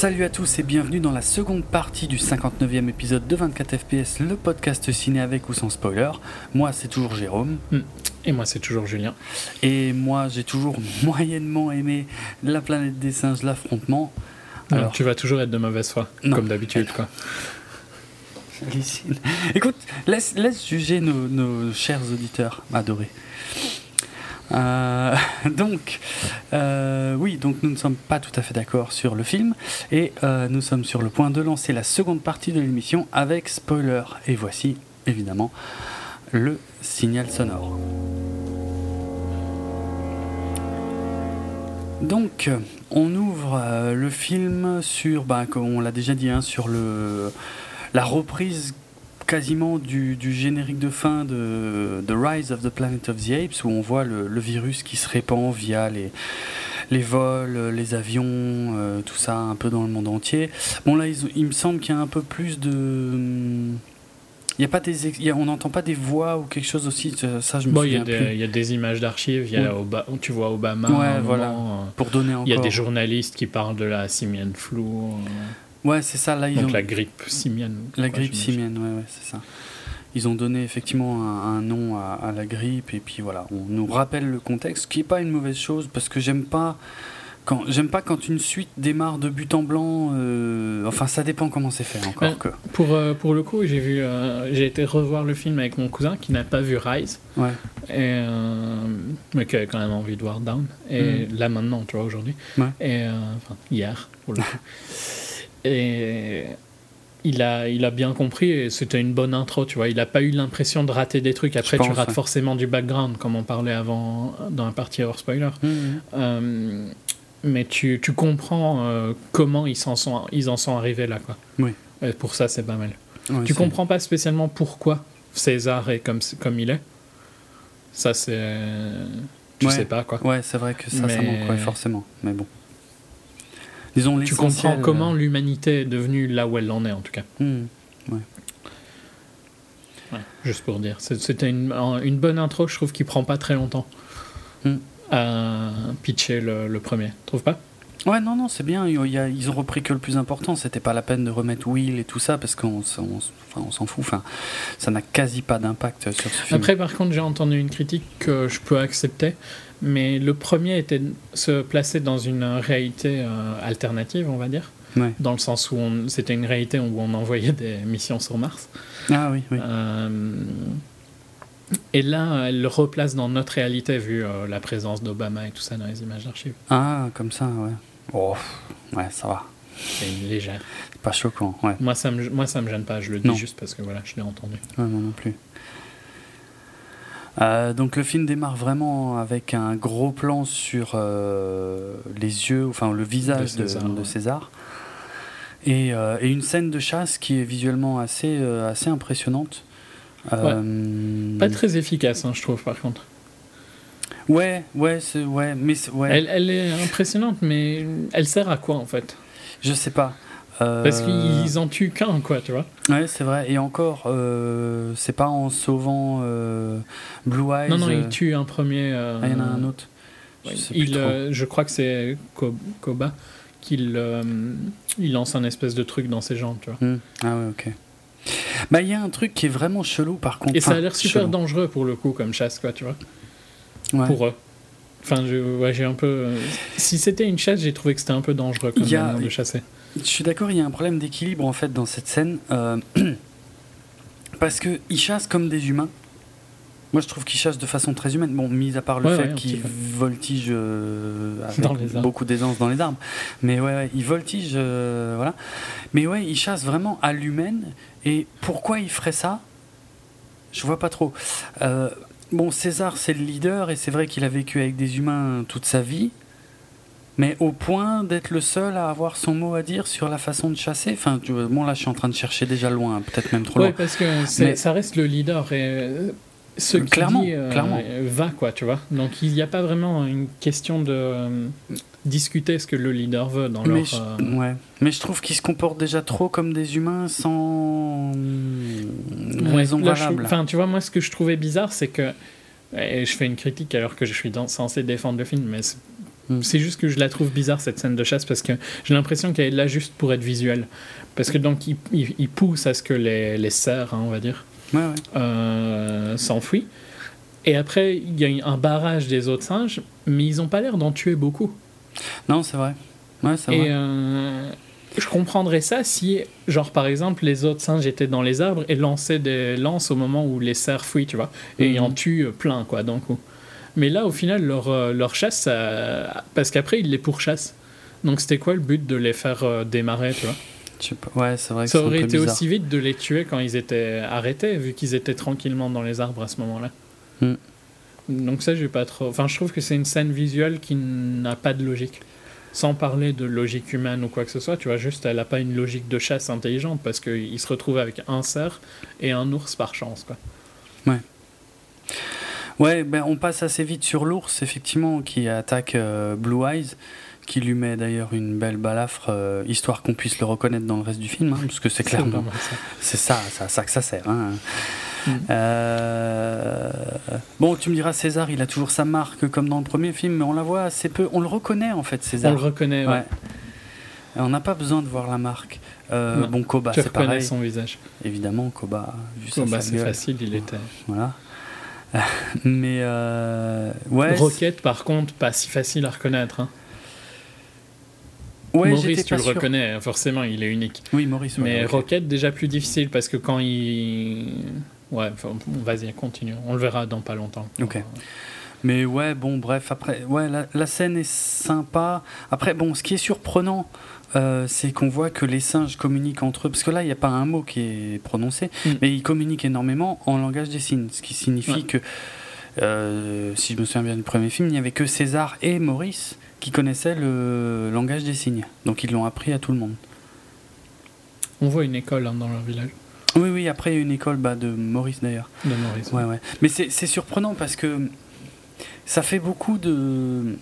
Salut à tous et bienvenue dans la seconde partie du 59e épisode de 24 FPS, le podcast ciné avec ou sans spoiler. Moi c'est toujours Jérôme. Hmm. Et moi c'est toujours Julien. Et moi j'ai toujours moyennement aimé La planète des singes, l'affrontement. Alors tu vas toujours être de mauvaise foi, comme d'habitude quoi. Écoute, laisse, laisse juger nos, nos chers auditeurs adorés. Euh, donc, euh, oui, donc nous ne sommes pas tout à fait d'accord sur le film et euh, nous sommes sur le point de lancer la seconde partie de l'émission avec spoiler. Et voici évidemment le signal sonore. Donc, on ouvre le film sur, bah, comme on l'a déjà dit, hein, sur le, la reprise quasiment du, générique de fin de The Rise of the Planet of the Apes, où on voit le, virus qui se répand via les, les vols, les avions, euh, tout ça un peu dans le monde entier. Bon là, il, me semble qu'il y a un peu plus de... Il y a pas des, on n'entend pas des voix ou quelque chose aussi. Ça, je me souviens Il y, a des images d'archives. Tu vois Obama. Ouais, voilà. Pour donner encore. Il y a des journalistes qui parlent de la simian flu. Euh. Ouais, c'est ça. Là, ils Donc la grippe simienne. La grippe simienne, ouais, ouais c'est ça. Ils ont donné effectivement un, nom à, la grippe et puis voilà, on nous rappelle le contexte, ce qui n'est pas une mauvaise chose parce que j'aime pas quand j'aime pas quand une suite démarre de but en blanc. Euh, enfin, ça dépend comment c'est fait encore. que... Pour euh, pour le coup, j'ai vu, euh, j'ai été revoir le film avec mon cousin qui n'a pas vu Rise, ouais. et mais qui a quand même envie de voir Down. Et mm. là maintenant, tu vois aujourd'hui. Ouais. Et enfin hier pour le coup. Et il a, il a bien compris et c'était une bonne intro, tu vois. Il n'a pas eu l'impression de rater des trucs. Après, tu rates forcément du background, comme on parlait avant dans la partie hors spoiler. Mmh, mmh. Euh, mais tu, tu comprends euh, comment ils, en sont, ils en sont arrivés là, quoi. Oui. Et pour ça, c'est pas mal. tu comprends pas spécialement pourquoi César est comme, comme il est. Ça, c'est. Tu sais pas, quoi. Ouais, c'est vrai que ça, ça manque, forcément. Mais bon tu comprends comment l'humanité est devenue là où elle en est, en tout cas. Hmm, juste pour dire. C'était une, une, bonne intro, je trouve, qui prend pas très longtemps hmm. à pitcher le, le premier. Trouve pas? Ouais, non, non, c'est bien. ils ont repris que le plus important. C'était pas la peine de remettre Will et tout ça parce qu'on on, s'en fout. Enfin, ça n'a quasi pas d'impact sur ce film. Après, par contre, j'ai entendu une critique que je peux accepter mais le premier était se placer dans une réalité euh, alternative, on va dire. Dans le sens où c'était une réalité où on envoyait des missions sur Mars. Ah oui, oui. Euh, et là, elle le replace dans notre réalité, vu euh, la présence d'Obama et tout ça dans les images d'archives. Ah, comme ça, ouais. Oh, ouais, ça va. C'est une légère. Pas choquant, ouais. Moi, ça me, moi, ça me gêne pas, je le dis juste parce que voilà, je l'ai entendu. Ouais, moi non plus. Euh, donc le film démarre vraiment avec un gros plan sur euh, les yeux, enfin le visage de César, euh, Et, une scène de chasse qui est visuellement assez, assez impressionnante. Pas très efficace, hein, je trouve, par contre. Ouais, ouais, ouais, mais ouais. Elle, elle, est impressionnante, mais elle sert à quoi en fait? Je sais pas. Parce qu'ils en tuent qu'un, quoi, tu vois. Ouais, c'est vrai. Et encore, euh, c'est pas en sauvant euh, Blue Eyes. Non, non, il euh, tue un premier. Ah, il y en a un autre. Je, il, je crois que c'est Koba qu'il il lance un espèce de truc dans ses jambes, tu vois. Hmm. Ah ouais, ok. Bah, il y a un truc qui est vraiment chelou, par contre. Et ça a l'air super dangereux pour le coup, comme chasse, quoi, tu vois. Pour eux. Enfin, j'ai un peu. Si c'était une chasse, j'ai trouvé que c'était un peu dangereux comme de chasser. Je suis d'accord, il y a un problème d'équilibre en fait dans cette scène. Euh, parce qu'ils chassent comme des humains. Moi, je trouve qu'ils chassent de façon très humaine. Bon, mis à part le fait qu'ils voltigent euh, avec beaucoup d'aisance dans les arbres. Mais ouais, ils voltigent, euh, voilà. Mais ouais, ils chassent vraiment à l'humaine. Et pourquoi ils feraient ça? Je vois pas trop. bon, César, c'est le leader, et c'est vrai qu'il a vécu avec des humains toute sa vie mais au point d'être le seul à avoir son mot à dire sur la façon de chasser. Enfin, tu, bon, là, je suis en train de chercher déjà loin, peut-être même trop loin. Oui, parce que ça reste le leader et euh, ce qui clairement, dit, euh, clairement. va, quoi, tu vois. Donc, il n'y a pas vraiment une question de euh, discuter ce que le leader veut dans mais leur... Je, ouais. Mais je trouve qu'ils se comportent déjà trop comme des humains sans raison valable. Enfin, tu vois, moi, ce que je trouvais bizarre, c'est que... Et je fais une critique alors que je suis censé défendre le film, mais Hmm. C'est juste que je la trouve bizarre cette scène de chasse parce que j'ai l'impression qu'elle est là juste pour être visuelle. Parce que donc il, il, pousse à ce que les, les cerfs, hein, on va dire, euh, s'enfuient. Et après, il y a un barrage des autres singes, mais ils n'ont pas l'air d'en tuer beaucoup. Non, c'est vrai. Ouais, c'est vrai. Euh, je comprendrais ça si, genre, par exemple, les autres singes étaient dans les arbres et lançaient des lances au moment où les cerfs fuient, tu vois. Et ils en tuent plein, quoi, d'un coup. Mais là, au final, leur, euh, leur chasse, parce qu'après, ils les pourchassent. Donc, c'était quoi le but de les faire euh, démarrer, tu vois? Ouais, c'est vrai que Ça aurait été aussi vite de les tuer quand ils étaient arrêtés, vu qu'ils étaient tranquillement dans les arbres à ce moment-là. Hmm. Donc, ça, j'ai pas trop. Enfin, je trouve que c'est une scène visuelle qui n'a pas de logique sans parler de logique humaine ou quoi que ce soit, tu vois, juste elle n'a pas une logique de chasse intelligente parce qu'il se retrouve avec un cerf et un ours par chance, quoi. Ouais. Ouais, ben on passe assez vite sur l'ours, effectivement, qui attaque euh, Blue Eyes, qui lui met d'ailleurs une belle balafre, euh, histoire qu'on puisse le reconnaître dans le reste du film, hein, parce que c'est clairement. C'est ça, ça, ça que ça sert. Hein. Mm. Euh, bon, tu me diras, César, il a toujours sa marque comme dans le premier film, mais on la voit assez peu. On le reconnaît en fait, César. On le reconnaît, ouais. on n'a pas besoin de voir la marque. Euh, bon, Koba, c'est pareil. son visage. Évidemment, Koba, vu Koba, c'est facile, il était. Voilà. mais euh, ouais. Rocket, par contre, pas si facile à reconnaître. Hein. Ouais, Maurice, tu le reconnais, hein, forcément, il est unique. Oui, Maurice. mais Rocket, déjà plus difficile parce que quand il Ouais, vas-y, continue. On le verra dans pas longtemps. Ok. Mais ouais, bon, bref, après, ouais, la, scène est sympa. Après, bon, ce qui est surprenant, euh, c'est qu'on voit que les singes communiquent entre eux, parce que là, il n'y a pas un mot qui est prononcé, mm. mais ils communiquent énormément en langage des signes, ce qui signifie que, euh, si je me souviens bien du premier film, il n'y avait que César et Maurice qui connaissaient le langage des signes. Donc ils l'ont appris à tout le monde. On voit une école hein, dans leur village. Oui, oui, après il y a une école bah, de Maurice d'ailleurs. De Maurice. Ouais, ouais. Mais c'est surprenant parce que ça fait beaucoup de.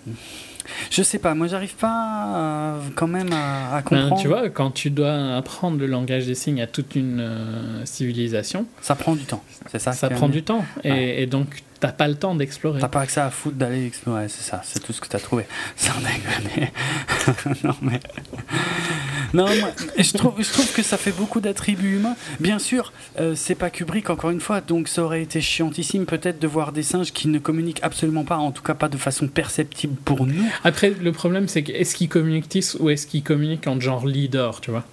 Je sais pas, moi j'arrive pas quand même à, ben, comprendre. tu vois, quand tu dois apprendre le langage des signes à toute une euh, civilisation. Ça prend du temps, c'est ça Ça prend du temps. Et, et, donc t'as pas le temps d'explorer. T'as pas accès à foutre d'aller explorer, c'est ça, c'est tout ce que t'as trouvé. Sans déconner. non mais. Non, moi, je, trouve, je trouve que ça fait beaucoup d'attributs humains. Bien sûr, euh, c'est pas Kubrick encore une fois, donc ça aurait été chiantissime peut-être de voir des singes qui ne communiquent absolument pas, en tout cas pas de façon perceptible pour nous. Après, le problème c'est que est-ce qu'ils communiquent ou est-ce qu'ils communiquent en genre leader, tu vois?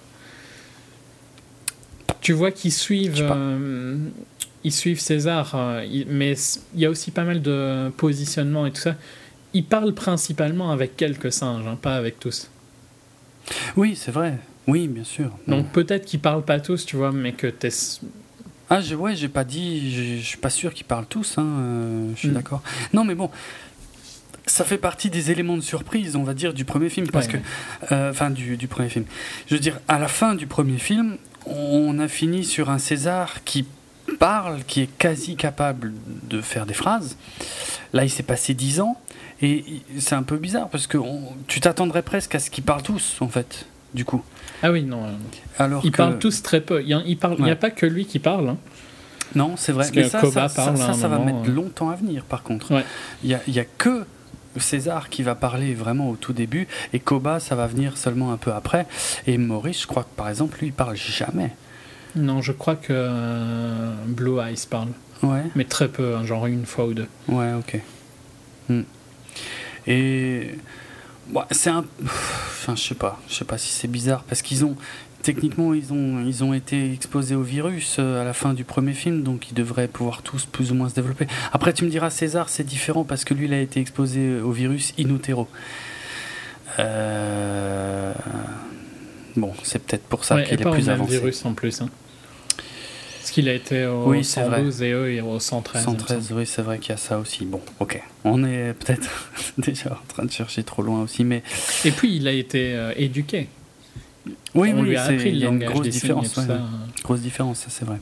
Tu vois qu'ils suivent ils suivent César, euh, mais il y a aussi pas mal de positionnement et tout ça. Ils parlent principalement avec quelques singes, hein, pas avec tous. Oui, c'est vrai. Oui, bien sûr. Donc peut-être qu'ils parlent pas tous, tu vois, mais que t'es. Ah, je, ouais, j'ai pas dit. Je suis pas sûr qu'ils parlent tous, hein, euh, je suis mm. d'accord. Non, mais bon. Ça fait partie des éléments de surprise, on va dire, du premier film. Parce que. Euh, enfin, du, du premier film. Je veux dire, à la fin du premier film, on a fini sur un César qui parle, qui est quasi capable de faire des phrases. Là, il s'est passé dix ans, et c'est un peu bizarre parce que tu t'attendrais presque à ce qu'ils parlent tous, en fait, du coup. Ah oui, non. Alors ils parlent tous très peu. Il n'y a, pas que lui qui parle. Hein. Non, c'est vrai. Mais ça, ça, ça, va mettre euh. longtemps à venir, par contre. Il n'y a, a que César qui va parler vraiment au tout début, et Koba, ça va venir seulement un peu après. Et Maurice, je crois que par exemple, lui, il parle jamais. Non, je crois que euh, Blue Eyes parle. Ouais. Mais très peu, hein, genre une fois ou deux. Ouais, ok. Hmm. Et c'est un, enfin, je sais pas, je sais pas si c'est bizarre parce qu'ils ont techniquement ils ont ils ont été exposés au virus euh, à la fin du premier film, donc ils devraient pouvoir tous plus ou moins se développer. Après, tu me diras César, c'est différent parce que lui, il a été exposé au virus in utero. Euh, bon, c'est peut-être pour ça qu'il est plus avancé. virus en plus. Hein. Parce qu'il a été au oui, 112 et eux au 113. 113, oui, c'est vrai qu'il y a ça aussi. Bon, ok. On est peut-être déjà en train de chercher trop loin aussi, mais... Et puis, il a été euh, éduqué. Oui, On oui, lui a appris le langage grosse différence, ça. Grosse différence, ça c'est vrai.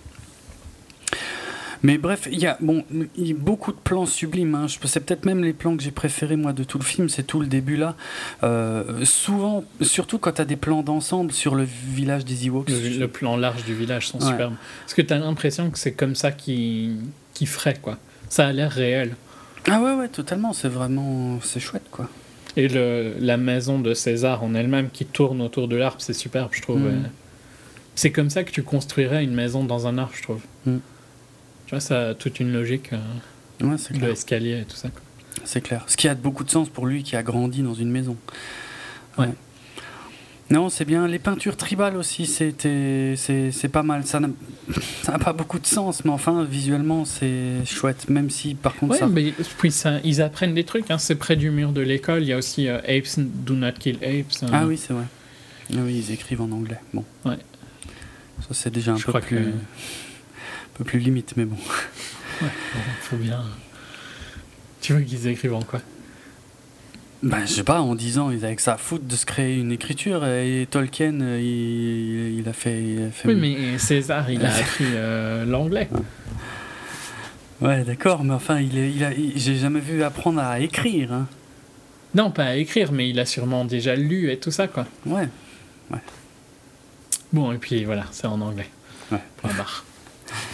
Mais bref, il y a bon, y a beaucoup de plans sublimes. Hein. C'est peut-être même les plans que j'ai préférés moi de tout le film, c'est tout le début là. Euh, souvent, surtout quand tu as des plans d'ensemble sur le village des Ewoks. Le, plan large du village sont superbes. Parce que tu as l'impression que c'est comme ça qui qui ferait quoi. Ça a l'air réel. Ah ouais ouais totalement. C'est vraiment c'est chouette quoi. Et le, la maison de César en elle-même qui tourne autour de l'arbre, c'est superbe, je trouve. Mm. C'est comme ça que tu construirais une maison dans un arbre, je trouve. Mm. Tu vois, ça a toute une logique. Euh, ouais, c'est clair. L'escalier et tout ça. C'est clair. Ce qui a beaucoup de sens pour lui qui a grandi dans une maison. Ouais. Non, c'est bien. Les peintures tribales aussi, c'était, c'est, pas mal. Ça n'a, pas beaucoup de sens, mais enfin, visuellement, c'est chouette. Même si, par contre, ça... mais puis ça, ils apprennent des trucs. Hein. C'est près du mur de l'école. Il y a aussi euh, Apes Do Not Kill Apes. Hein. Ah oui, c'est vrai. Ah oui, ils écrivent en anglais. Bon. Ouais. Ça, c'est déjà un peu plus, peu plus limite, mais bon. Ouais, faut bien. Tu veux qu'ils écrivent en quoi? Ben, je sais pas, en 10 ans, ils avaient que ça à foutre de se créer une écriture. Et Tolkien, euh, il, a, fait, Oui, mais César, il a appris euh, l'anglais. Ouais, d'accord, mais enfin, il, il a, j'ai jamais vu apprendre à écrire. Hein. Non, pas à écrire, mais il a sûrement déjà lu et tout ça, quoi. Ouais, ouais. Bon, et puis voilà, c'est en anglais. Ouais. Point barre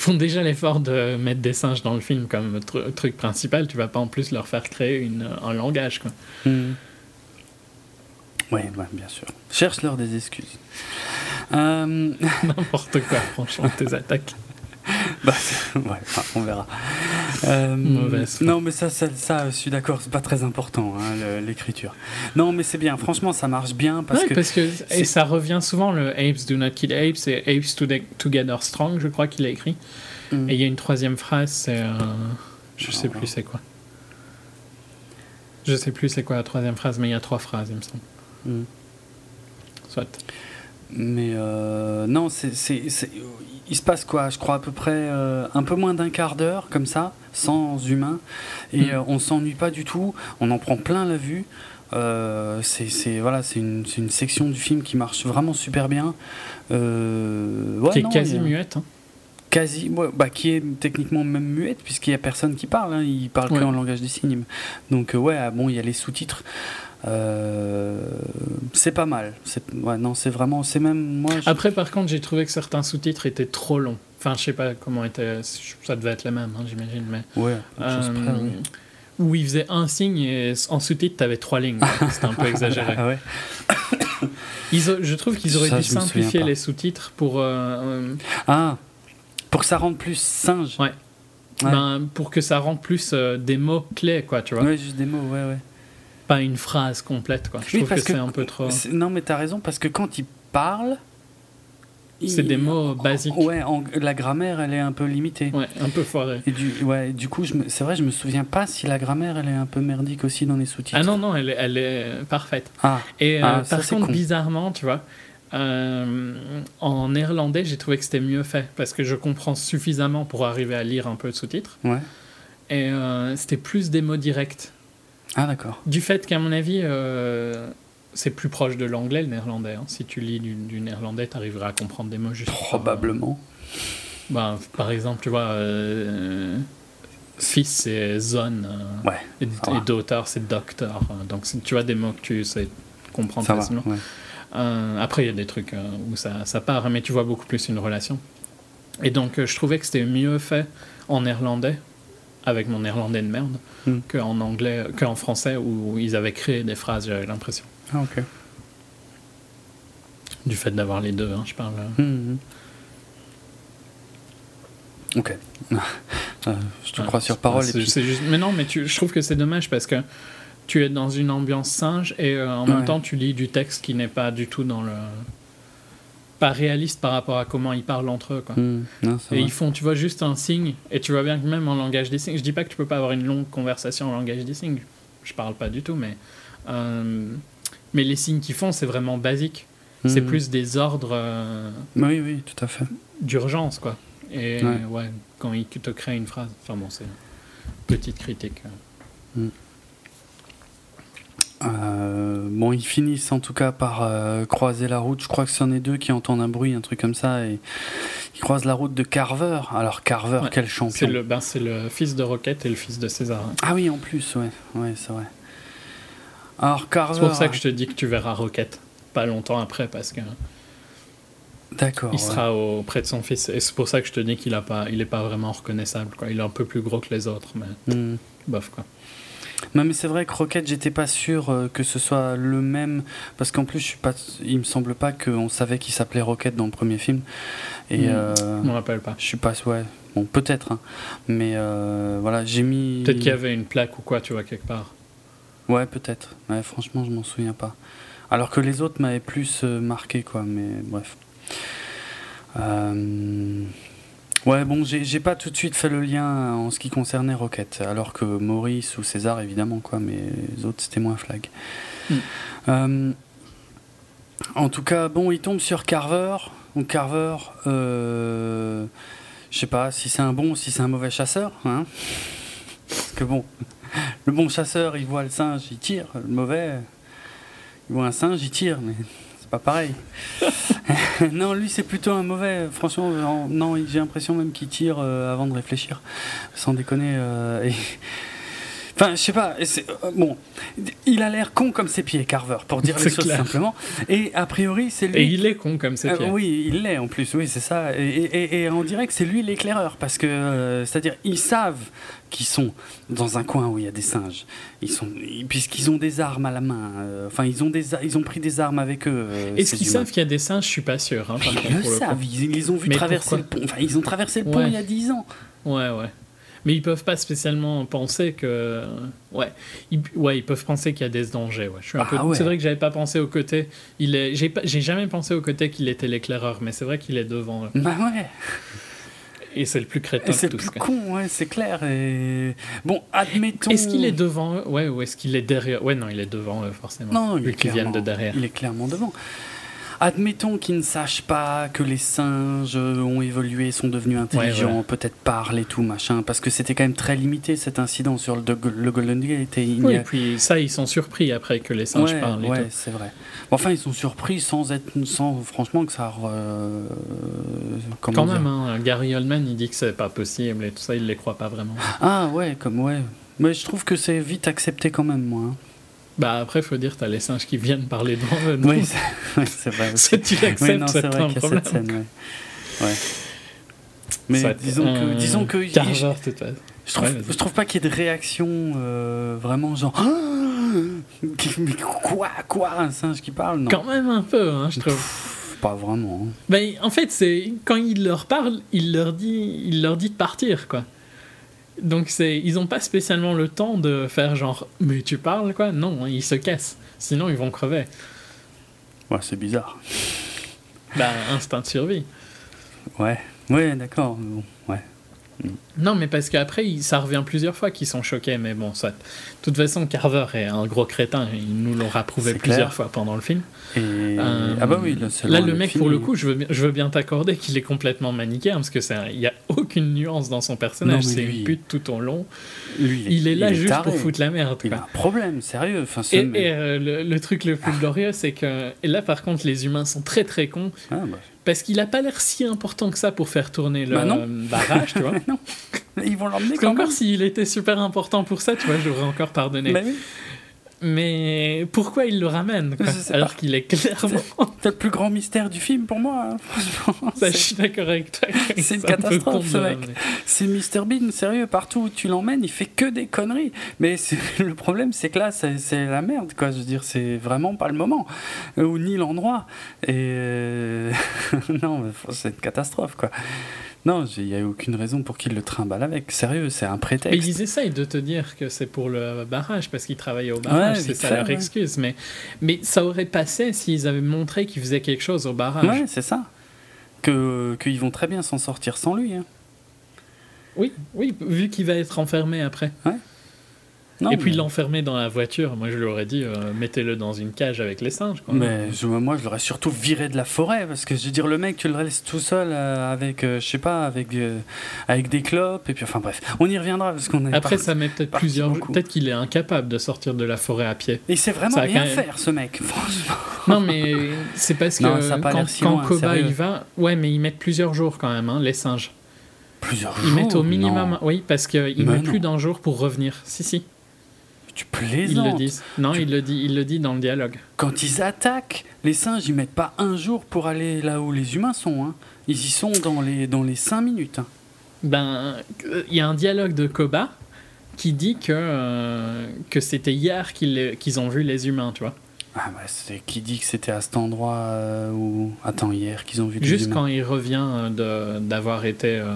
font déjà l'effort de mettre des singes dans le film comme truc principal, tu vas pas en plus leur faire créer une, un langage. Quoi. Hmm. Oui, bien sûr. Cherche-leur des excuses. Euh, N'importe quoi, franchement, tes attaques. bah, ouais, on verra. Euh, non, mais ça, ça, ça, je suis d'accord, c'est pas très important, hein, l'écriture. Non, mais c'est bien, franchement, ça marche bien. Parce que, parce que et ça revient souvent, le Apes do not kill apes et Apes together strong, je crois qu'il a écrit. Mm. Et il y a une troisième phrase, c'est. Euh, je sais plus c'est quoi. Je sais plus c'est quoi la troisième phrase, mais il y a trois phrases, il me semble. Mm. Soit. Mais euh, non, c'est il se passe quoi? Je crois à peu près euh, un peu moins d'un quart d'heure comme ça, sans humain, et mm. euh, on s'ennuie pas du tout. On en prend plein la vue. Euh, c'est voilà, c'est une, une, section du film qui marche vraiment super bien. Ouais, qui est quasi muette. Hein. Quasi, bah, qui est techniquement même muette puisqu'il y a personne qui parle. Hein, il parle que en langage des signes. Donc ouais, ah, bon, il y a les sous-titres. Euh, c'est pas mal. Ouais, non, c'est vraiment, c'est même moi. Après, par contre, j'ai trouvé que certains sous-titres étaient trop longs. Enfin, je sais pas comment était. Ça devait être les mêmes, hein, j'imagine, mais. Ouais. Euh, Où il faisait un signe et en sous-titre, t'avais trois lignes. C'était un peu exagéré. ah ouais. Ils je trouve qu'ils auraient dû simplifier les sous-titres pour. Euh, ah, pour que ça rende plus singe. Ouais. Ben, pour que ça rende plus des mots clés, quoi, tu vois. Ouais, juste des mots, ouais, ouais pas une phrase complète. Quoi. Je trouve que, c'est un peu trop. Non, mais tu as raison, parce que quand il parle. C'est des mots basiques. Ouais, la grammaire, elle est un peu limitée. Ouais, un peu foirée. Et du, ouais, du coup, c'est vrai, je me souviens pas si la grammaire, elle est un peu merdique aussi dans les sous-titres. Ah non, non, elle, elle est parfaite. Ah. Et euh, ah, par contre, bizarrement, tu vois, euh, en néerlandais, j'ai trouvé que c'était mieux fait parce que je comprends suffisamment pour arriver à lire un peu de sous-titres. Ouais. Et euh, c'était plus des mots directs. Ah d'accord. Du fait qu'à mon avis, euh, c'est plus proche de l'anglais, le néerlandais. Hein. Si tu lis du, néerlandais, tu arriveras à comprendre des mots juste. Probablement. Ben, par exemple, tu vois, euh, fils c'est zone. Euh, ouais, et, daughter c'est doctor. Donc tu vois des mots que tu sais comprendre facilement. après, il y a des trucs où ça, ça part, mais tu vois beaucoup plus une relation. Et donc, je trouvais que c'était mieux fait en néerlandais avec mon néerlandais de merde hmm. qu'en anglais, qu'en français où ils avaient créé des phrases, j'avais l'impression. Ah, ok. Du fait d'avoir les deux, hein, je parle. Hmm, hmm. Ok. Euh, je te crois sur parole. et juste... Mais non, mais tu... je trouve que c'est dommage parce que tu es dans une ambiance singe et euh, en même temps tu lis du texte qui n'est pas du tout dans le pas réaliste par rapport à comment ils parlent entre eux. Quoi. Hmm. et ils font, tu vois, juste un signe, et tu vois bien que même en langage des signes, je dis pas que tu peux pas avoir une longue conversation en langage des signes, je parle pas du tout, mais, euh, mais les signes qu'ils font, c'est vraiment basique. C'est hmm. plus des ordres. Euh, oui, oui, tout à fait. D'urgence, quoi. Et ouais. quand ils te créent une phrase, enfin bon, c'est petite critique. Hmm. Euh, bon, ils finissent en tout cas par euh, croiser la route. Je crois que c'en est deux qui entendent un bruit, un truc comme ça, et ils croisent la route de Carver. Alors Carver, quel champion C'est le, ben, c'est le fils de Rocket et le fils de César. Hein. Ah oui, en plus, ouais, ouais, c'est vrai. Alors Carver. C'est pour ça que je te dis que tu verras Rocket pas longtemps après, parce que. D'accord. Il sera auprès de son fils, et c'est pour ça que je te dis qu'il a pas, il est pas vraiment reconnaissable. Quoi. Il est un peu plus gros que les autres, mais hmm. bof quoi. Mais c'est vrai que Rocket, j'étais pas sûr euh, que ce soit le même. Parce qu'en plus, je suis pas, il me semble pas qu'on savait qu'il s'appelait Rocket dans le premier film. Et, hmm. euh, on rappelle pas. Je suis pas. Ouais. Bon, peut-être. Hein. Mais euh, voilà, j'ai mis. Peut-être qu'il y avait une plaque ou quoi, tu vois, quelque part. Ouais, peut-être. Ouais, franchement, je m'en souviens pas. Alors que les autres m'avaient plus marqué, quoi. Mais bref. Euh. Ouais, bon, j'ai pas tout de suite fait le lien en ce qui concernait Rocket, alors que Maurice ou César, évidemment, quoi, mais les autres, c'était moins flag. Hmm. Euh, en tout cas, bon, il tombe sur Carver. Donc, Carver, euh, je sais pas si c'est un bon ou si c'est un mauvais chasseur, hein. Parce que bon, le bon chasseur, il voit le singe, il tire. Le mauvais, il voit un singe, il tire. Mais pas pareil. non, lui, c'est plutôt un mauvais. Franchement, non, j'ai l'impression même qu'il tire euh, avant de réfléchir. Sans déconner. Euh, enfin, je sais pas. Euh, bon, il a l'air con comme ses pieds, Carver, pour dire les choses simplement. Et a priori, c'est lui. Et il est con comme ses pieds. oui, il l'est en plus. Oui, c'est ça. Et, et, on dirait que c'est lui l'éclaireur, parce que, c'est-à-dire, ils savent qui sont dans un coin où il y a des singes. Ils sont, puisqu'ils ont des armes à la main. Euh, enfin, ils ont des, ils ont pris des armes avec eux. Euh, Est-ce qu'ils savent qu'il y a des singes? Je suis pas sûr. Hein, ils le savent. Ils, les ont vu traverser le pont. Enfin, ils ont traversé le pont il y a 10 ans. Ouais, ouais. Mais ils peuvent pas spécialement penser que, ouais, ils, ouais, ils peuvent penser qu'il y a des dangers. Ouais. Je suis un peu. Ah c'est vrai que j'avais pas pensé au côté. Il est, j'ai, j'ai jamais pensé au côté qu'il était l'éclaireur, mais c'est vrai qu'il est devant. Bah ouais. Et c'est le plus crétin C'est le plus con, ouais, c'est clair. Et... Bon, admettons. Est-ce qu'il est devant eux Ouais, ou est-ce qu'il est derrière Ouais, non, il est devant eux, forcément. Non, il est clairement, de derrière. Il est clairement devant. Admettons qu'ils ne sachent pas que les singes ont évolué, sont devenus intelligents, peut-être parlent et tout, machin, parce que c'était quand même très limité cet incident sur le, le Golden Gate. Et, oui, et puis ça, ils sont surpris après que les singes parlent. Ouais, c'est vrai. Enfin, ils sont surpris sans être, sans franchement que ça. Euh, Quand même, hein, Gary Oldman, il dit que c'est pas possible et tout ça, il les croit pas vraiment. Ah ouais, comme ouais. Mais je trouve que c'est vite accepté quand même, moi. Hein. Bah après, il faut dire, tu as les singes qui viennent parler devant eux. Oui, c'est vrai. si tu l'acceptes, c'est un problème. Cette scène, ouais. Mais disons, que, disons que. Je, je, trouve, je trouve pas qu'il y ait de réaction euh, vraiment genre. mais quoi, quoi, un singe qui parle non. Quand même un peu, hein, je trouve. pas vraiment. Ben, en fait, c'est quand il leur parle, il leur dit, il leur dit de partir, quoi. Donc c'est, ils n'ont pas spécialement le temps de faire genre, mais tu parles quoi Non, ils se cassent. Sinon ils vont crever. Ouais, c'est bizarre. Bah, instinct de survie. Ouais, ouais, d'accord. ouais. Non, mais parce qu'après, ça revient plusieurs fois qu'ils sont choqués, mais bon, ça. De toute façon, Carver est un gros crétin, ils nous l'ont rapprouvé plusieurs fois pendant le film. Euh, ah bah oui, là, le mec, pour le coup, je veux, je veux bien t'accorder qu'il est complètement manichéen, parce que il n'y a aucune nuance dans son personnage, c'est une pute tout au long. il est là juste pour foutre la merde. Il a un problème, sérieux. Enfin, et, euh, le, truc le plus glorieux, c'est que et là, par contre, les humains sont très très cons. Ah, bah. Parce qu'il n'a pas l'air si important que ça pour faire tourner le bah barrage, tu vois. non. Ils vont l'emmener quand encore s'il était super important pour ça, tu vois, j'aurais encore pardonné. Bah mais pourquoi il le ramène Alors qu'il est clairement. C'est le plus grand mystère du film pour moi, hein, franchement. je suis d'accord avec toi. C'est une catastrophe ce mec. C'est Mr Bean, sérieux, partout où tu l'emmènes, il fait que des conneries. Mais le problème, c'est que là, c'est la merde, quoi. Je veux dire, c'est vraiment pas le moment, ou ni l'endroit. Et. Euh, non, c'est une catastrophe, quoi. Non, il n'y a aucune raison pour qu'ils le trimballent avec. Sérieux, c'est un prétexte. Mais ils essayent de te dire que c'est pour le barrage, parce qu'ils travaillaient au barrage, c'est ça leur excuse. Mais, mais ça aurait passé s'ils avaient montré qu'ils faisaient quelque chose au barrage. Ouais, c'est ça. Que Qu'ils vont très bien s'en sortir sans lui. Hein. Oui, oui, vu qu'il va être enfermé après. Ouais et puis l'enfermer dans la voiture, moi je lui aurais dit euh, mettez-le dans une cage avec les singes. Mais moi je l'aurais surtout viré de la forêt parce que je veux dire le mec tu le laisses tout seul euh, avec euh, je sais pas avec avec des clopes et puis enfin bref on y reviendra parce qu'on après ça met peut-être plusieurs peut-être qu'il est incapable de sortir de la forêt à pied. Et c'est vraiment rien faire ce mec franchement. Non mais c'est parce que quand, quand Koba il va ouais mais ils mettent plusieurs jours quand même hein, les singes. Plusieurs jours. Ils mettent au minimum oui parce qu'il met plus d'un jour pour revenir. Si si. Tu plaisantes. Ils le disent. Non, il le dit, il le dit dans le dialogue. Quand ils attaquent, les singes, ils mettent pas un jour pour aller là où les humains sont. Hein. Ils y sont dans les, dans les cinq minutes. Hein. Ben, il y a un dialogue de Koba qui dit que, que c'était hier qu'ils ont vu les humains, tu vois. Ah bah c'est qui dit que c'était à cet endroit euh, où... Attends, hier qu'ils ont vu Juste quand il revient euh, d'avoir été euh,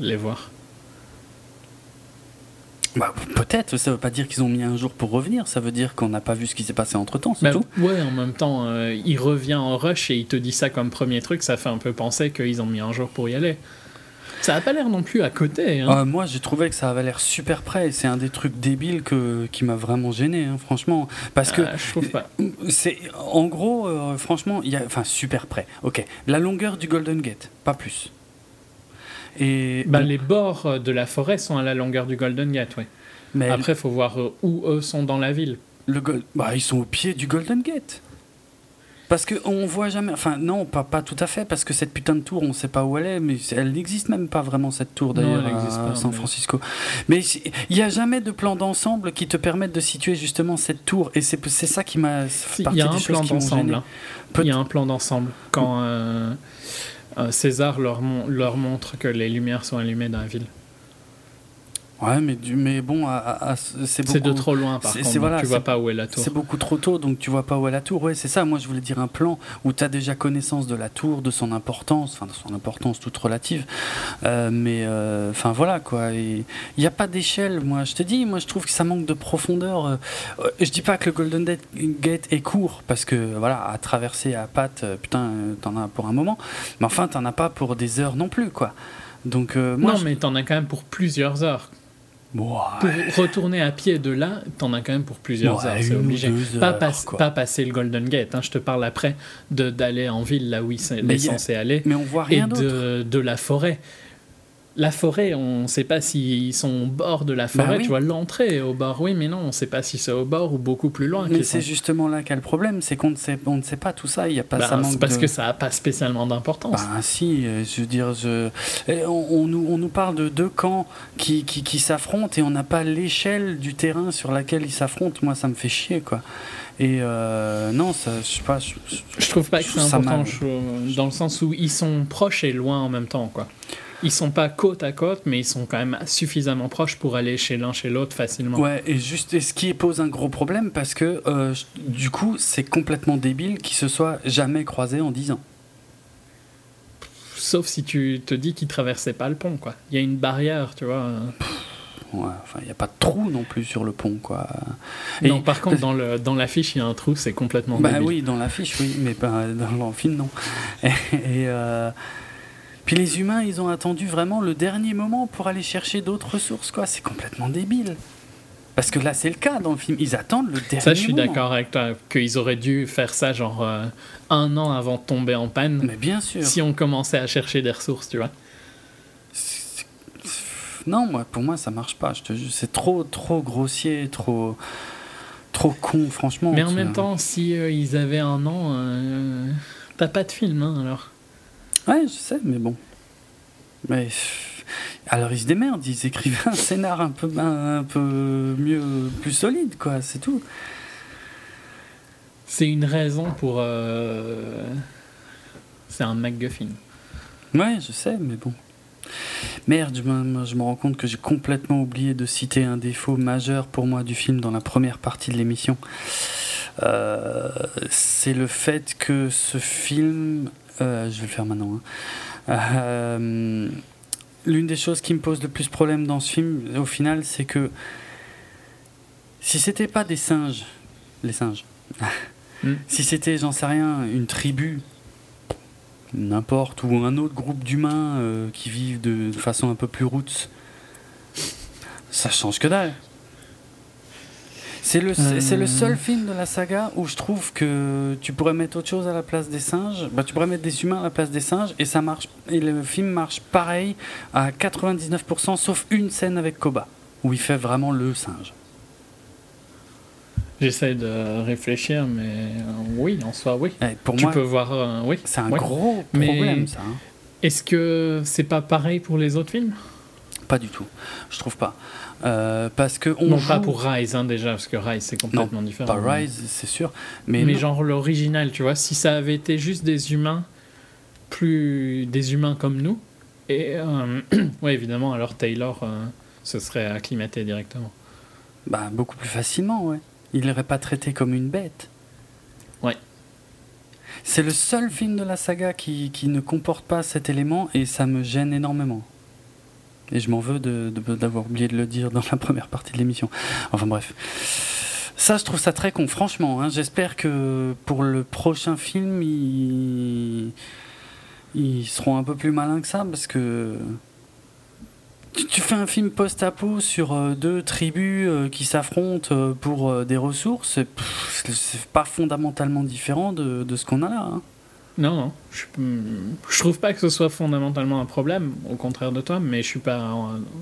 les voir. Bah, peut-être, ça veut pas dire qu'ils ont mis un jour pour revenir, ça veut dire qu'on n'a pas vu ce qui s'est passé entre temps, c'est bah, tout. Ouais, en même temps, il revient en rush et il te dit ça comme premier truc, ça fait un peu penser qu'ils ont mis un jour pour y aller. Ça n'a pas l'air non plus à côté. Hein. Euh, moi, j'ai trouvé que ça avait l'air super près. C'est un des trucs débiles que, qui m'a vraiment gêné, hein, franchement. Parce que. Ah, je trouve pas. C'est, en gros, euh, franchement, il y a. Enfin, super près. Ok. La longueur du Golden Gate, pas plus. Et. Bah, Les bords de la forêt sont à la longueur du Golden Gate, oui. Mais Après, il faut voir euh, où eux sont dans la ville. Le bah, ils sont au pied du Golden Gate. Parce qu'on voit jamais. Enfin, non, pas, pas tout à fait, parce que cette putain de tour, on sait pas où elle est, mais elle n'existe même pas vraiment, cette tour d'ailleurs, à San Francisco. Mais il n'y a jamais de plan d'ensemble qui te permette de situer justement cette tour, et c'est ça qui m'a. Il y a un plan d'ensemble. Hein. Il y a un plan d'ensemble. Quand euh, César leur, leur montre que les lumières sont allumées dans la ville. Ouais, mais, du, mais bon, c'est beaucoup... de trop loin par contre. Voilà, tu vois pas où est la tour. C'est beaucoup trop tôt, donc tu vois pas où est la tour. Ouais, c'est ça. Moi, je voulais dire un plan où tu as déjà connaissance de la tour, de son importance, enfin de son importance toute relative. Euh, mais euh, enfin voilà quoi. Il n'y a pas d'échelle. Moi, je te dis, moi, je trouve que ça manque de profondeur. Euh, je dis pas que le Golden Gate est court parce que voilà, à traverser à pattes, putain, t'en as pour un moment. Mais enfin, t'en as pas pour des heures non plus quoi. Donc moi, non, mais t'en as quand même pour plusieurs heures. Pour retourner à pied de là, t'en as quand même pour plusieurs heures, c'est obligé. Pas, pas, passer le Golden Gate, hein, je te parle après d'aller en ville là où il est censé aller. Mais on voit rien Et de, de, la forêt la forêt, on ne sait pas s'ils sont au bord de la bah forêt. Tu vois, l'entrée au bord, oui, mais non, on ne sait pas si c'est au bord ou beaucoup plus loin. Mais c'est justement là qu'a le problème, c'est qu'on ne sait, on ne sait pas tout ça. Il y a pas bah, C'est parce que ça n'a pas spécialement d'importance. Bah, si, euh, je veux dire, je... on, nous, on nous parle de deux camps qui, qui, qui s'affrontent et on n'a pas l'échelle du terrain sur laquelle ils s'affrontent. Moi, ça me fait chier, quoi. Et euh, non, ça, je sais pas. Je, je trouve pas que c'est important, dans le sens où ils sont proches et loin en même temps, quoi ils sont pas côte à côte, mais ils sont quand même suffisamment proches pour aller chez l'un chez l'autre facilement. Ouais, et juste ce qui pose un gros problème parce que euh, du coup, c'est complètement débile qu'ils se soient jamais croisés en 10 ans. Sauf si tu te dis qu'ils traversaient pas le pont, quoi. Il y a une barrière, tu vois. Ouais, enfin, il n'y a pas de trou non plus sur le pont, quoi. Et non, par contre, dans, le, dans l'affiche, il y a un trou, c'est complètement Bah oui, dans l'affiche, oui, mais pas dans le film, non. Et, euh, puis les humains, ils ont attendu vraiment le dernier moment pour aller chercher d'autres ressources, quoi. C'est complètement débile. Parce que là, c'est le cas dans le film. Ils attendent le dernier moment. Ça, je suis d'accord avec toi. Qu'ils auraient dû faire ça, genre, euh, un an avant de tomber en panne. Mais bien sûr. Si on commençait à chercher des ressources, tu vois. Non, moi, pour moi, ça marche pas. C'est trop, trop grossier, trop, trop con, franchement. Mais en même temps, si euh, ils avaient un an, euh, t'as pas de film, hein, alors. Ouais, je sais, mais bon. Mais alors ils se démerdent, ils écrivent un scénar un peu, un, peu mieux, plus solide, quoi, c'est tout. C'est une raison pour. Euh, c'est un MacGuffin. Ouais, je sais, mais bon. Merde, je me, je me rends compte que j'ai complètement oublié de citer un défaut majeur pour moi du film dans la première partie de l'émission. Euh, c'est le fait que ce film euh, je vais le faire maintenant. Hein. Euh, l'une des choses qui me pose le plus problème dans ce film, au final, c'est que si c'était pas des singes, les singes, hmm. si c'était, j'en sais rien, une tribu, n'importe, ou un autre groupe d'humains euh, qui vivent de, de, façon un peu plus roots, ça change que dalle. C'est le, c'est le seul film de la saga où je trouve que tu pourrais mettre autre chose à la place des singes. Bah, tu pourrais mettre des humains à la place des singes et ça marche. Et le film marche pareil à 99%, sauf une scène avec Koba où il fait vraiment le singe. J'essaie de réfléchir, mais euh, oui, en soi, oui. Eh, pour tu peux voir, euh, oui. C'est un gros problème, ça. Hein. Est-ce que c'est pas pareil pour les autres films? Pas du tout. Je trouve pas. Euh, parce que on non pas pour Rise hein, déjà parce que Rise c'est complètement non, différent. Pas Rise c'est sûr, mais mais genre l'original tu vois si ça avait été juste des humains plus des humains comme nous et euh, ouais évidemment alors Taylor euh, se serait acclimaté directement. Bah, beaucoup plus facilement, ouais. Il l'aurait pas traité comme une bête. Ouais. C'est le seul film de la saga qui, qui, ne comporte pas cet élément et ça me gêne énormément. Et je m'en veux d'avoir oublié de le dire dans la première partie de l'émission. Enfin bref. Ça, je trouve ça très con, franchement. Hein. J'espère que pour le prochain film, ils... seront un peu plus malins que ça parce que tu, fais un film post-apo sur euh, deux tribus euh, qui s'affrontent euh, pour des ressources, c'est pas fondamentalement différent de, de ce qu'on a là. Hein. Non, non. Je, je, trouve pas que ce soit fondamentalement un problème, au contraire de toi, mais je suis pas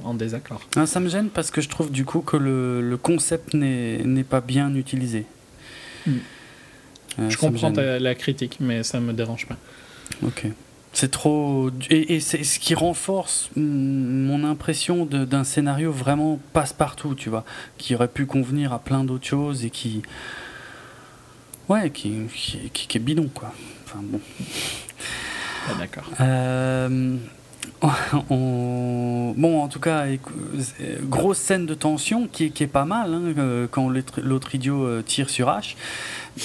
en, désaccord. Ah, ça me gêne parce que je trouve du coup que le, le concept n'est pas bien utilisé. Hmm. je comprends la critique, mais ça me dérange pas. Ok. C'est trop. Et, c'est ce qui renforce mon impression d'un scénario vraiment passe-partout, tu vois, qui aurait pu convenir à plein d'autres choses et qui. Ouais, qui, qui, est bidon, quoi. Enfin bon. Ah, d'accord. Euh, bon, en tout cas, grosse scène de tension qui, est pas mal hein, euh, quand l'autre idiot euh, tire sur H.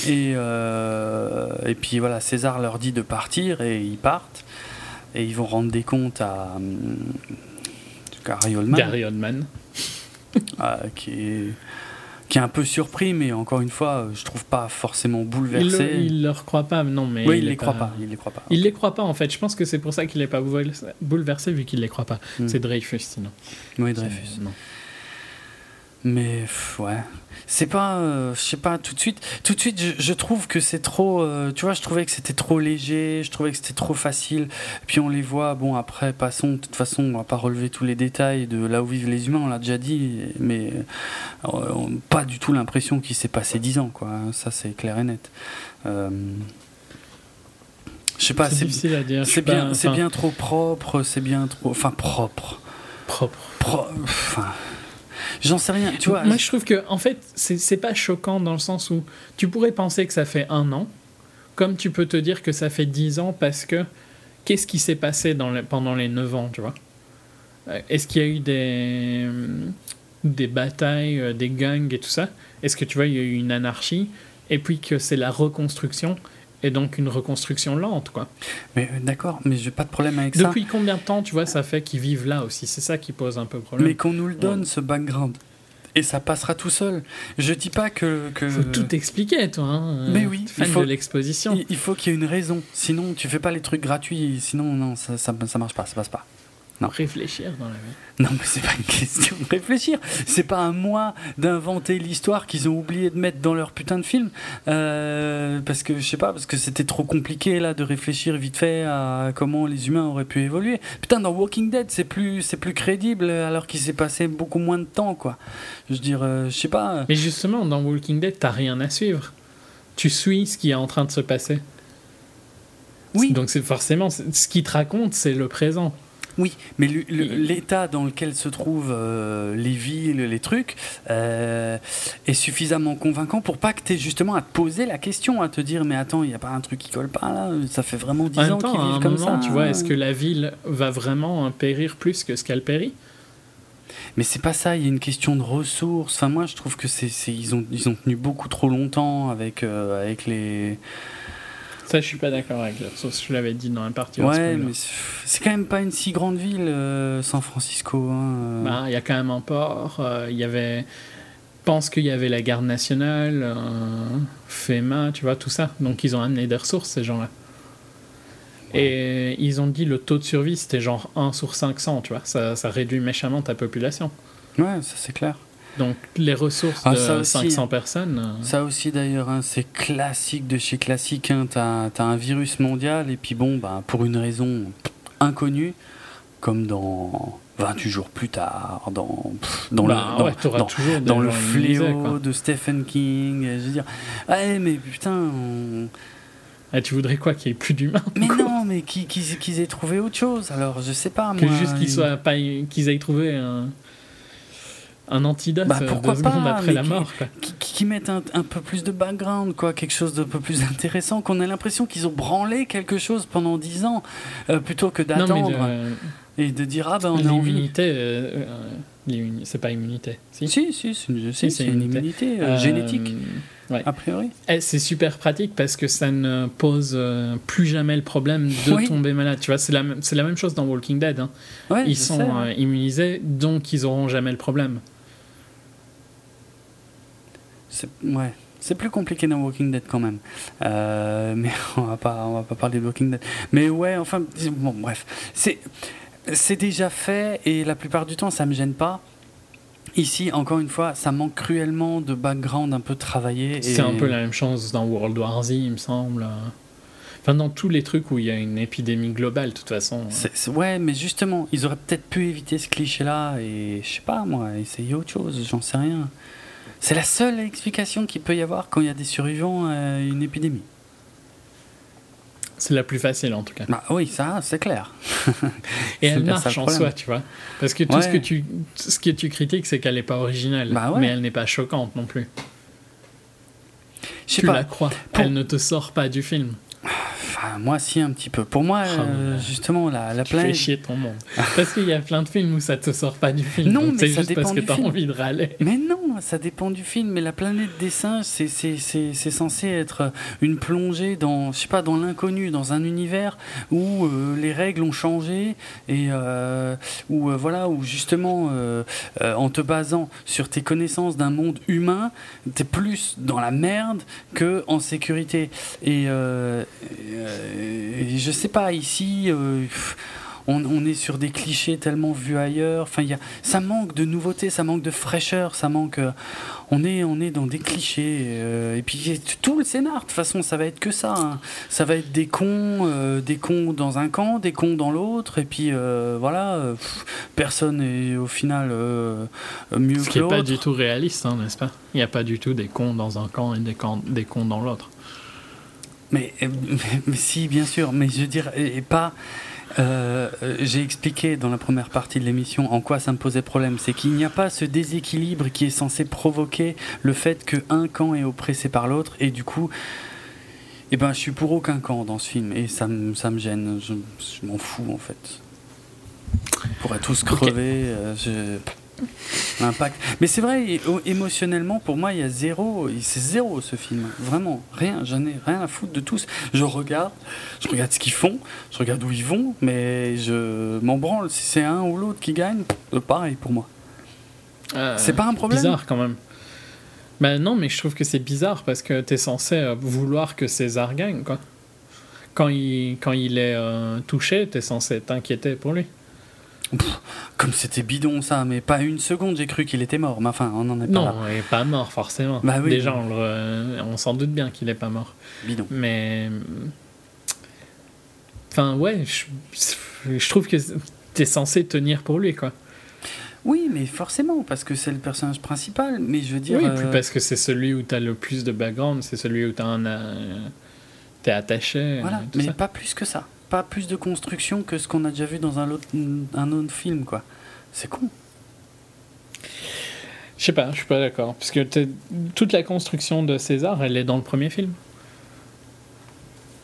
Et, euh, et puis voilà, César leur dit de partir et ils partent. Et ils vont rendre des comptes à Gary Oldman. Gary Oldman. Ah, qui, est, qui est un peu surpris, mais encore une fois, je trouve pas forcément bouleversé. Il, ne leur croit pas, non, mais. Oui, il, les croit pas. Il les croit pas. Il les croit pas, en fait. Je pense que c'est pour ça qu'il n'est pas bouleversé, vu qu'il les croit pas. Hmm. C'est Dreyfus, sinon. Oui, Dreyfus. Non. Mais ouais, c'est pas, euh, je sais pas, tout de suite, tout de suite, je, trouve que c'est trop, euh, tu vois, je trouvais que c'était trop léger, je trouvais que c'était trop facile. Puis on les voit, bon après, passons, de toute façon, on va pas relever tous les détails de là où vivent les humains, on l'a déjà dit, mais euh, pas du tout l'impression qu'il s'est passé dix ans, quoi. Ça c'est clair et net. je sais pas, c'est difficile à dire. C'est bien, c'est bien trop propre, c'est bien trop, enfin propre. Propre. Pro... Enfin J'en sais rien, tu vois. Moi, je trouve que, en fait, c'est pas choquant dans le sens où tu pourrais penser que ça fait un an, comme tu peux te dire que ça fait dix ans parce que qu'est-ce qui s'est passé dans pendant les neuf ans, tu vois? Euh, Est-ce qu'il y a eu des, des batailles, euh, des gangs et tout ça? Est-ce que tu vois, il y a eu une anarchie? Et puis que c'est la reconstruction et donc une reconstruction lente, quoi. Mais euh, d'accord, mais j'ai pas de problème avec ça. Depuis combien de temps, tu vois, ça fait qu'ils vivent là aussi? C'est ça qui pose un peu problème. Mais qu'on nous le donne, ce background. Et ça passera tout seul. Je dis pas que. que... Faut tout expliquer, toi. Hein, mais oui. Fan il faut, de l'exposition. Il, faut qu'il y ait une raison. Sinon, tu fais pas les trucs gratuits. Sinon, non, ça, ça, ça marche pas, ça passe pas. Non. Réfléchir dans la vie. Non, mais c'est pas une question de réfléchir. C'est pas à moi d'inventer l'histoire qu'ils ont oublié de mettre dans leur putain de film. Euh, parce que, je sais pas, parce que c'était trop compliqué là de réfléchir vite fait à comment les humains auraient pu évoluer. Putain, dans Walking Dead, c'est plus, c'est plus crédible alors qu'il s'est passé beaucoup moins de temps, quoi. Je veux dire, euh, je sais pas. Mais justement, dans Walking Dead, t'as rien à suivre. Tu suis ce qui est en train de se passer. Oui. Donc c'est forcément ce qui te raconte, c'est le présent. Oui, mais l'état dans lequel se trouvent euh, les villes, les trucs, euh, est suffisamment convaincant pour pas que tu aies justement à te poser la question, à te dire mais attends, il n'y a pas un truc qui colle pas là Ça fait vraiment 10 ans qu'ils vivent comme ça. Tu vois, est-ce que la ville va vraiment périr plus que ce qu'elle périt? Mais c'est pas ça, il y a une question de ressources. Enfin, moi, je trouve que c'est, ils, ont, ils ont tenu beaucoup trop longtemps avec, euh, avec les, ça, je suis pas d'accord avec ça. Je l'avais dit dans un partie. Ouais, mais c'est quand même pas une si grande ville, euh, San Francisco. Hein, euh. bah, il y a quand même un port. Euh, il y avait. pense qu'il y avait la garde nationale, FEMA, tu vois, tout ça. Donc ils ont amené des ressources, ces gens-là. Et ils ont dit le taux de survie, c'était genre 1 sur 500, tu vois. Ça, ça réduit méchamment ta population. Ouais, ça c'est clair. Donc les ressources ah, de 500 personnes. Euh. Ça aussi d'ailleurs, hein, c'est classique de chez classique. Hein, tu as, un virus mondial et puis bon, bah, pour une raison inconnue, comme dans 28 jours plus tard, dans, dans le, bah, dans, le fléau de Stephen King. Je veux dire, ouais, mais putain. Ah, tu voudrais quoi Qu'il n'y ait plus d'humains Mais non, mais qu'ils aient trouvé autre chose. Alors, je sais pas. Que juste qu'ils ils... qu'ils aient trouvé un un antidote bah, euh, pourquoi pas, après la mort. Qui, mettent un, peu plus de background, quoi, quelque chose de peu plus intéressant, qu'on a l'impression qu'ils ont branlé quelque chose pendant dix ans, euh, plutôt que d'attendre et de dire ah ben on a envie. Euh, C'est pas immunité. Si, si, si c'est une, immunité, euh, génétique. A priori. Eh, c'est super pratique parce que ça ne pose euh, plus jamais le problème de tomber malade. Tu vois, c'est la, la, même chose dans Walking Dead. Hein. ils sont euh, immunisés, donc ils n'auront jamais le problème. Ouais. C'est plus compliqué dans Walking Dead quand même. Euh, mais on va pas, on va pas parler de Walking Dead. Mais ouais, enfin, bon, bref. C'est, c'est déjà fait et la plupart du temps, ça me gêne pas. Ici, encore une fois, ça manque cruellement de background un peu travaillé. C'est un peu la même chose dans World War Z, il me semble. Enfin, dans tous les trucs où il y a une épidémie globale, de toute façon. ouais, mais justement, ils auraient peut-être pu éviter ce cliché-là et, je sais pas, moi, essayer autre chose, j'en sais rien. C'est la seule explication qu'il peut y avoir quand il y a des survivants à une épidémie. C'est la plus facile en tout cas. Bah, oui, ça, c'est clair. Et elle marche en soi, tu vois. Parce que tout ce, que tu, ce que tu critiques, c'est qu'elle n'est pas originale. Bah mais elle n'est pas choquante non plus. Je tu la crois. Elle ne te sort pas du film. Enfin, moi, si, un petit peu. Pour moi, ah, euh, justement, la, la tu planète. fais chier ton monde. parce qu'il y a plein de films où ça te sort pas du film. Non, mais c'est juste parce que tu as envie de râler. Mais non, ça dépend du film. Mais la planète des singes, c'est censé être une plongée dans, je sais pas, dans l'inconnu, dans un univers où euh, les règles ont changé et euh, où, voilà, où justement, en te basant sur tes connaissances d'un monde humain, tu es plus dans la merde que en sécurité. Et euh, je sais pas, ici, euh, on, est sur des clichés tellement vus ailleurs. Enfin, y a, ça manque de nouveauté, ça manque de fraîcheur, ça manque. Euh, on, est, on est dans des clichés. et puis tout le scénar, de toute façon, ça va être que ça. Hein. Ça va être des cons, des cons dans un camp, des cons dans l'autre. Et puis voilà, personne est au final mieux Ce que qui n'est pas du tout réaliste, hein, n'est-ce pas? Il n'y a pas du tout des cons dans un camp et des, camps, des cons dans l'autre. Mais, mais, si, bien sûr, mais je veux dire, et pas. Euh, j'ai expliqué dans la première partie de l'émission en quoi ça me posait problème. C'est qu'il n'y a pas ce déséquilibre qui est censé provoquer le fait qu'un camp est oppressé par l'autre et du coup. Eh ben, je suis pour aucun camp dans ce film et ça me, ça me gêne. Je, m'en fous en fait. On pourrait tous crever. Euh, je... L'impact. Mais c'est vrai, émotionnellement, pour moi, il y a zéro. C'est zéro ce film. Vraiment, rien. J'en ai rien à foutre de tous. Je regarde, je regarde ce qu'ils font, je regarde où ils vont, mais je m'en branle. Si c'est un ou l'autre qui gagne, euh, pareil pour moi. Euh, c'est pas un problème? Bizarre quand même. Ben non, mais je trouve que c'est bizarre parce que t'es censé euh, vouloir que César gagne, quoi. Quand il, quand il est touché, t'es censé t'inquiéter pour lui comme c'était bidon ça, mais pas une seconde j'ai cru qu'il était mort. Mais enfin, on en est pas non, il est pas mort forcément. Bah Déjà, on, on s'en doute bien qu'il est pas mort. Bidon. Mais. Enfin, ouais, je, je trouve que t'es censé tenir pour lui, quoi. Oui, mais forcément, parce que c'est le personnage principal. Mais je veux dire. Oui, puis euh, parce que c'est celui où t'as le plus de background, c'est celui où t'as un. Euh, t'es attaché. Voilà, mais pas plus que ça pas plus de construction que ce qu'on a déjà vu dans un autre, un autre film, quoi. C'est con. Je sais pas, je suis pas d'accord. Parce que toute la construction de César, elle est dans le premier film.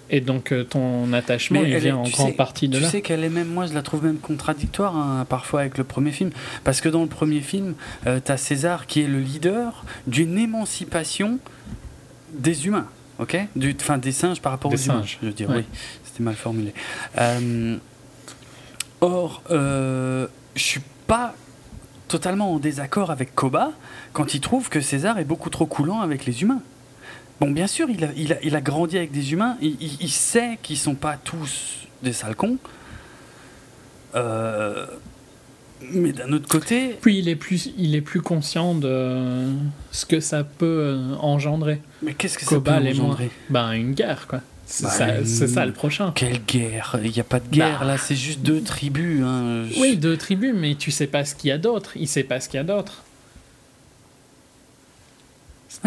Et donc euh, ton attachement, il vient en grande partie de là. Tu sais qu'elle est même, moi je la trouve même contradictoire hein, parfois avec le premier film. Parce que dans le premier film, euh, tu as César qui est le leader d'une émancipation des humains. Ok? Du, Enfin, des singes par rapport aux singes. humains, je veux dire, oui c'était mal formulé. Euh, or, euh, je suis pas totalement en désaccord avec Koba quand il trouve que César est beaucoup trop coulant avec les humains. Bon, bien sûr, il a, il a, il a grandi avec des humains, il, il, sait qu'ils sont pas tous des sales cons. Euh, mais d'un autre côté. Puis il est plus, il est plus conscient de ce que ça peut engendrer. Mais qu'est-ce que ça peut engendrer? Ben une guerre quoi. C'est ça, le prochain. Quelle guerre Il n'y a pas de guerre bah. là, c'est juste deux tribus. Hein. Oui, deux tribus, mais tu sais pas ce qu'il y a d'autre. Il sait pas ce qu'il y a d'autre.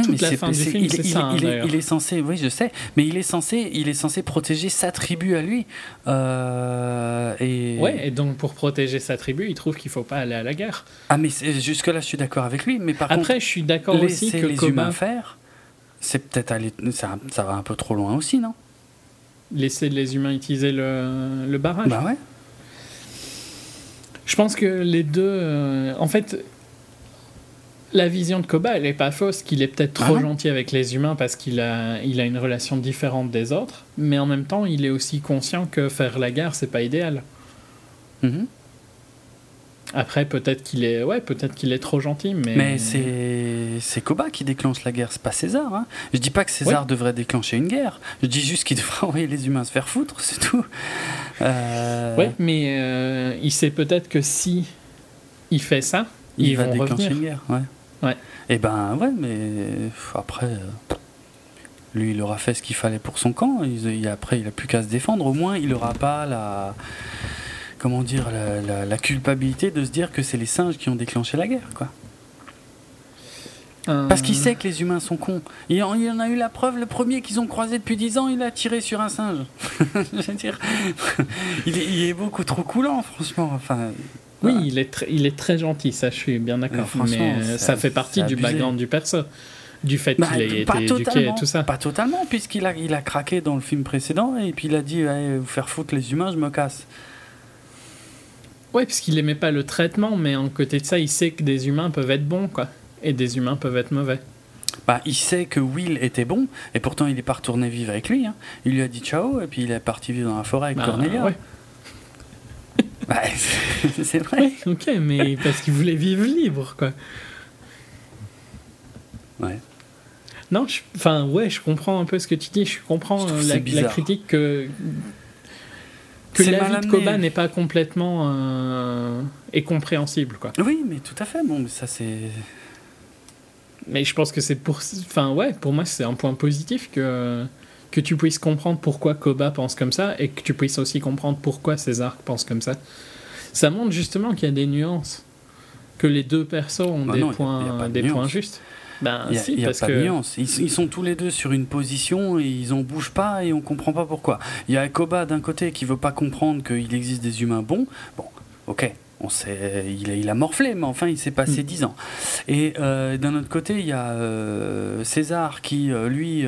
Toute la fin du film, c'est ça. Il, est, il, est, censé, oui, je sais, mais il est censé, il est censé protéger sa tribu à lui. Euh, et... Ouais, et donc pour protéger sa tribu, il trouve qu'il faut pas aller à la guerre. Ah, mais jusque là, je suis d'accord avec lui, mais par après, je suis d'accord aussi que les humains faire, c'est peut-être aller, ça, ça va un peu trop loin aussi, non? Laisser les humains utiliser le, le barrage. Bah ouais. Je pense que les deux. en fait, la vision de Koba, elle n'est pas fausse, qu'il est peut-être trop ah gentil avec les humains parce qu'il a, il a une relation différente des autres, mais en même temps, il est aussi conscient que faire la guerre, c'est pas idéal. Mhm. Après, peut-être qu'il est, ouais, peut-être qu'il est trop gentil, mais. Mais c'est, c'est Koba qui déclenche la guerre, c'est pas César. Hein. Je dis pas que César devrait déclencher une guerre. Je dis juste qu'il devrait envoyer les humains se faire foutre, c'est tout. Euh... Ouais, mais euh, il sait peut-être que si il fait ça, il ils va déclencher une guerre. Ouais. Ouais. Et eh ben ouais, mais après, euh, lui, il aura fait ce qu'il fallait pour son camp. Il, après, il a plus qu'à se défendre. Au moins, il aura pas la, comment dire, la, culpabilité de se dire que c'est les singes qui ont déclenché la guerre, quoi. Euh. Parce qu'il sait que les humains sont cons. Il en, il en a eu la preuve, le premier qu'ils ont croisé depuis 10 ans, il a tiré sur un singe. Je veux dire, il est, il est, beaucoup trop coulant, franchement. Enfin, oui, il est, très, il est très gentil, ça je suis bien d'accord. Mais euh, ça fait partie du background du perso. Du fait bah, qu'il ait été éduqué et tout ça. Pas totalement, puisqu'il a, il a craqué dans le film précédent et puis il a dit vous faire foutre les humains, je me casse. Ouais, puisqu'il aimait pas le traitement, mais en côté de ça, il sait que des humains peuvent être bons, quoi. Et des humains peuvent être mauvais. Bah, il sait que Will était bon, et pourtant il est pas retourné vivre avec lui. Hein. Il lui a dit ciao, et puis il est parti vivre dans la forêt avec bah, Cornelia. Ouais. Bah, c'est vrai. ok, mais parce qu'il voulait vivre libre, quoi. Ouais. Non, enfin, ouais, je comprends un peu ce que tu dis. Je comprends euh, la, critique que, que la vie de Koba n'est pas complètement euh, compréhensible, quoi. Oui, mais tout à fait. Bon, mais ça, c'est. Mais je pense que c'est pour. Enfin, ouais, pour moi, c'est un point positif que que tu puisses comprendre pourquoi Koba pense comme ça et que tu puisses aussi comprendre pourquoi César pense comme ça. Ça montre justement qu'il y a des nuances, que les deux persos ont bah des, points, des points justes. Ben, il n'y a, pas de nuance. Ils, sont tous les deux sur une position et ils en bougent pas et on comprend pas pourquoi. Il y a Koba d'un côté qui veut pas comprendre qu'il existe des humains bons. Bon, ok, on sait, il, a, morflé, mais enfin, il s'est passé mm. dix ans. Et euh, d'un autre côté, il y a euh, César qui, euh, lui,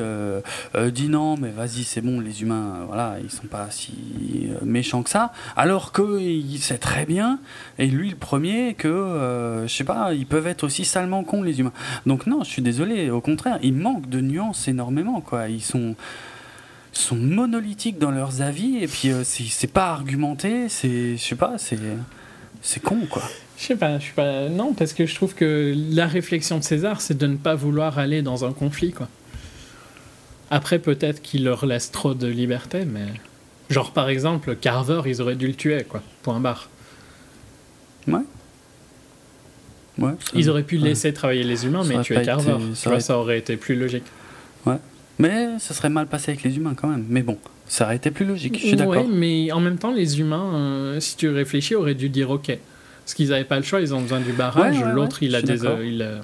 dit non, mais vas-y, c'est bon, les humains, voilà, ils sont pas si méchants que ça. Alors qu'il sait très bien, et lui le premier, que, je sais pas, ils peuvent être aussi salement cons, les humains. Donc non, je suis désolé, au contraire, ils manquent de nuances énormément, quoi. Ils sont sont monolithiques dans leurs avis et puis c'est pas argumenté c'est je sais pas c'est c'est con, quoi. Je sais pas, je suis pas. Non, parce que je trouve que la réflexion de César, c'est de ne pas vouloir aller dans un conflit, quoi. Après, peut-être qu'il leur laisse trop de liberté, mais. Genre, par exemple, Carver, ils auraient dû le tuer, quoi. Point barre. Ouais. Ouais, ils auraient pu laisser travailler les humains, mais tuer Carver. ça, ça aurait été plus logique. Ouais. Mais ça serait mal passé avec les humains quand même. Mais bon, ça aurait été plus logique, je suis d'accord. Oui, mais en même temps, les humains, euh, si tu réfléchis, auraient dû dire ok. Parce qu'ils n'avaient pas le choix, ils ont besoin du barrage. L'autre, il a des. Euh, il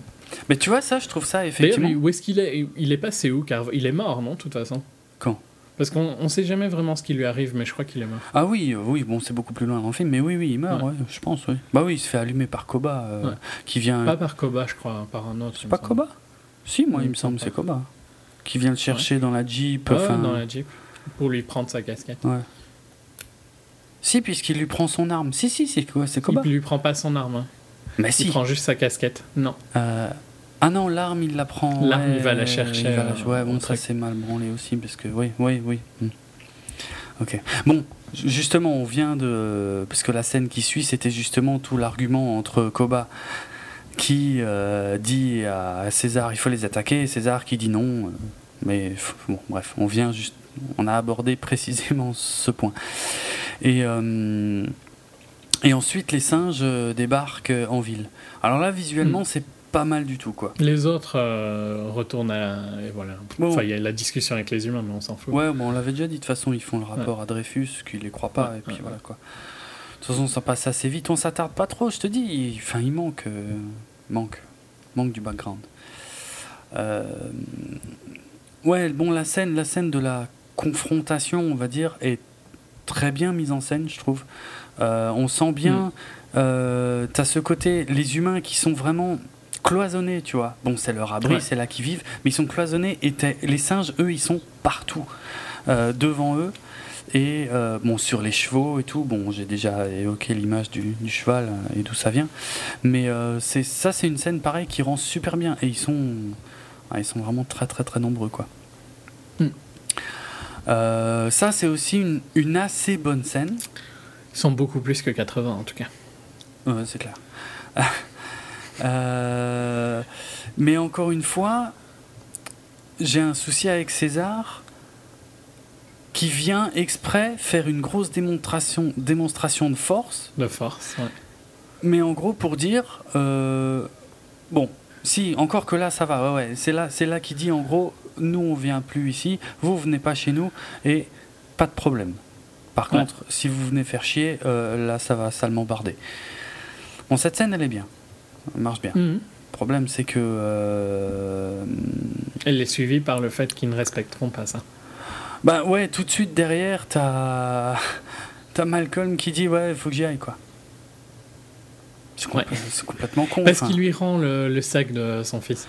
Mais tu vois, ça, je trouve ça effectivement. où est-ce qu'il est? Il est passé où car Il est mort, non, de toute façon? Quand? Parce qu'on ne sait jamais vraiment ce qui lui arrive, mais je crois qu'il est mort. Ah oui, euh, oui, bon, c'est beaucoup plus loin dans le film, mais oui, oui, il meurt, ouais. je pense, oui. Bah oui, il se fait allumer par Koba, qui vient. Pas par Koba, je crois, par un autre. C'est pas Koba? Si, moi, il me semble, c'est Koba. Qui vient le chercher dans la Jeep. enfin... dans la Jeep. Pour lui prendre sa casquette. Ouais. Si, puisqu'il lui prend son arme. Si, si, c'est quoi C'est Koba. Il lui prend pas son arme. Hein. Mais il prend juste sa casquette. Non. Euh... Ah non, l'arme, il la prend. L'arme, il va la chercher. Euh, ouais, bon, ça c'est mal branlé aussi, parce que. Oui, oui, oui. Hmm. Ok. Bon, justement, on vient de. Parce que la scène qui suit, c'était justement tout l'argument entre Koba qui euh, dit à César il faut les attaquer, et César qui dit non. Euh, mais bon, bref, on vient juste on a abordé précisément ce point. Et, euh, et ensuite, les singes débarquent en ville. Alors là, visuellement, hmm. c'est pas mal du tout, quoi. Les autres euh, retournent à... Et voilà. enfin, il y a la discussion avec les humains, mais on s'en fout. Ouais, bon, on l'avait déjà dit, de toute façon, ils font le rapport à Dreyfus, qu'ils les croient pas, et puis voilà, quoi. De toute façon, ça passe assez vite, on s'attarde pas trop, je te dis. Enfin, il manque... manque. Manque du background. Ouais, bon, la scène, la scène de la confrontation, on va dire, est très bien mise en scène, je trouve. Euh, on sent bien, mm. euh, tu as ce côté, les humains qui sont vraiment cloisonnés, tu vois. Bon, c'est leur abri, c'est là qu'ils vivent, mais ils sont cloisonnés et les singes, eux, ils sont partout euh, devant eux. Et bon, sur les chevaux et tout, bon, j'ai déjà évoqué l'image du, cheval et d'où ça vient. Mais c'est ça, c'est une scène pareille qui rend super bien. Et ils sont, ah, ils sont vraiment très très très nombreux, quoi. Hmm. ça, c'est aussi une, une, assez bonne scène. Ils sont beaucoup plus que 80 en tout cas. Ouais, c'est clair. Euh, mais encore une fois, j'ai un souci avec César qui vient exprès faire une grosse démonstration, démonstration de force. De force, ouais. Mais en gros, pour dire, euh, bon, si, encore que là, ça va, ouais, c'est là, c'est là qu'il dit en gros, nous on vient plus ici, vous venez pas chez nous et pas de problème. Par contre, si vous venez faire chier, euh, là ça va salement barder. Bon, cette scène, elle est bien. Elle marche bien. Mhm. Le problème, c'est que. Euh, elle est suivie par le fait qu'ils ne respecteront pas ça. Bah ouais, tout de suite derrière, t'as. Malcolm qui dit Ouais, il faut que j'y aille, quoi. C'est complètement con. Parce qu'il lui rend le, sac de son fils.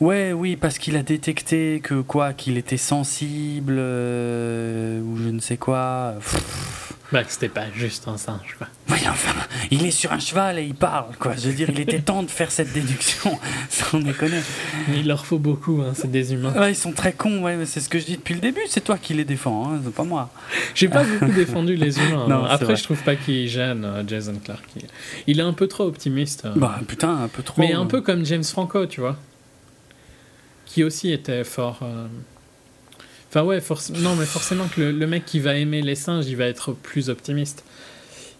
Ouais, oui, parce qu'il a détecté que quoi, qu'il était sensible euh, ou je ne sais quoi. Bah, que c'était pas juste un singe, quoi. Oui, enfin, il est sur un cheval et il parle, quoi. Je veux dire, il était temps de faire cette déduction, sans déconner. Il leur faut beaucoup, hein, c'est des humains. Ouais, ils sont très cons, ouais, c'est ce que je dis depuis le début, c'est toi qui les défends, hein, c'est pas moi. J'ai pas beaucoup défendu les humains. Non, Après, je trouve pas qu'il gêne euh, Jason Clark. Il est un peu trop optimiste. Euh. Bah, putain, un peu trop. Mais un peu comme James Franco, tu vois. Qui aussi était fort. Euh, Enfin ouais, non mais forcément que le, mec qui va aimer les singes, il va être plus optimiste.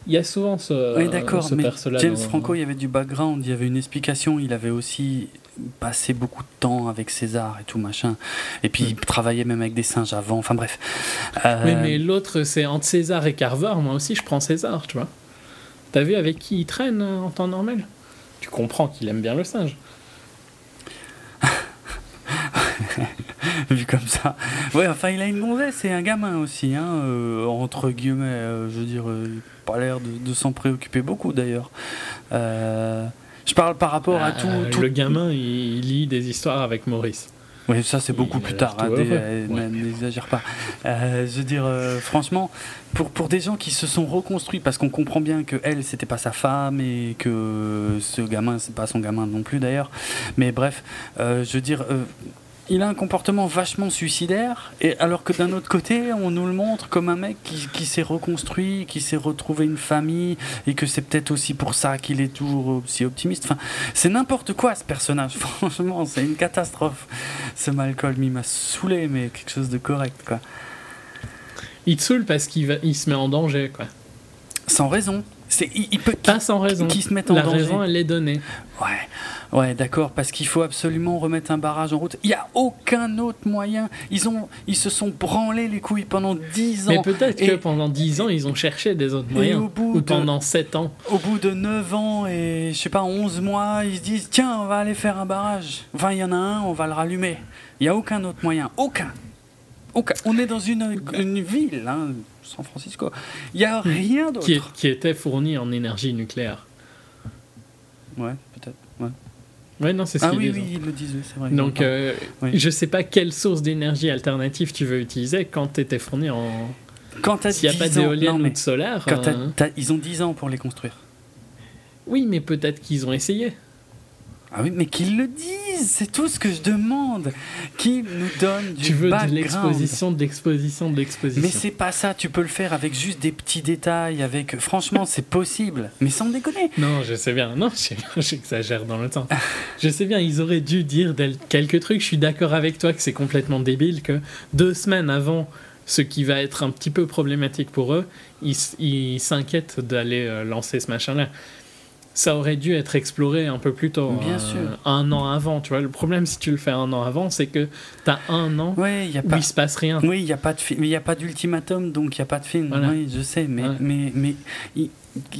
Il y a souvent ce, oui, d'accord, mais James Franco, il y avait du background, il y avait une explication, il avait aussi passé beaucoup de temps avec César et tout machin. Et puis il mm. travaillait même avec des singes avant, enfin bref. Euh, mais l'autre, c'est entre César et Carver, moi aussi je prends César, tu vois. T'as vu avec qui il traîne euh, en temps normal? Tu comprends qu'il aime bien le singe. vu comme ça. Ouais, enfin, il a une gonzesse, c'est un gamin aussi, hein, euh, entre guillemets. Euh, je veux dire, euh, il n'a pas l'air de, s'en préoccuper beaucoup d'ailleurs. je parle par rapport à tout, Le gamin, il, lit des histoires avec Maurice. Oui, ça c'est beaucoup plus tard, hein, n'exagère pas. je veux dire, franchement, pour, pour des gens qui se sont reconstruits, parce qu'on comprend bien que elle, c'était pas sa femme et que ce gamin, c'est pas son gamin non plus d'ailleurs. Mais bref, je veux dire, il a un comportement vachement suicidaire, et alors que d'un autre côté, on nous le montre comme un mec qui, s'est reconstruit, qui s'est retrouvé une famille, et que c'est peut-être aussi pour ça qu'il est toujours aussi optimiste. Enfin, c'est n'importe quoi ce personnage, franchement, c'est une catastrophe. Ce Malcolm, il m'a saoulé, mais quelque chose de correct, quoi. Il te saoule parce qu'il il se met en danger, quoi. Sans raison. C'est, il, peut pas sans raison. Qui se met en La raison, elle est donnée. Ouais. Ouais, d'accord, parce qu'il faut absolument remettre un barrage en route. Il n'y a aucun autre moyen. Ils, ont, ils se sont branlés les couilles pendant 10 ans. Mais peut-être que pendant 10 ans, ils ont cherché des autres moyens. Au bout ou pendant 7 ans. Au bout de 9 ans et, je sais pas, 11 mois, ils se disent tiens, on va aller faire un barrage. Enfin, il y en a un, on va le rallumer. Il n'y a aucun autre moyen. Aucun. aucun. On est dans une, une ville, hein, San Francisco. Il n'y a rien d'autre. Qui, qui était fourni en énergie nucléaire. Ouais, peut-être. Ouais. Ouais, non, c'est ce ah, qu'ils oui, disent. oui, ils le disent, c'est vrai. Donc, euh, je sais pas quelle source d'énergie alternative tu veux utiliser quand tu étais fourni en. Quand S'il n'y a pas d'éolienne ou de solaire. Quand euh, ils ont 10 ans pour les construire. Oui, mais peut-être qu'ils ont essayé. Ah oui, mais qu'ils le disent, c'est tout ce que je demande. Qui nous donne du Tu veux de l'exposition, de l'exposition, de l'exposition. Mais c'est pas ça, tu peux le faire avec juste des petits détails, avec... Franchement, c'est possible, mais sans déconner. Non, je sais bien, non, j'exagère dans le temps. je sais bien, ils auraient dû dire quelques trucs, je suis d'accord avec toi que c'est complètement débile, que deux semaines avant ce qui va être un petit peu problématique pour eux, ils s'inquiètent d'aller euh, lancer ce machin-là ça aurait dû être exploré un peu plus tôt. Bien euh, sûr. Un an avant, tu vois. Le problème, si tu le fais un an avant, c'est que tu as un an ouais, y a où pas... il se passe rien. Oui, il n'y a pas de il n'y a pas d'ultimatum, donc il n'y a pas de film. Oui, je sais, mais, mais, mais ils,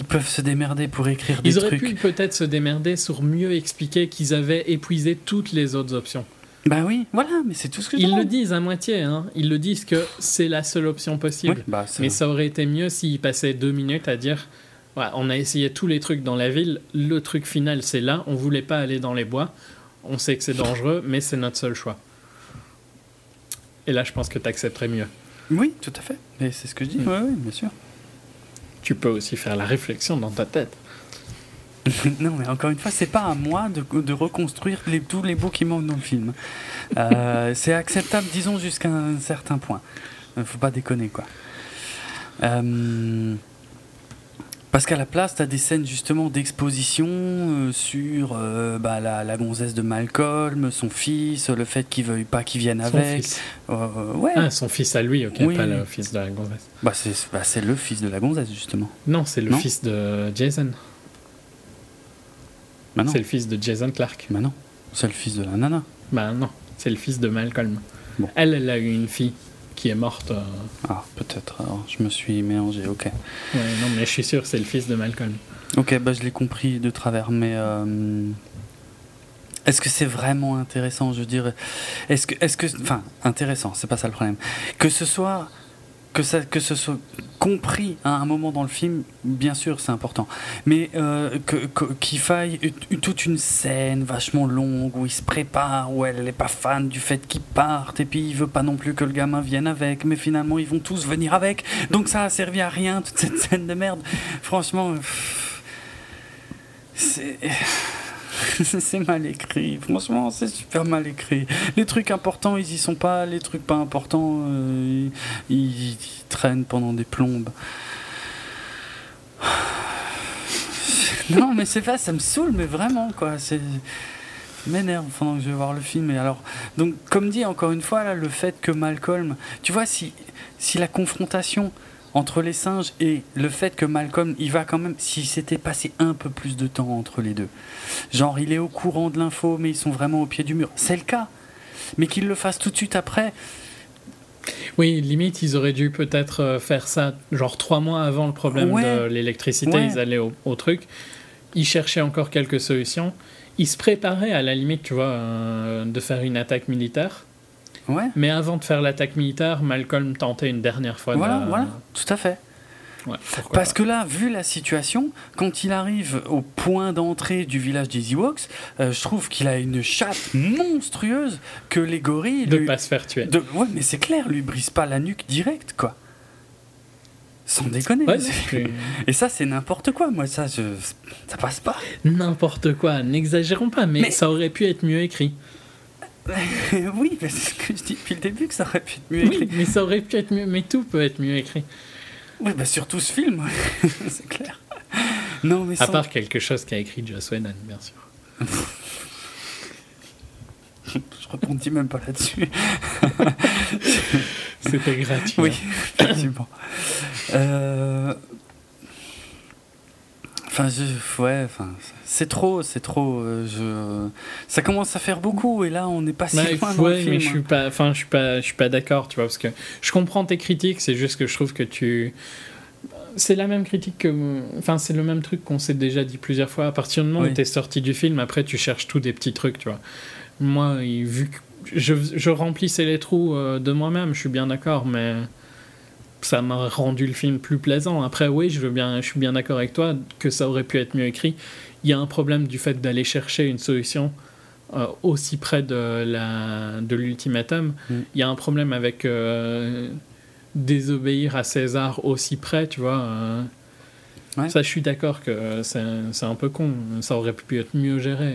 peuvent se démerder pour écrire des trucs. Ils auraient pu peut-être se démerder sur mieux expliquer qu'ils avaient épuisé toutes les autres options. Bah oui, voilà, mais c'est tout ce que Ils le disent à moitié, hein. Ils le disent que c'est la seule option possible. bah, mais ça aurait été mieux s'ils passaient deux minutes à dire on a essayé tous les trucs dans la ville. Le truc final, c'est là. On voulait pas aller dans les bois. On sait que c'est dangereux, mais c'est notre seul choix. Et là, je pense que tu accepterais mieux. Oui, tout à fait. Mais c'est ce que je dis. Mm. Oui, bien sûr. Tu peux aussi faire la réflexion dans ta tête. non, mais encore une fois, c'est pas à moi de, de reconstruire les, tous les bouts qui manquent dans le film. Euh, c'est acceptable, disons, jusqu'à un certain point. Faut pas déconner, quoi. Euh, parce qu'à la place, tu as des scènes justement d'exposition euh, sur euh, bah, la, la, gonzesse de Malcolm, son fils, le fait qu'il veuille pas qu'il vienne avec. Fils. ouais. Ah, son fils à lui, ok, pas le fils de la gonzesse. Bah, c'est bah, le fils de la gonzesse, justement. Non, c'est le fils de Jason. Bah c'est le fils de Jason Clark. Bah non, c'est le fils de la nana. Bah non, c'est le fils de Malcolm. Bon. Elle, elle a eu une fille qui est morte. Euh. Ah, peut-être. Alors, je me suis mélangé, ok. Ouais, non, mais je suis sûr, c'est le fils de Malcolm. Ok, bah, je l'ai compris de travers, mais. Euh, est-ce que c'est vraiment intéressant? Je veux dire, est-ce que, est-ce que, enfin, intéressant, c'est pas ça le problème. Que ce soit que, ça, que ce soit compris à un moment dans le film, bien sûr, c'est important. Mais euh, qu'il faille toute une scène vachement longue où il se prépare, où elle n'est pas fan du fait qu'il parte, et puis il veut pas non plus que le gamin vienne avec, mais finalement ils vont tous venir avec. Donc ça a servi à rien, toute cette scène de merde. Franchement, c'est. c'est mal écrit. Franchement, c'est super mal écrit. Les trucs importants, ils y sont pas. Les trucs pas importants, euh, ils, traînent pendant des plombes. non, mais c'est pas, ça me saoule, mais vraiment, quoi. C'est m'énerve pendant que je vais voir le film. Et alors, donc, comme dit encore une fois, le fait que Malcolm, tu vois, si, si la confrontation entre les singes et le fait que Malcolm, il va quand même, s'il s'était passé un peu plus de temps entre les deux, genre il est au courant de l'info, mais ils sont vraiment au pied du mur, c'est le cas, mais qu'il le fasse tout de suite après. Oui, limite, ils auraient dû peut-être euh, faire ça, genre trois mois avant le problème de l'électricité, ils allaient au, au, truc, ils cherchaient encore quelques solutions, ils se préparaient à la limite, tu vois, euh, de faire une attaque militaire mais avant de faire l'attaque militaire, Malcolm tentait une dernière fois. Voilà, voilà, tout à fait. Parce que là, vu la situation, quand il arrive au point d'entrée du village des Ewoks, euh, je trouve qu'il a une chatte monstrueuse que les gorilles. De pas se faire tuer. De... Ouais, mais c'est clair, lui brise pas la nuque direct, quoi. Sans déconner. Et ça, c'est n'importe quoi. Moi, ça, je... ça passe pas. N'importe quoi. N'exagérons pas, mais, ça aurait pu être mieux écrit. oui, c'est ce que je dis depuis le début que ça aurait pu être mieux écrit. mais ça aurait pu être mieux, mais tout peut être mieux écrit. Oui, bah surtout ce film, c'est clair. Non, mais à part quelque chose qu'a écrit Joss Whedon, bien sûr. je répondis même pas là-dessus. C'était gratuit. Oui, effectivement. Euh, Enfin, je, ouais, enfin, c'est trop, c'est trop. Euh, je, ça commence à faire beaucoup et là, on n'est pas si loin dans le film. mais je suis pas, enfin, je suis pas, je suis pas d'accord, tu vois, parce que je comprends tes critiques. C'est juste que je trouve que tu, c'est la même critique que, enfin, c'est le même truc qu'on s'est déjà dit plusieurs fois. À partir du moment où tu es sorti du film, après, tu cherches tous des petits trucs, tu vois. Moi, vu que je, je remplissais les trous euh, de moi-même, je suis bien d'accord, mais ça m'a rendu le film plus plaisant. Après, oui, je, veux bien, je suis bien d'accord avec toi que ça aurait pu être mieux écrit. Il y a un problème du fait d'aller chercher une solution euh, aussi près de, la, de l'ultimatum. Mm. Il y a un problème avec euh, désobéir à César aussi près, tu vois. Euh. Ça, je suis d'accord que c'est, c'est un peu con. Ça aurait pu être mieux géré.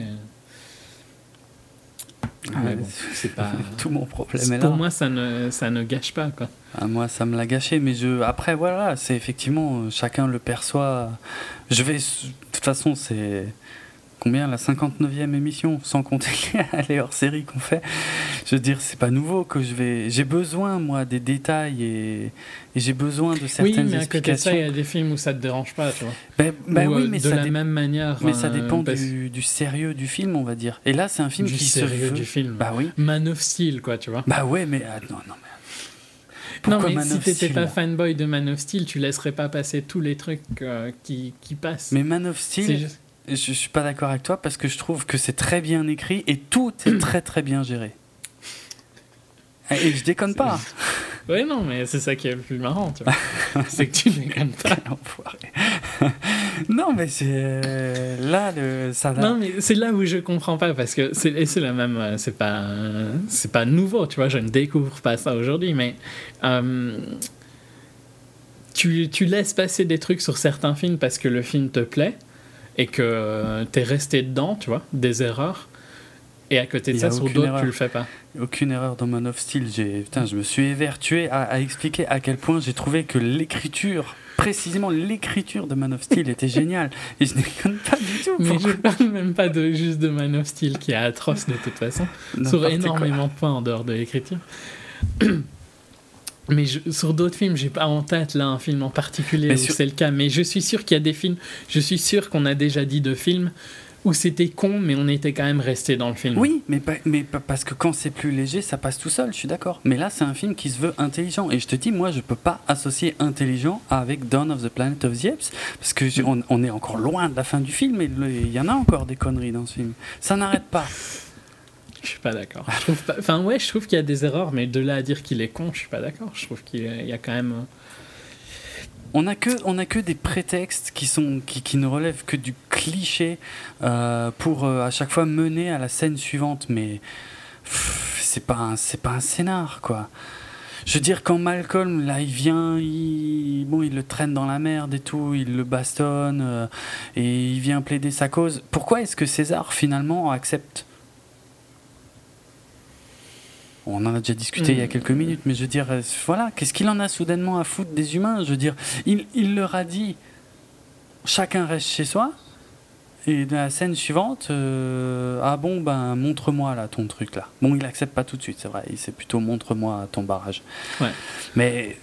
Ah, c'est pas tout mon problème. Pour moi, ça ne, ça ne gâche pas. Quoi. Ah, moi, ça me l'a gâché, mais je... après, voilà, c'est effectivement, chacun le perçoit. Je vais, de toute façon, c'est combien la 59e émission, sans compter les hors-série qu'on fait. Je veux dire, c'est pas nouveau que je vais. J'ai besoin, moi, des détails et, et j'ai besoin de certaines oui, mais à côté de ça, il y a des films où ça te dérange pas, tu vois. Ben, ben oui, euh, mais de la même manière. Mais ça euh, dépend du, du, sérieux du film, on va dire. Et là, c'est un film du qui sérieux se veut... du film. Bah oui. Man of Steel, quoi, tu vois. Bah ouais, mais ah, non, non, mais non, mais si t'étais pas fanboy de Man of Steel, tu laisserais pas passer tous les trucs euh, qui, qui, passent. Mais Man of Steel, je suis pas d'accord avec toi parce que je trouve que c'est très bien écrit et tout est très très bien géré. Et je déconne pas. Oui, non, mais c'est ça qui est le plus marrant, tu vois. c'est que tu déconnes pas. non, mais c'est là le ça. Non, mais c'est là où je comprends pas parce que c'est c'est la même. Euh, c'est pas c'est pas nouveau, tu vois. Je ne découvre pas ça aujourd'hui, mais. Euh, tu, tu, laisses passer des trucs sur certains films parce que le film te plaît et que tu es resté dedans, tu vois, des erreurs. Et à côté de ça, sur d'autres, tu le fais pas. Aucune erreur dans Man of Steel. Putain, je me suis évertué à, à expliquer à quel point j'ai trouvé que l'écriture précisément l'écriture de Man of Steel était géniale. Et je déconne pas du tout. Mais je parle même pas de, juste de Man of Steel qui est atroce de toute façon. sur énormément de points en dehors de l'écriture. Mais sur d'autres films, j'ai pas en tête là un film en particulier où c'est le cas. Mais je suis sûr qu'il y a des films. Je suis sûr qu'on a déjà dit de films où c'était con, mais on était quand même resté dans le film. Oui, mais, mais parce que quand c'est plus léger, ça passe tout seul, je suis d'accord. Mais là, c'est un film qui se veut intelligent. Et je te dis, moi, je peux pas associer intelligent avec Dawn of the Planet of the Apes, parce que on, est encore loin de la fin du film, et il y en a encore des conneries dans ce film. Ça n'arrête pas. Je suis pas d'accord. Enfin, ouais, je trouve qu'il y a des erreurs, mais de là à dire qu'il est con, je suis pas d'accord. Je trouve qu'il y a quand même on n'a que, on a que des prétextes qui, sont, qui, qui ne relèvent que du cliché euh, pour euh, à chaque fois mener à la scène suivante. Mais c'est pas, c'est pas un scénar, quoi. Je veux dire, quand Malcolm, là, il vient, il, bon, il le traîne dans la merde et tout, il le bastonne, euh, et il vient plaider sa cause. Pourquoi est-ce que César, finalement, accepte on en a déjà discuté il y a mm. quelques minutes, mais je veux dire, euh, voilà, qu'est-ce qu'il en a soudainement à foutre des humains? Je veux dire, il, il leur a dit chacun reste chez soi. Et dans la scène suivante, euh, ah bon, ben montre-moi là ton truc là. Bon, il accepte pas tout de suite, c'est vrai. C'est plutôt montre-moi ton barrage. Ouais. Mais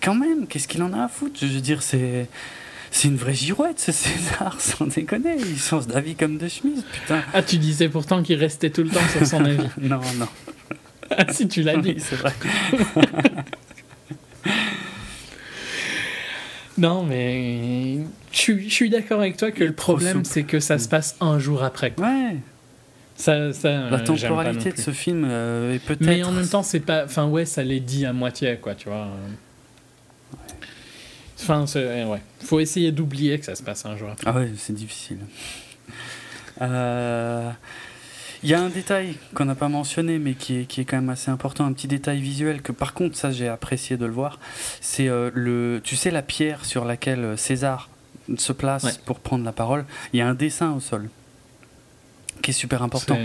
quand même, qu'est-ce qu'il en a à foutre? Je veux dire, c'est c'est une vraie girouette ce César, sans déconner. Il change d'avis comme de chemise, putain. Ah, tu disais pourtant qu'il restait tout le temps sur son avis. non, non. Si tu l'as dit. c'est vrai. non, mais je, suis d'accord avec toi que le problème, c'est que ça se passe un jour après. Ouais. Ça, ça, la temporalité de ce film euh, est peut-être. Mais en même temps, c'est pas. Enfin, ouais, ça l'est dit à moitié, quoi, tu vois. Enfin, ouais. Faut essayer d'oublier que ça se passe un jour après. Ah ouais, c'est difficile. Euh. Il y a un détail qu'on n'a pas mentionné, mais qui est, qui est quand même assez important, un petit détail visuel que par contre, ça j'ai apprécié de le voir. C'est euh, le, tu sais, la pierre sur laquelle euh, César se place pour prendre la parole. Il y a un dessin au sol qui est super important.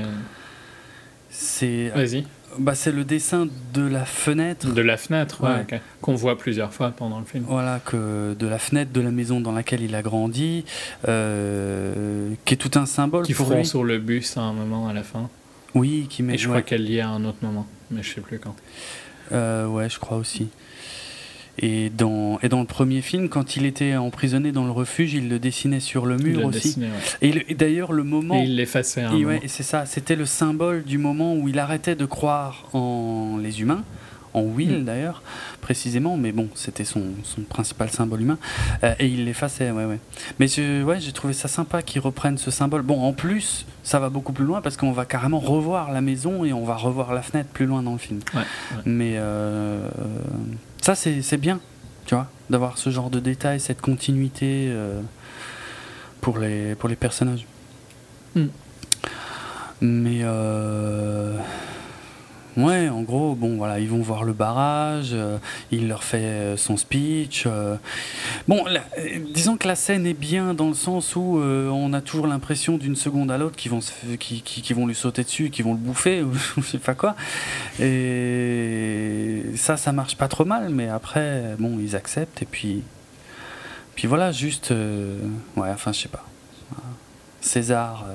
C'est. Vas-y. Bah, c'est le dessin de la fenêtre. De la fenêtre, ouais, qu'on voit plusieurs fois pendant le film. Voilà, que de la fenêtre de la maison dans laquelle il a grandi, euh, qui est tout un symbole qui lui. sur le bus à un moment à la fin. Oui, qui met. Et je crois qu'elle y est à un autre moment, mais je sais plus quand. Euh, ouais, je crois aussi. Et dans, et dans le premier film, quand il était emprisonné dans le refuge, il le dessinait sur le mur aussi. Et, d'ailleurs, le moment. Et il l'effaçait. Ouais, c'est ça. C'était le symbole du moment où il arrêtait de croire en les humains, en Will hmm. d'ailleurs, précisément. Mais bon, c'était son, son, principal symbole humain. Euh, et il l'effaçait, ouais, ouais. Mais je, ouais, j'ai trouvé ça sympa qu'il reprenne ce symbole. Bon, en plus, ça va beaucoup plus loin parce qu'on va carrément revoir la maison et on va revoir la fenêtre plus loin dans le film. Mais. Euh, ça, c'est bien, tu vois, d'avoir ce genre de détails, cette continuité euh, pour, les, pour les personnages. Hmm. Mais euh, Ouais, en gros, bon, voilà, ils vont voir le barrage, euh, il leur fait euh, son speech. Euh. Bon, disons que la scène est bien dans le sens où on a toujours l'impression d'une seconde à l'autre qu'ils vont, qui, vont lui sauter dessus, qu'ils vont le bouffer, ou je sais pas quoi. Et ça, ça marche pas trop mal, mais après, bon, ils acceptent, et puis. Puis voilà, juste. ouais, enfin, je sais pas. César.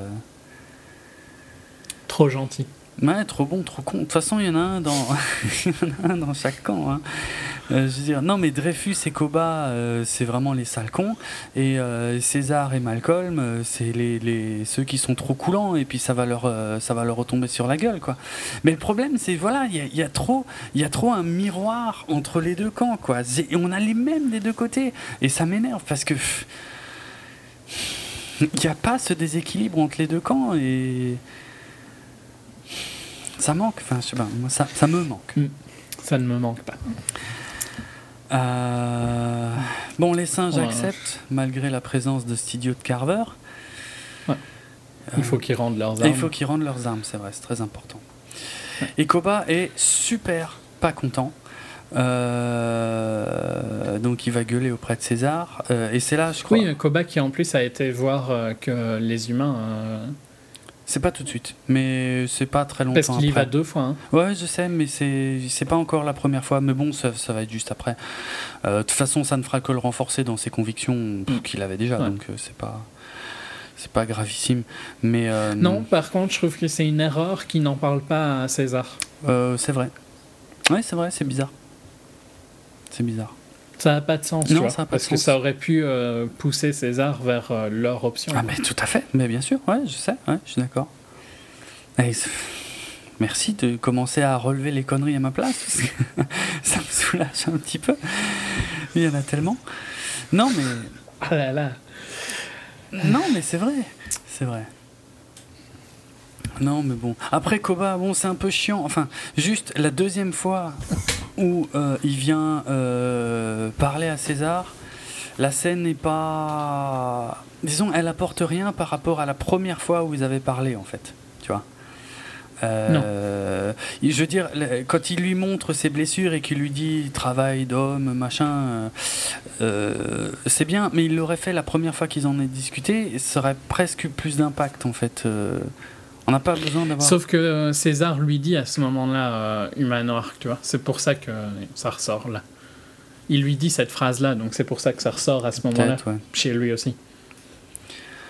Trop gentil. Ouais, trop bon, trop con. De toute façon, il y en a un dans, dans chaque camp. Hein. Euh, je veux dire, non, mais Dreyfus et Koba, euh, c'est vraiment les sales cons. Et euh, César et Malcolm, c'est les, les, ceux qui sont trop coulants. Et puis ça va leur, ça va leur retomber sur la gueule, quoi. Mais le problème, c'est voilà, il y, a, trop, il y a trop un miroir entre les deux camps, quoi. Et on a les mêmes des deux côtés. Et ça m'énerve parce que il n'y a pas ce déséquilibre entre les deux camps et ça manque, enfin, je sais pas, moi, ça, ça me manque. Mm. Ça ne me manque pas. Euh, Bon, les singes acceptent, malgré la présence de studio de Carver. Il faut qu'ils rendent leurs armes. il faut qu'ils rendent leurs armes, c'est vrai, c'est très important. Et Koba est super pas content. Euh, donc il va gueuler auprès de César. Euh, et c'est là, je crois. Oui, Koba qui en plus a été voir euh, que les humains. C'est pas tout de suite, mais c'est pas très longtemps. Parce qu'il y va deux fois. Hein. Ouais, je sais, mais c'est c'est pas encore la première fois. Mais bon, ça, ça va être juste après. De toute façon, ça ne fera que le renforcer dans ses convictions mm. qu'il avait déjà, donc c'est pas c'est pas gravissime. Mais non, par contre, je trouve que c'est une erreur qui n'en parle pas à César. c'est vrai. Ouais, c'est vrai, c'est bizarre. C'est bizarre. Ça n'a pas de sens, non, ça parce que ça aurait pu euh, pousser César vers euh, leur option. Ah, mais tout à fait, mais bien sûr, ouais, je sais, ouais, je suis d'accord. Merci de commencer à relever les conneries à ma place, ça me soulage un petit peu. Il y en a tellement. Non, mais. Ah là là. Non, mais c'est vrai, c'est vrai. Non, mais bon. Après Koba, bon, c'est un peu chiant. Enfin, juste la deuxième fois où euh, il vient euh, parler à César, la scène n'est pas. Disons, elle apporte rien par rapport à la première fois où ils avaient parlé, en fait. Tu vois euh, Je veux dire, quand il lui montre ses blessures et qu'il lui dit travail d'homme, machin, c'est bien, mais il l'aurait fait la première fois qu'ils en aient discuté, ça aurait presque eu plus d'impact, en fait. On n'a pas besoin d'avoir. Sauf que euh, César lui dit à ce moment-là euh, Humanoir, tu vois. C'est pour ça que ça ressort là. Il lui dit cette phrase-là, donc c'est pour ça que ça ressort à ce moment-là chez lui aussi.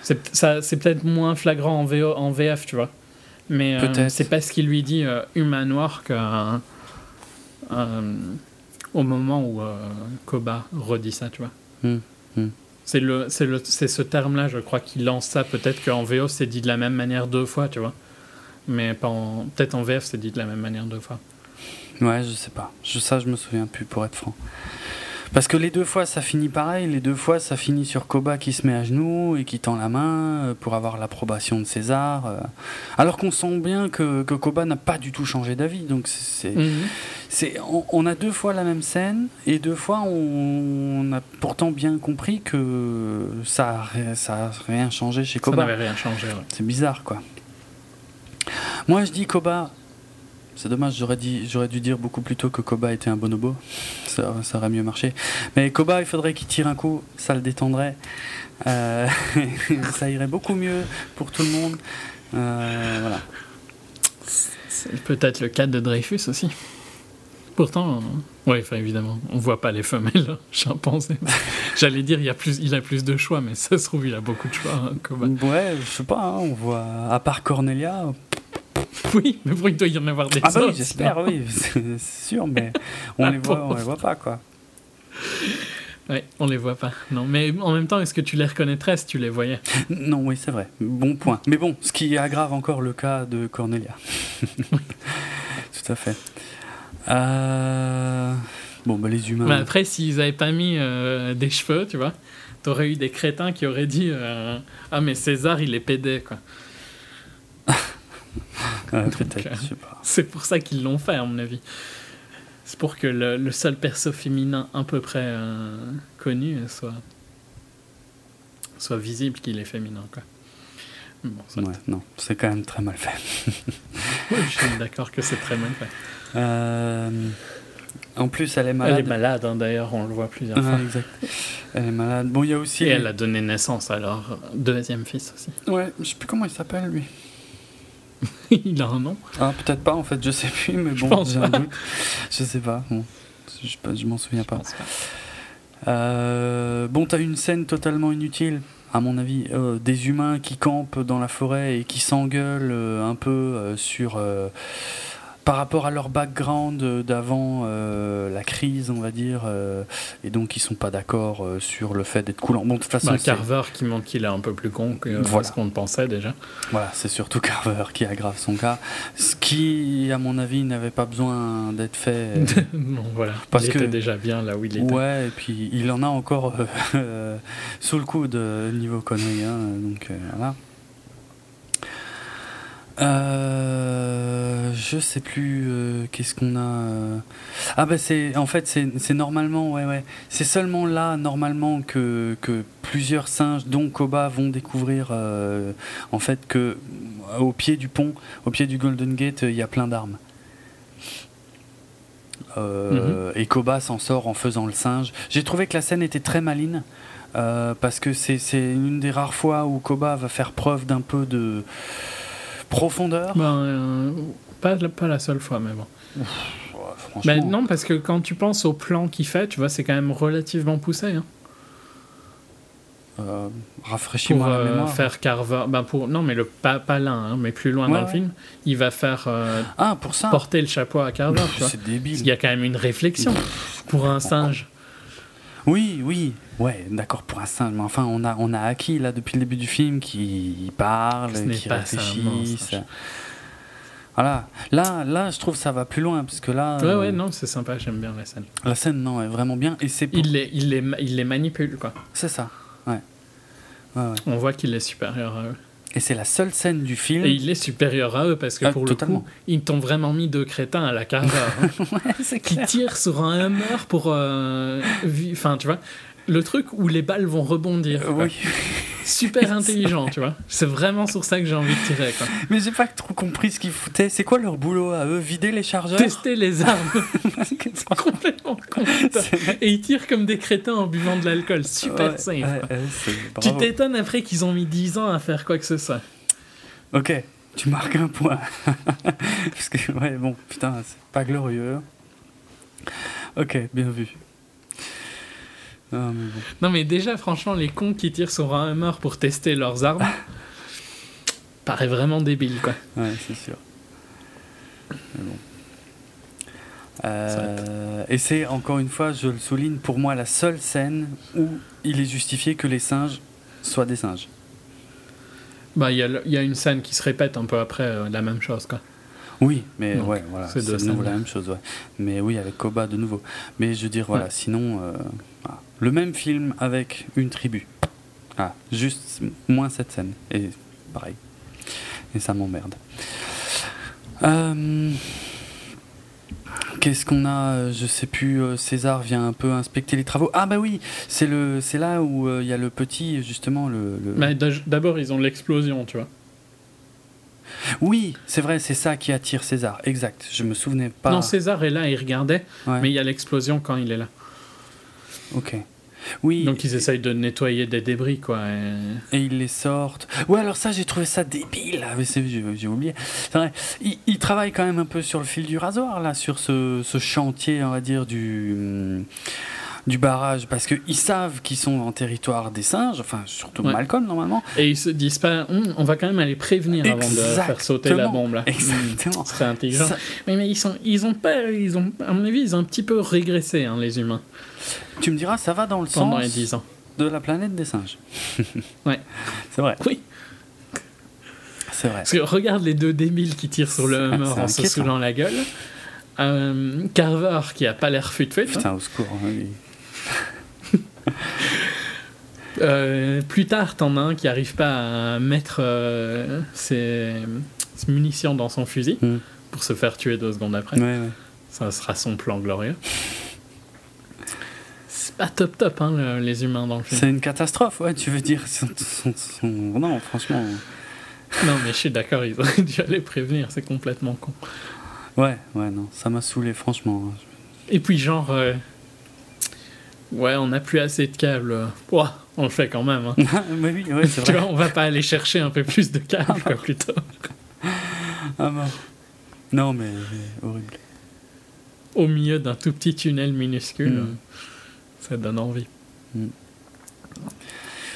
C'est peut-être moins flagrant en, VO, en VF, tu vois. Mais euh, c'est parce qu'il lui dit euh, humanoir au moment où Koba redit ça, tu vois. Hmm, hmm. C'est le, c'est le, ce terme-là, je crois, qui lance ça. Peut-être qu'en VO, c'est dit de la même manière deux fois, tu vois. Mais peut-être en VF, c'est dit de la même manière deux fois. Ouais, je sais pas. Je, ça, je me souviens plus, pour être franc. Parce que les deux fois, ça finit pareil. Les deux fois, ça finit sur Koba qui se met à genoux et qui tend la main euh, pour avoir l'approbation de César. Euh. Alors qu'on sent bien que, que Koba n'a pas du tout changé d'avis. Donc c'est, mhm. on, a deux fois la même scène et deux fois on, a pourtant bien compris que ça ça rien changé chez Koba. Ça n'avait rien changé. C'est bizarre quoi. Moi je dis Koba, c'est dommage, j'aurais, dit, j'aurais dû dire beaucoup plus tôt que Koba était un bonobo. Ça, ça aurait mieux marché. Mais Koba, il faudrait qu'il tire un coup, ça le détendrait. Euh, ça irait beaucoup mieux pour tout le monde. Euh, voilà. C'est peut-être le cas de Dreyfus aussi. Pourtant, enfin évidemment, on voit pas les femelles, j'en pensais. J'allais dire, il, y a plus, il a plus de choix, mais ça se trouve, il a beaucoup de choix. Hein, ouais, je sais pas, hein, on voit, à part Cornelia, Oui, mais pour il doit y en avoir des ah bah oui, j'espère, oui, c'est sûr, mais on les voit, on les voit pas, quoi. Oui, on les voit pas. Non, mais en même temps, est-ce que tu les reconnaîtrais si tu les voyais Non, oui, c'est vrai. Bon point. Mais bon, ce qui aggrave encore le cas de Cornelia. Tout à fait. Euh... Bon, bah les humains. Mais après, s'ils avaient pas mis euh, des cheveux, tu vois, t'aurais eu des crétins qui auraient dit euh, Ah, mais César, il est pédé, quoi. Euh, c'est pour ça qu'ils l'ont fait, à mon avis. C'est pour que le, seul perso féminin à peu près euh, connu soit, soit visible qu'il est féminin. Quoi. Bon, non, c'est quand même très mal fait. oui, je suis d'accord que c'est très mal fait. Euh, en plus, elle est malade. Elle est malade, hein, d'ailleurs, on le voit plusieurs fois. Exact. Elle est malade. Bon, il y a aussi. Et elle a donné naissance à leur deuxième fils aussi. Ouais, je sais plus comment il s'appelle, lui. il a un nom Ah, peut-être pas en fait, je sais plus, mais bon, j'ai un doute. Je sais pas, bon, je, je m'en souviens pas. Euh, bon, t'as une scène totalement inutile, à mon avis. Euh, des humains qui campent dans la forêt et qui s'engueulent euh, un peu sur par rapport à leur background d'avant euh, la crise, on va dire, euh, et donc ils sont pas d'accord euh, sur le fait d'être coulant. Bon, de toute façon, bah, Carver qui montre qu'il est un peu plus con que ce qu'on pensait déjà. Voilà, c'est surtout Carver qui aggrave son cas, ce qui, à mon avis, n'avait pas besoin d'être fait. bon, voilà, parce il était déjà bien là où il était. Ouais, et puis il en a encore sous le coude niveau conneries, hein, donc voilà. Euh, je sais plus euh, qu'est-ce qu'on a. Euh. Ah bah c'est en fait c'est normalement ouais ouais c'est seulement là normalement que, que plusieurs singes dont Koba vont découvrir en fait que au pied du pont au pied du Golden Gate il y a plein d'armes. Mhm. Et Koba s'en sort en faisant le singe. J'ai trouvé que la scène était très maline parce que c'est une des rares fois où Koba va faire preuve d'un peu de profondeur. Ben, pas, pas la seule fois, mais bon. Ben, non, parce que quand tu penses au plan qu'il fait, tu vois, c'est quand même relativement poussé. Hein. Euh, Rafraîchis-moi pour euh, faire Carver ben pour non mais le pas, pas là hein, mais plus loin dans le film il va faire euh, ah, pour ça. porter le chapeau à Carver c'est débile il y a quand même une réflexion pour un singe oui oui ouais d'accord pour un singe mais enfin on a on a acquis là depuis le début du film qui parle qui réfléchit voilà. Là, là, je trouve ça va plus loin parce que là. Ouais, ouais, euh, non, c'est sympa. J'aime bien la scène. La scène, non, est vraiment bien. Et c'est. Il les, il les, il les manipule, quoi. C'est ça. Ouais. ouais, ouais. On voit qu'il est supérieur à eux. Et c'est la seule scène du film. Et il est supérieur à eux parce que ah, pour le coup, ils t'ont vraiment mis deux crétins à la Carver. Hein, ouais, qui tirent sur un hammer pour. Euh, enfin, tu vois, le truc où les balles vont rebondir. oui. Super intelligent, tu vois. C'est vraiment sur ça que j'ai envie de tirer. Quoi. Mais j'ai pas trop compris ce qu'ils foutaient. C'est quoi leur boulot à eux? Vider les chargeurs? Tester les armes. C'est complètement con. Et ils tirent comme des crétins en buvant de l'alcool. Super simple. tu t'étonnes après qu'ils ont mis 10 ans à faire quoi que ce soit. Ok, tu marques un point. Parce que, ouais, bon, putain, c'est pas glorieux. Ok, bien vu. Ah, non, mais déjà, franchement, les cons qui tirent sur un hammer pour tester leurs armes paraît vraiment débile, quoi. Ouais, c'est sûr. bon. Euh, et c'est encore une fois, je le souligne, pour moi la seule scène où il est justifié que les singes soient des singes. Bah, il y, y, a une scène qui se répète un peu après euh, la même chose, quoi. Oui, mais ouais, voilà, c'est de nouveau la même chose, ouais. Mais oui, avec Koba de nouveau. Mais je veux dire, voilà, sinon, euh, le même film avec une tribu. Ah, juste moins cette scène. Et pareil. Et ça m'emmerde. Euh, qu'est-ce qu'on a Je sais plus. Euh, César vient un peu inspecter les travaux. Ah bah oui, c'est le, c'est là où il y a le petit justement le. D'abord ils ont l'explosion, tu vois. Oui, c'est vrai, c'est ça qui attire César, exact. Je me souvenais pas. Non, César est là, il regardait, mais il y a l'explosion quand il est là. Ok. Oui. Donc ils essayent de nettoyer des débris, quoi. Et, ils les sortent. Ouais, alors ça, j'ai trouvé ça débile. Ah, j'ai oublié. Vrai. Ils, travaillent quand même un peu sur le fil du rasoir, là, sur ce, ce chantier, on va dire, du. Hum, du barrage parce qu'ils savent qu'ils sont en territoire des singes, enfin surtout Malcolm normalement. Et ils se disent pas, hum, on va quand même aller prévenir avant de faire sauter la bombe là. Exactement. C'est intelligent. Mais, mais, ils sont, ils ont pas, ils ont, à mon avis, ils ont un petit peu régressé hein, les humains. Tu me diras, ça va dans le Pendant les 10 ans. de la planète des singes. ouais. C'est vrai. Oui. C'est vrai. Parce que regarde les deux débiles qui tirent sur le Hummer en se saoulant la gueule. Euh, Carver qui a pas l'air fut-fut. Hein. Putain, au secours. Hein, euh, plus tard, t'en as un qui arrive pas à mettre euh, ses, munitions dans son fusil hmm. pour se faire tuer deux secondes après. Ça sera son plan glorieux. Pas top top, hein, les humains dans le film. C'est une catastrophe, ouais, tu veux dire. Non, franchement. Non, mais je suis d'accord, ils auraient dû aller prévenir, c'est complètement con. Ouais, ouais, non, ça m'a saoulé, franchement. Et puis, genre, euh, Ouais, on n'a plus assez de câbles. Ouah, on le fait quand même. Hein. mais oui, ouais, c'est vrai. tu vois, on va pas aller chercher un peu plus de câbles, quoi, plutôt. ah bon. Non, mais horrible. Au milieu d'un tout petit tunnel minuscule, mm. Ça donne envie. Mm.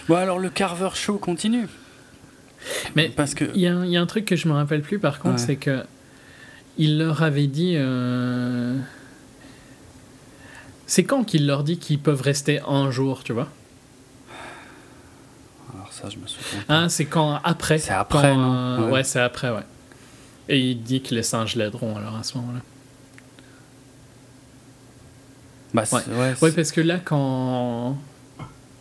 Bon, alors le Carver Show continue. Mais parce que il y, y, a un truc que je me rappelle plus par contre, c'est que il leur avait dit. Euh c'est quand qu'il leur dit qu'ils peuvent rester un jour, tu vois? Alors ça, je me souviens. Ah, c'est quand après. C'est après. Euh, ouais, c'est après, ouais. Et il dit que les singes l'aideront alors à ce moment-là. Bah, ouais. Ouais, parce que là, quand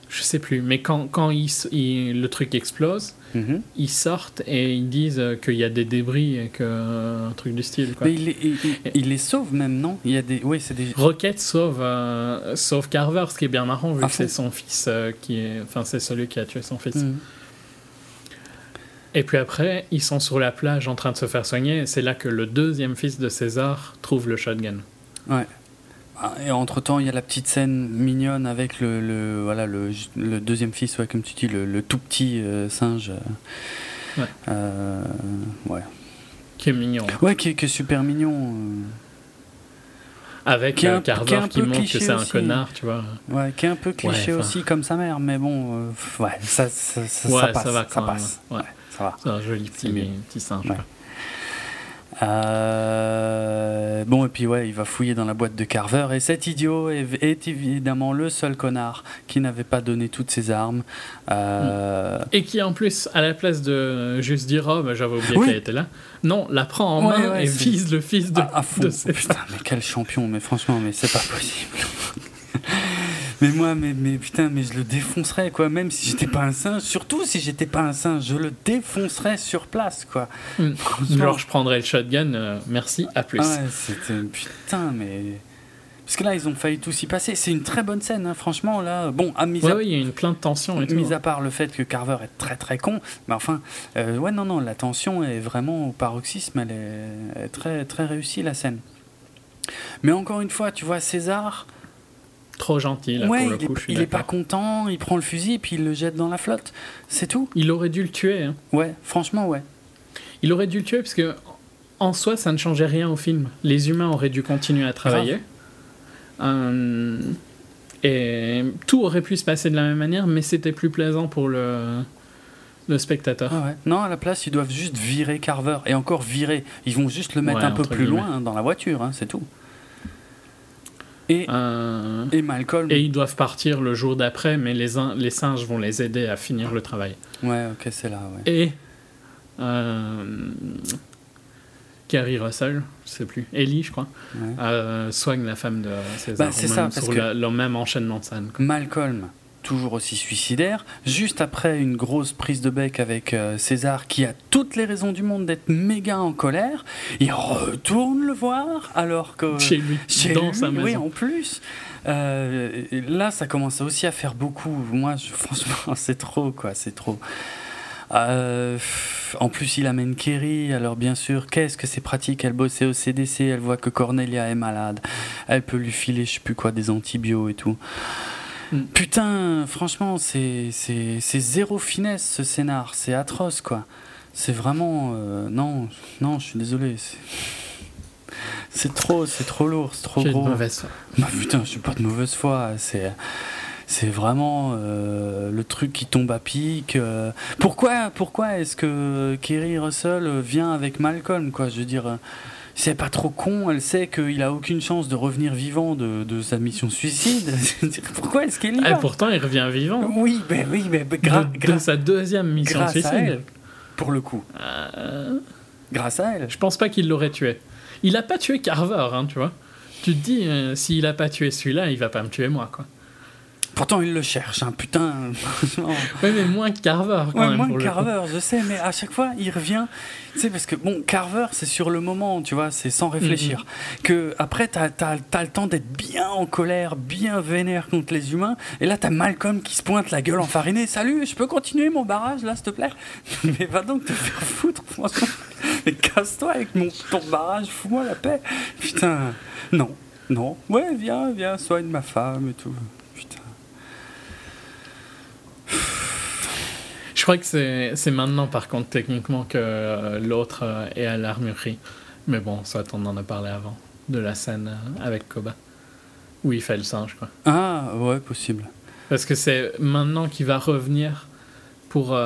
Je sais plus, mais quand, quand il, le truc explose, mhm. ils sortent et ils disent qu'il y a des débris et que un truc du style. Quoi. Mais il, il, les sauve même, non? Il y a des, oui, c'est des. Rocket sauve, euh, sauve Carver, ce qui est bien marrant vu que c'est son fils euh, qui est, enfin c'est celui qui a tué son fils. Mhm. Et puis après, ils sont sur la plage en train de se faire soigner. C'est là que le deuxième fils de César trouve le shotgun. Ouais. Ah, et entre temps, il y a la petite scène mignonne avec le, le voilà, le, le, deuxième fils, ouais, comme tu dis, le, le tout petit euh, singe. Ouais. Euh, ouais. Qui est mignon. Ouais, qui est, qui est super mignon. Euh. Avec qui un, Carver qui, montre que c'est un connard, tu vois. Ouais, qui est un peu cliché aussi comme sa mère, mais bon, ouais, ça, ça, ça, ça passe. Ça, va ça passe. Ouais. ça va. C'est un joli petit, petit singe. Euh, bon, et puis ouais, il va fouiller dans la boîte de Carver. Et cet idiot est, évidemment le seul connard qui n'avait pas donné toutes ses armes. Euh, et qui en plus, à la place de juste dire Oh, ben, j'avais oublié qu'elle était là, non, la prend en main et vise le fils de, ah, de Putain, mais quel champion, mais franchement, mais c'est pas possible. Mais moi, mais, mais putain, mais je le défoncerais, quoi. Même si j'étais pas un singe, surtout si j'étais pas un singe, je le défoncerais sur place, quoi. Hmm. Genre, je prendrais le shotgun, euh, merci, à plus. ouais, c'était. Putain, mais. Parce que là, ils ont failli tout s'y passer. C'est une très bonne scène, hein, franchement. Là, bon, à mise ouais, il y a une plein de tension et tout. Mis à part le fait que Carver est très très con, mais enfin, euh, ouais, non, non, la tension est vraiment au paroxysme. Elle est, est très très réussie la scène. Mais encore une fois, tu vois, César, trop gentil. Là, ouais, pour le il, coup, est, il est, pas content, il prend le fusil et puis il le jette dans la flotte. C'est tout. Il aurait dû le tuer. Hein. Ouais, franchement, ouais. Il aurait dû le tuer parce que en soi, ça ne changeait rien au film. Les humains auraient dû continuer à travailler. Euh, et tout aurait pu se passer de la même manière, mais c'était plus plaisant pour le, le spectateur. Ah ouais. Non, à la place, ils doivent juste virer Carver. Et encore virer. Ils vont juste le mettre un peu plus loin dans la voiture, hein, c'est tout. Et, euh, et Malcolm. Et ils doivent partir le jour d'après, mais les, les singes vont les aider à finir le travail. Ouais, ok, c'est là. Ouais. Et. Euh, Carrie Russell, je sais plus, Ellie, je crois, euh, soigne la femme de César. Bah, c'est ça, sur le même enchaînement de scène. Malcolm toujours aussi suicidaire, juste après une grosse prise de bec avec euh, César qui a toutes les raisons du monde d'être méga en colère, il retourne le voir alors que chez lui, chez dans sa maison. oui en plus. Euh, là, ça commence aussi à faire beaucoup. Moi, je, franchement, c'est trop quoi, c'est trop. Euh, en plus, il amène Kerry. Alors, bien sûr, qu'est-ce que c'est pratique? Elle bossait au CDC, elle voit que Cornelia est malade. Elle peut lui filer, je sais plus quoi, des antibiotiques et tout. Mm. Putain, franchement, c'est zéro finesse ce scénar. C'est atroce, quoi. C'est vraiment. Euh, non, non, je suis désolé. C'est trop, c'est trop lourd, c'est trop gros. De mauvaise foi. Bah, putain, je suis pas de mauvaise foi. C'est. C'est vraiment euh, le truc qui tombe à pic. Euh. Pourquoi, pourquoi est-ce que Kerry Russell vient avec Malcolm quoi? Je veux dire, c'est pas trop con, elle sait qu'il a aucune chance de revenir vivant de, de sa mission suicide. Pourquoi est-ce qu'elle y va Pourtant, il revient vivant. Oui, mais oui, mais grâce de, sa deuxième mission suicide. pour le coup. Euh... Grâce à elle. Je pense pas qu'il l'aurait tué. Il a pas tué Carver, hein, tu vois. Tu te dis, euh, s'il a pas tué celui-là, il va pas me tuer moi, quoi. Pourtant, il le cherche, hein, putain. oui, mais moins que Carver. Quand ouais, moins que Carver, je sais, mais à chaque fois, il revient. Tu sais, parce que, bon, Carver, c'est sur le moment, tu vois, c'est sans réfléchir. Mm-hmm. Que après, t'as as, le temps d'être bien en colère, bien vénère contre les humains. Et là, t'as Malcolm qui se pointe la gueule enfarinée. Salut, je peux continuer mon barrage, là, s'il te plaît? Mais va donc te faire foutre, franchement. Mais casse-toi avec mon, ton barrage, fous-moi la paix. Putain, non, non. Ouais, viens, viens, soigne ma femme et tout. Je crois que c'est maintenant, par contre, techniquement, que euh, l'autre euh, est à l'armurerie. Mais bon, ça, on en a parlé avant, de la scène euh, avec Koba, où il fait le singe, quoi. Ah, ouais, possible. Parce que c'est maintenant qu'il va revenir pour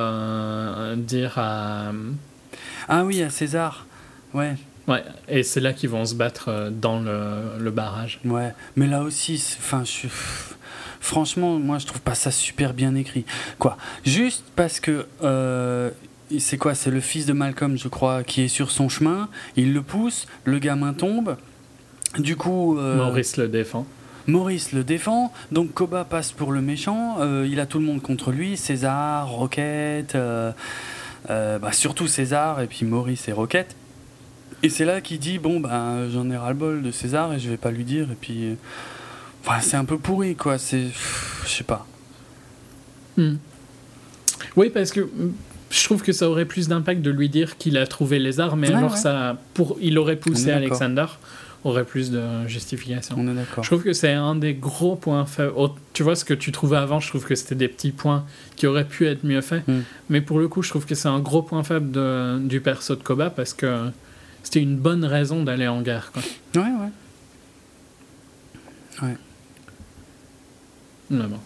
dire à. Ah oui, à César. Ouais. Ouais, et c'est là qu'ils vont se battre dans le, le barrage. Ouais, mais là aussi, enfin, je suis Franchement, moi, je trouve pas ça super bien écrit. Quoi? Juste parce que. Euh, c'est quoi? C'est le fils de Malcolm, je crois, qui est sur son chemin. Il le pousse, le gamin tombe. Du coup. Euh, Maurice le défend. Maurice le défend, donc Koba passe pour le méchant, il a tout le monde contre lui, César, Roquette, bah, surtout César, et puis Maurice et Roquette. Et c'est là qu'il dit bon ben j'en ai ras le bol de César et je vais pas lui dire et puis enfin, c'est un peu pourri quoi c'est je sais pas. Hmm. Oui parce que hmm, je trouve que ça aurait plus d'impact de lui dire qu'il a trouvé les armes mais alors ça pour il aurait poussé Alexander aurait plus de justification. On est d'accord. Je trouve que c'est un des gros points faibles. Tu vois ce que tu trouvais avant, je trouve que c'était des petits points qui auraient pu être mieux faits. Hmm. Mais pour le coup, je trouve que c'est un gros point faible de, du perso de Koba parce que c'était une bonne raison d'aller en guerre. Quoi. Ouais, ouais. Ouais. Bon.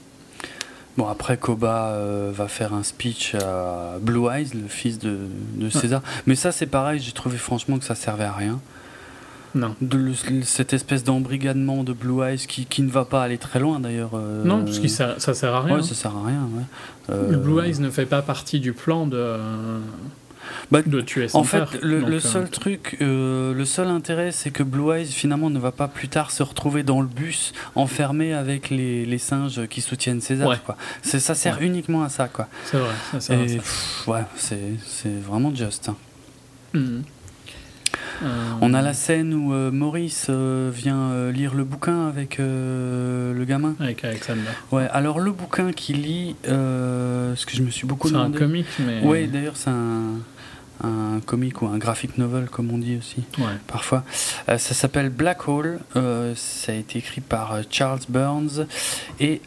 Bon, après, Koba euh, va faire un speech à Blue Eyes, le fils de, de César. Mais ça, c'est pareil, j'ai trouvé franchement que ça servait à rien. Non. De cette espèce d'embrigadement de Blue Eyes qui, qui, ne va pas aller très loin d'ailleurs. Euh, non, parce que ça, ça sert à rien. Ouais, ça sert à rien. Ouais. le Blue Eyes ne fait pas partie du plan de. Bah, de tuer En fait, le, le, seul euh, truc, euh, le seul intérêt, c'est que Blue Eyes finalement ne va pas plus tard se retrouver dans le bus enfermé avec les, les singes qui soutiennent César. Quoi. C'est, ça sert uniquement à ça. Quoi. C'est vrai. Ça sert à ça. ouais, c'est, c'est vraiment juste. Hein. Hmm. On a la scène où euh, Maurice vient lire le bouquin avec le gamin. Avec Alexander. Ouais, alors le bouquin qu'il lit, ce que je me suis beaucoup demandé. C'est un comique, mais. Ouais, d'ailleurs, c'est un un comic ou un graphic novel comme on dit aussi parfois. Euh, ça s'appelle Black Hole, euh, ça a été écrit par euh, Charles Burns et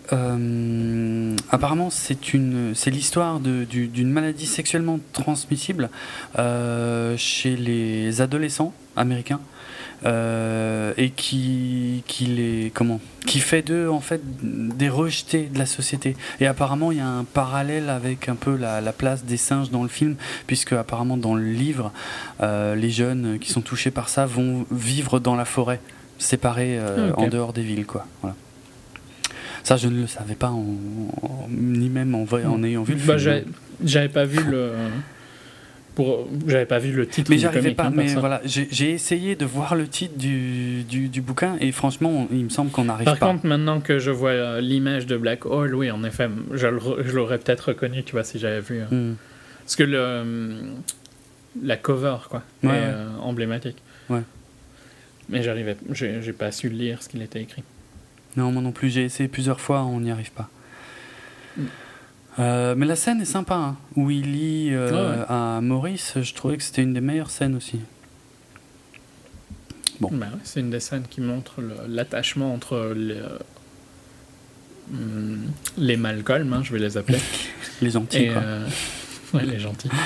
apparemment c'est une c'est l'histoire d'une maladie sexuellement transmissible chez les adolescents américains. Euh, et qui, qui, les, comment, qui fait d'eux en fait des rejetés de la société. Et apparemment, il y a un parallèle avec un peu la, la place des singes dans le film, puisque apparemment dans le livre, euh, les jeunes qui sont touchés par ça vont vivre dans la forêt, séparés euh, en dehors des villes, quoi. Voilà. Ça, je ne le savais pas, en, ni même en, en hmm. ayant vu le bah, film. J'avais pas vu le j'avais pas vu le titre mais j'arrivais pas hein, mais voilà j'ai essayé de voir le titre du, du, bouquin et franchement il me semble qu'on n'arrive pas par contre maintenant que je vois euh, l'image de Black Hole oui en effet je l'aurais peut-être reconnu tu vois si j'avais vu euh. hmm. parce que le euh, la cover quoi est emblématique ouais mais j'arrivais j'ai pas su lire ce qu'il était écrit non moi non plus j'ai essayé plusieurs fois on n'y arrive pas hmm. Euh, mais la scène est sympa, hein. où il lit euh, à Maurice, je trouvais que c'était une des meilleures scènes aussi. Bon. Bah c'est une des scènes qui montre l'attachement entre les, euh, les Malcolm, hein, je vais les appeler. les gentils, quoi. ouais, les gentils.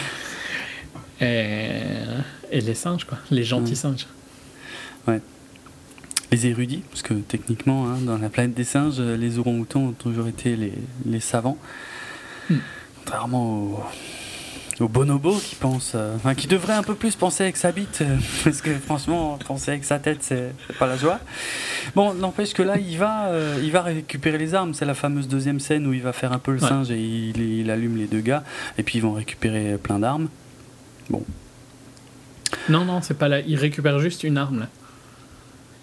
Et, et, les singes, quoi. Les gentils singes. Ouais. Les érudits, parce que techniquement, hein, dans la planète des singes, les orang-outans ont toujours été les, les savants. Contrairement au, bonobo qui pense, euh, enfin, qui devrait un peu plus penser avec sa bite, euh, parce que franchement, penser avec sa tête, c'est pas la joie. Bon, n'empêche que là, il va, euh, il va récupérer les armes. C'est la fameuse deuxième scène où il va faire un peu le singe et il, allume les deux gars, et puis ils vont récupérer plein d'armes. Bon. Non, non, c'est pas là. Il récupère juste une arme là.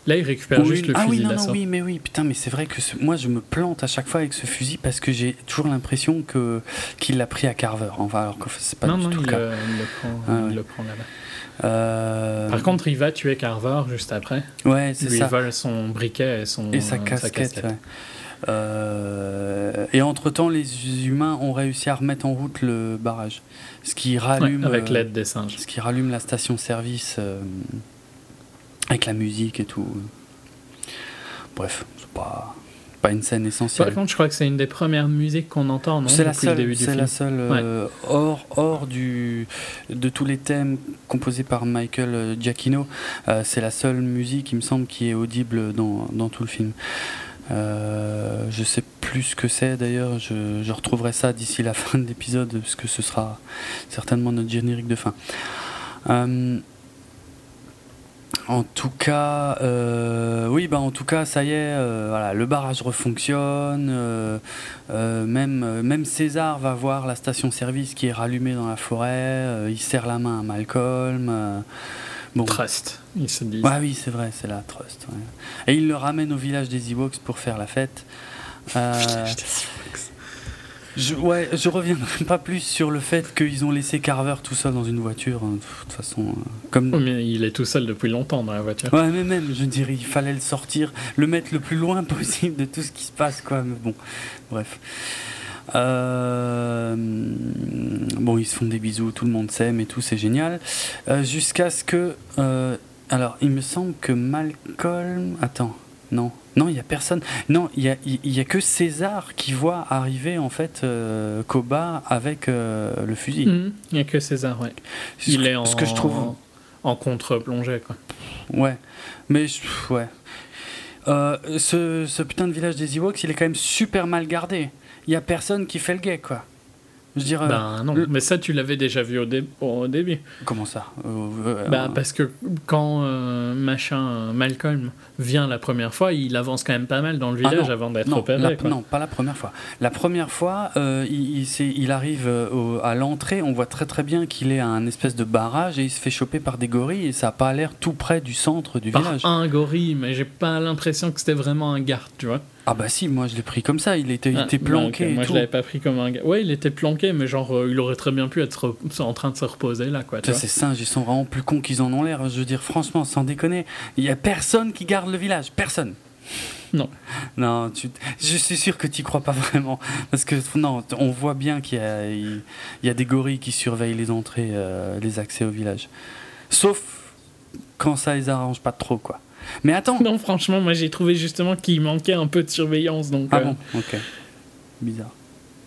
Là, il récupère juste le ah, fusil oui, non, non, oui, mais oui, putain, mais c'est vrai que moi, je me plante à chaque fois avec ce fusil parce que j'ai toujours l'impression que qu'il l'a pris à Carver. Enfin, alors que c'est pas du tout le cas. Le, il le prend, ah il le prend là-bas. Euh... Par contre, il va tuer Carver juste après. Ouais, c'est ça. Il vole son briquet et, son, et sa casquette. Ouais. Euh... et entre-temps, les humains ont réussi à remettre en route le barrage. Ce qui rallume. avec euh, l'aide des singes. Ce qui rallume la station-service. Euh, avec la musique et tout. Bref, c'est pas, pas une scène essentielle. Par contre, je crois que c'est une des premières musiques qu'on entend, non C'est la seule, c'est la seule euh, hors, hors du, de tous les thèmes composés par Michael Giacchino. Euh, c'est la seule musique, il me semble, qui est audible dans, dans tout le film. Euh, je sais plus ce que c'est d'ailleurs, je, je, retrouverai ça d'ici la fin de l'épisode, parce que ce sera certainement notre générique de fin. En tout cas, euh, oui, bah en tout cas, ça y est, euh, voilà, le barrage refonctionne. Euh, même, même César va voir la station-service qui est rallumée dans la forêt. il serre la main à Malcolm. bon. Trust. ils se disent. Oui, c'est vrai, c'est la Trust. Et ils le ramènent au village des Ewoks pour faire la fête. Euh, je, ouais, je reviendrai pas plus sur le fait qu'ils ont laissé Carver tout seul dans une voiture. Hein, de toute façon, euh, comme. mais il est tout seul depuis longtemps dans la voiture. Ouais, mais même, je dirais, il fallait le sortir, le mettre le plus loin possible de tout ce qui se passe, quoi. Mais bon, bref. Euh, bon, ils se font des bisous, tout le monde s'aime et tout, c'est génial. Euh, jusqu'à ce que. alors, il me semble que Malcolm. Attends, non. Non, il n'y a personne. Non, il n'y a, y a que César qui voit arriver en fait euh, Koba avec euh, le fusil. Mhm. Il n'y a que César, ouais. Il est en, ce que je trouve... en contre-plongée, quoi. Ouais, mais ouais. Euh, ce, ce, putain de village des Ewoks, il est quand même super mal gardé. Il n'y a personne qui fait le gay, quoi. Je dirais. Ben non, mais ça tu l'avais déjà vu au, au début. Comment ça? Euh, bah, Parce que quand euh, machin Malcolm vient la première fois, il avance quand même pas mal dans le ah village avant d'être opéré. Non, pas la première fois. La première fois, euh, il, il, arrive à l'entrée, on voit très très bien qu'il est à un espèce de barrage et il se fait choper par des gorilles et ça a pas l'air tout près du centre du par village. Un gorille, mais j'ai pas l'impression que c'était vraiment un garde, tu vois. Ah bah si, moi je l'ai pris comme ça, il était, il ah, était planqué. moi je l'avais pas pris comme un gars. Ouais, il était planqué, mais genre euh, il aurait très bien pu être en train de se reposer là quoi. Ces singes, ils sont vraiment plus cons qu'ils en ont l'air. Je veux dire, franchement, sans déconner, il y a personne qui garde le village, personne. Non. Non, tu, je suis sûr que tu crois pas vraiment. Parce que non, on voit bien qu'il y a, il, y a des gorilles qui surveillent les entrées, euh, les accès au village. Sauf quand ça les arrange pas trop, quoi. Mais attends. Non, franchement, moi j'ai trouvé justement qu'il manquait un peu de surveillance. Donc, ah euh, bon, ok. Bizarre.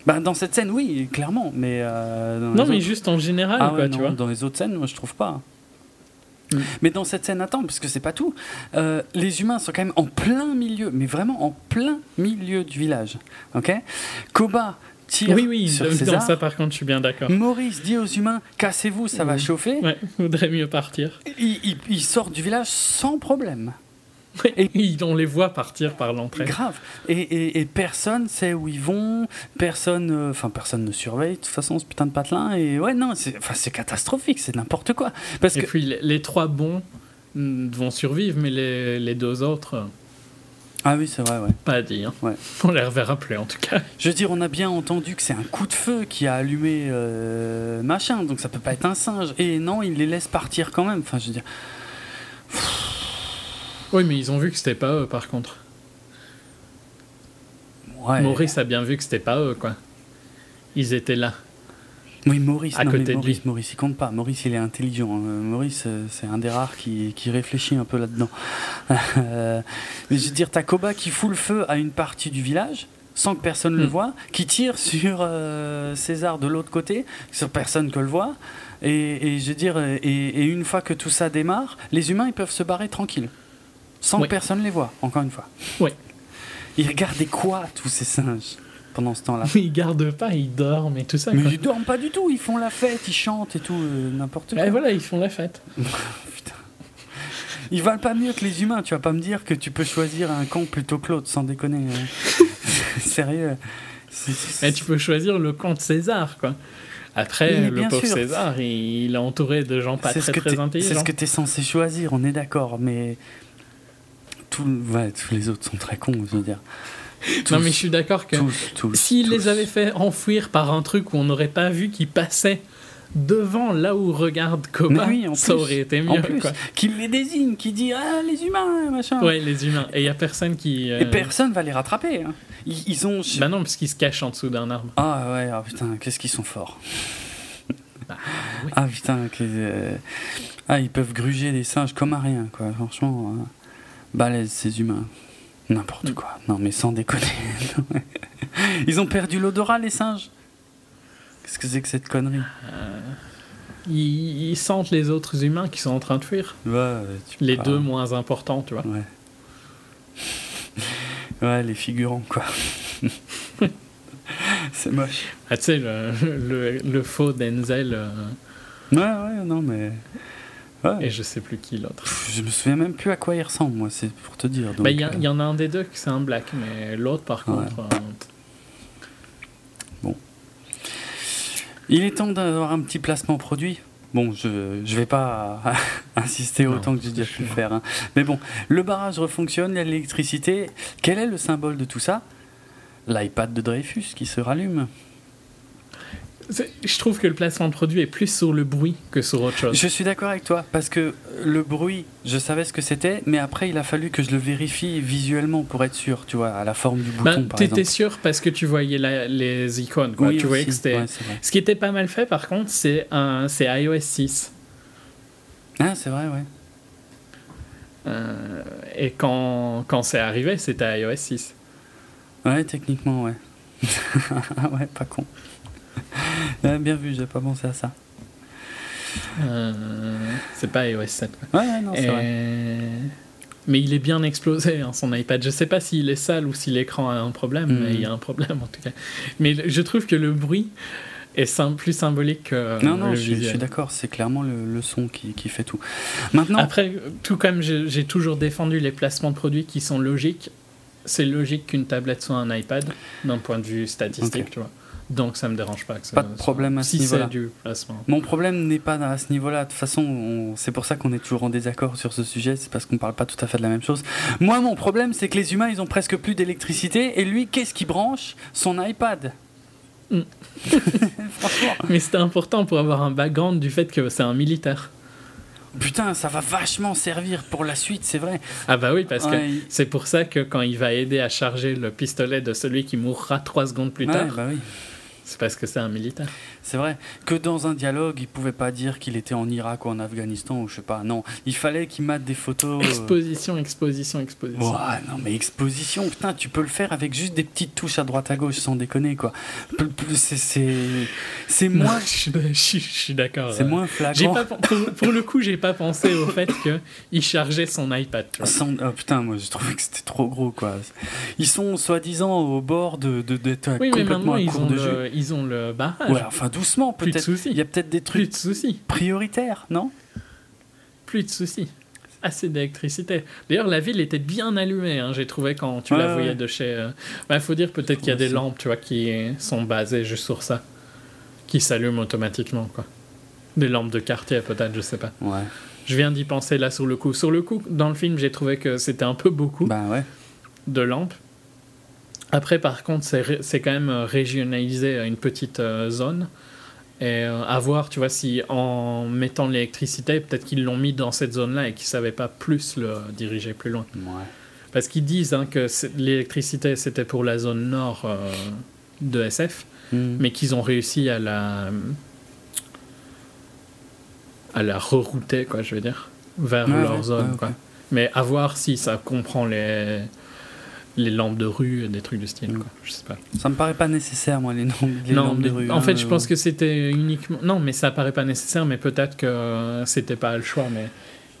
Bah, dans cette scène, oui, clairement, mais. Euh, non, mais juste en général, ah quoi, tu vois. Dans les autres scènes, moi je trouve pas. Mm. Mais dans cette scène, attends, parce que c'est pas tout. Euh, les humains sont quand même en plein milieu, mais vraiment en plein milieu du village. Ok? Koba tire oui, oui, sur dans ça par contre, je suis bien d'accord. Maurice dit aux humains cassez-vous, ça va chauffer. Ouais, faudrait mieux partir. Il, il, sort du village sans problème. Et on les voit partir par l'entrée. Grave. Et, et, personne sait où ils vont. Personne, euh, enfin personne ne surveille de toute façon ce putain de patelin. Et ouais, non, c'est, c'est catastrophique, c'est n'importe quoi. Parce et que... puis les, trois bons mm, vont survivre, mais les, les deux autres. Ah oui, c'est vrai, ouais. Pas à dire. Ouais. On les reverra plus en tout cas. Je veux dire, on a bien entendu que c'est un coup de feu qui a allumé euh, machin, donc ça peut pas être un singe. Et non, il les laisse partir quand même. Enfin, je veux dire. Oui, mais ils ont vu que c'était pas eux par contre. Ouais. Maurice a bien vu que c'était pas eux, quoi. Ils étaient là. Oui, Maurice, à côté de Maurice, lui. Maurice, il compte pas. Maurice, il est intelligent. Hein. Maurice, euh, c'est un des rares qui, qui réfléchit un peu là-dedans. Euh, mais je veux dire, Takoba qui fout le feu à une partie du village sans que personne ne le hmm. voit, qui tire sur euh, César de l'autre côté, sur personne que le voit. Et, et je veux dire, et, et, une fois que tout ça démarre, les humains ils peuvent se barrer tranquilles, sans que personne les voit. Encore une fois. Oui. Ils regardaient quoi tous ces singes pendant ce temps-là. Ils gardent pas, ils dorment et tout ça. Mais ils dorment pas du tout, ils font la fête, ils chantent et tout, euh, n'importe quoi. Et voilà, ils font la fête. Putain. Ils valent pas mieux que les humains, tu vas pas me dire que tu peux choisir un camp plutôt que l'autre, sans déconner. Hein. Sérieux. Mais tu peux choisir le camp de César, quoi. Après, le pauvre César, il, est entouré de gens pas très, très intelligents. C'est ce que tu es censé choisir, on est d'accord, mais tout, tous les autres sont très cons, je veux dire non, mais je suis d'accord que s'il les avait fait enfouir par un truc où on n'aurait pas vu qu'ils passaient devant là où regarde Coma, ça aurait été mieux. Qu'il les désigne, qu'il dit Ah, les humains, machin. Ouais, les humains. Et il n'y a personne qui. Euh, Et personne va les rattraper. Hein. Ils, ont. Bah non, parce qu'ils se cachent en dessous d'un arbre. Ah ouais, oh, putain, qu'est-ce qu'ils sont forts. Bah, ah putain, euh, ah, ils peuvent gruger des singes comme à rien, quoi. Franchement, euh, balèze ces humains. N'importe quoi. Non, mais sans déconner. Ils ont perdu l'odorat, les singes Qu'est-ce que c'est que cette connerie euh, ils, sentent les autres humains qui sont en train de fuir. Les deux moins importants, tu vois. Ouais. ouais, les figurants, quoi. c'est moche. Ah, tu sais, le, le, faux Denzel. Euh, ouais, ouais, non, mais. Et je sais plus qui l'autre. Je me souviens même plus à quoi il ressemble, moi, c'est pour te dire. Bah, il y, y, en a un des deux qui c'est un black, mais l'autre, par contre. Euh, bon. Il est temps d'avoir un petit placement produit. Bon, je ne vais pas insister autant que j'ai déjà pu le faire. Hein. Mais bon, le barrage refonctionne, il y a l'électricité. Quel est le symbole de tout ça? L'iPad de Dreyfus qui se rallume. Je trouve que le placement de produit est plus sur le bruit que sur autre chose. Je suis d'accord avec toi, parce que le bruit, je savais ce que c'était, mais après, il a fallu que je le vérifie visuellement pour être sûr, tu vois, à la forme du bouton, Tu étais sûr parce que tu voyais les icônes, quoi. tu voyais que c'était... ce qui était pas mal fait, par contre, c'est iOS 6. Ah, c'est vrai, ouais. Euh, et quand, quand c'est arrivé, c'était iOS 6. Ouais, techniquement, ouais. ouais, pas con. bien vu, j'ai pas pensé à ça. Euh, c'est pas iOS 7. Ouais, non, c'est vrai. Mais il est bien explosé, hein, son iPad. Je sais pas s'il est sale ou si l'écran a un problème, mais il y a un problème en tout cas. Mais je trouve que le bruit est plus symbolique que non, non, je, suis d'accord, c'est clairement le, son qui, qui, fait tout. Maintenant... Après, tout comme j'ai toujours défendu les placements de produits qui sont logiques, c'est logique qu'une tablette soit un iPad d'un point de vue statistique, tu vois. Donc ça me dérange pas. Que pas de problème à ce niveau-là. Mon problème n'est pas à ce niveau-là. De toute façon, c'est pour ça qu'on est toujours en désaccord sur ce sujet. C'est parce qu'on parle pas tout à fait de la même chose. Moi, mon problème, c'est que les humains, ils ont presque plus d'électricité. Et lui, qu'est-ce qui branche Son iPad. Mm. Mais c'était important pour avoir un background du fait que c'est un militaire. Putain, ça va vachement servir pour la suite, c'est vrai. Ah bah oui, parce que c'est pour ça que quand il va aider à charger le pistolet de celui qui mourra trois secondes plus tard, bah oui. C'est parce que c'est un militaire. C'est vrai que dans un dialogue, il pouvait pas dire qu'il était en Irak ou en Afghanistan ou je sais pas. Non, il fallait qu'il mate des photos. Euh, exposition, exposition, exposition. Ouais, non mais exposition, putain, tu peux le faire avec juste des petites touches à droite à gauche sans déconner quoi. C'est moins. Je, suis d'accord. C'est moins flagrant. Pas, pour, le coup, j'ai pas pensé au fait que il chargeait son iPad. oh, putain, moi je trouvais que c'était trop gros quoi. Ils sont soi-disant au bord de d'être oui, mais maintenant, ils ont de jeu ils ont le barrage. Ouais, enfin doucement peut-être. Il y a peut-être des trucs de soucis. prioritaires, non? Plus de soucis. Assez d'électricité. D'ailleurs, la ville était bien allumée, hein, j'ai trouvé quand tu la voyais de chez. Il euh, bah, faut dire peut-être qu'il y a des lampes, tu vois, qui sont basées juste sur ça, qui s'allument automatiquement, quoi. Des lampes de quartier, peut-être, je sais pas. Ouais. Je viens d'y penser là sur le coup. Sur le coup, dans le film, j'ai trouvé que c'était un peu beaucoup bah, ouais. de lampes. Après, par contre, c'est quand même euh, régionalisé à une petite euh, zone. Et euh, à voir, tu vois, si en mettant l'électricité, peut-être qu'ils l'ont mis dans cette zone-là et qu'ils ne savaient pas plus le diriger plus loin. Parce qu'ils disent hein, que l'électricité, c'était pour la zone nord de SF, hmm. mais qu'ils ont réussi à la à la rerouter, quoi, je veux dire, vers leur zone. quoi. Mais à voir si ça comprend les les lampes de rue, des trucs de style. Quoi. Je sais pas. Ça me paraît pas nécessaire, moi, les, lampes, de rue. En fait, hein, je pense que c'était uniquement. Non, mais ça paraît pas nécessaire, mais peut-être que c'était pas le choix. Mais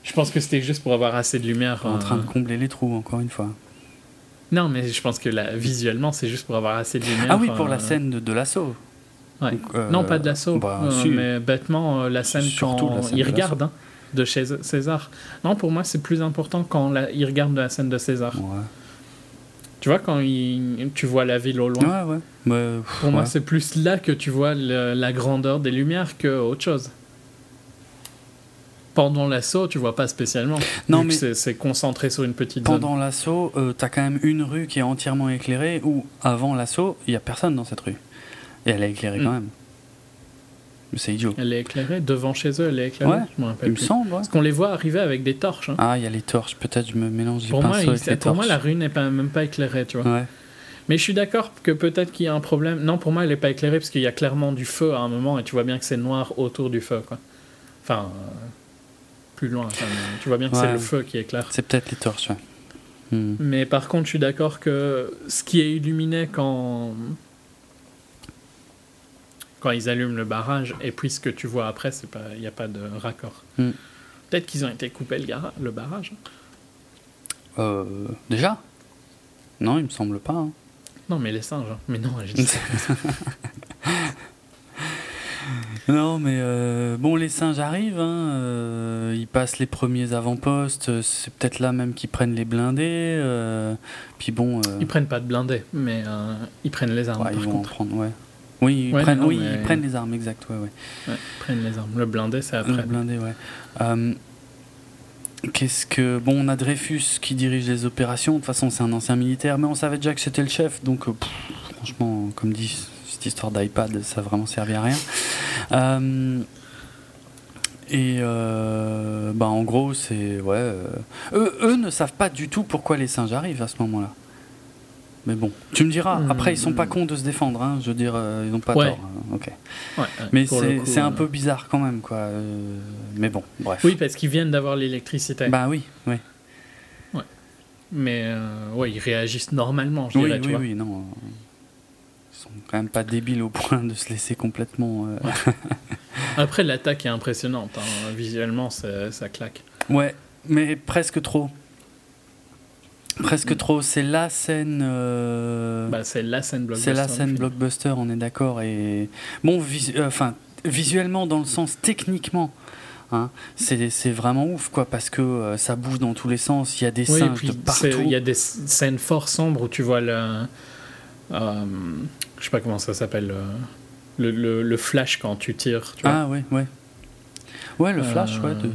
je pense que c'était juste pour avoir assez de lumière. En train de euh, combler les trous, encore une fois. Non, mais je pense que là, visuellement, c'est juste pour avoir assez de lumière. Ah oui, pour la euh, scène de, de l'assaut. Ouais. Euh, non, pas de l'assaut. Bah, mais bêtement, la scène Surtout quand il regarde hein, de chez César. Non, pour moi, c'est plus important quand il regarde de la scène de César. Ouais. Tu vois, quand tu vois la ville au loin, ouais, ouais. pour moi, c'est plus là que tu vois la grandeur des lumières que autre chose. Pendant l'assaut, tu vois pas spécialement. Non, mais c'est concentré sur une petite Pendant l'assaut, euh, tu as quand même une rue qui est entièrement éclairée, où avant l'assaut, il y a personne dans cette rue. Et elle est éclairée quand mm. même. C'est idiot. Elle est éclairée devant chez eux, elle est éclairée. Ouais, me il me semble. Parce qu'on les voit arriver avec des torches. Hein. Ah, il y a les torches. Peut-être je me mélange pour moi, avec les Pour moi, la rue n'est pas, même pas éclairée, tu vois. Ouais. Mais je suis d'accord que peut-être qu'il y a un problème. Non, pour moi, elle n'est pas éclairée parce qu'il y a clairement du feu à un moment et tu vois bien que c'est noir autour du feu, quoi. Enfin, euh, plus loin. tu vois bien que c'est le feu qui éclaire. C'est peut-être les torches, ouais. Hmm. Mais par contre, je suis d'accord que ce qui est illuminé quand quand ils allument le barrage, et puis ce que tu vois après, il pas, n'y a pas de raccord. Hmm. Peut-être qu'ils ont été coupés le, le barrage. Euh, déjà? Non, il me semble pas. Hein. Non, mais les singes. Hein. Mais non, Non, mais euh, bon, les singes arrivent, hein, euh, ils passent les premiers avant-postes, c'est peut-être là même qu'ils prennent les blindés. puis bon. Ils prennent pas de blindés, mais ils prennent les armes. ils vont en prendre, ouais. Oui, ils, prennent, oui prennent, les armes, exact. Ouais, ouais. ils prennent les armes. Le blindé, c'est après. Le blindé, ouais. Euh, Qu'est-ce que. Bon, on a Dreyfus qui dirige les opérations. De toute façon, c'est un ancien militaire, mais on savait déjà que c'était le chef. Donc, franchement, comme dit cette histoire d'iPad, ça a vraiment servi à rien. et bah, en gros, c'est. Ouais. Eux, eux ne savent pas du tout pourquoi les singes arrivent à ce moment-là. Mais bon, tu me diras. Hmm. Après, ils sont pas cons de se défendre. Hein. Je veux dire, euh, ils n'ont pas tort. Hein. Ok. mais c'est un euh, peu bizarre quand même, quoi. Euh, mais bon, bref. Oui, parce qu'ils viennent d'avoir l'électricité. Bah oui, oui. Ouais. Mais ouais, ils réagissent normalement, je dirais. Oui, oui, oui, non. Ils sont quand même pas débiles au point de se laisser complètement. Après, l'attaque est impressionnante. Hein. Visuellement, ça, ça claque. Ouais, mais presque trop. Presque trop. C'est la scène. Euh, bah, c'est la scène blockbuster. C'est la scène blockbuster, on est d'accord. Et bon, euh, enfin, visuellement, dans le sens techniquement. Hein, c'est vraiment ouf quoi parce que euh, ça bouge dans tous les sens il y a des singes de partout il y a des scènes fort sombres où tu vois le je sais pas comment ça s'appelle le, le, flash quand tu tires tu ah ouais ouais ouais le flash ouais de...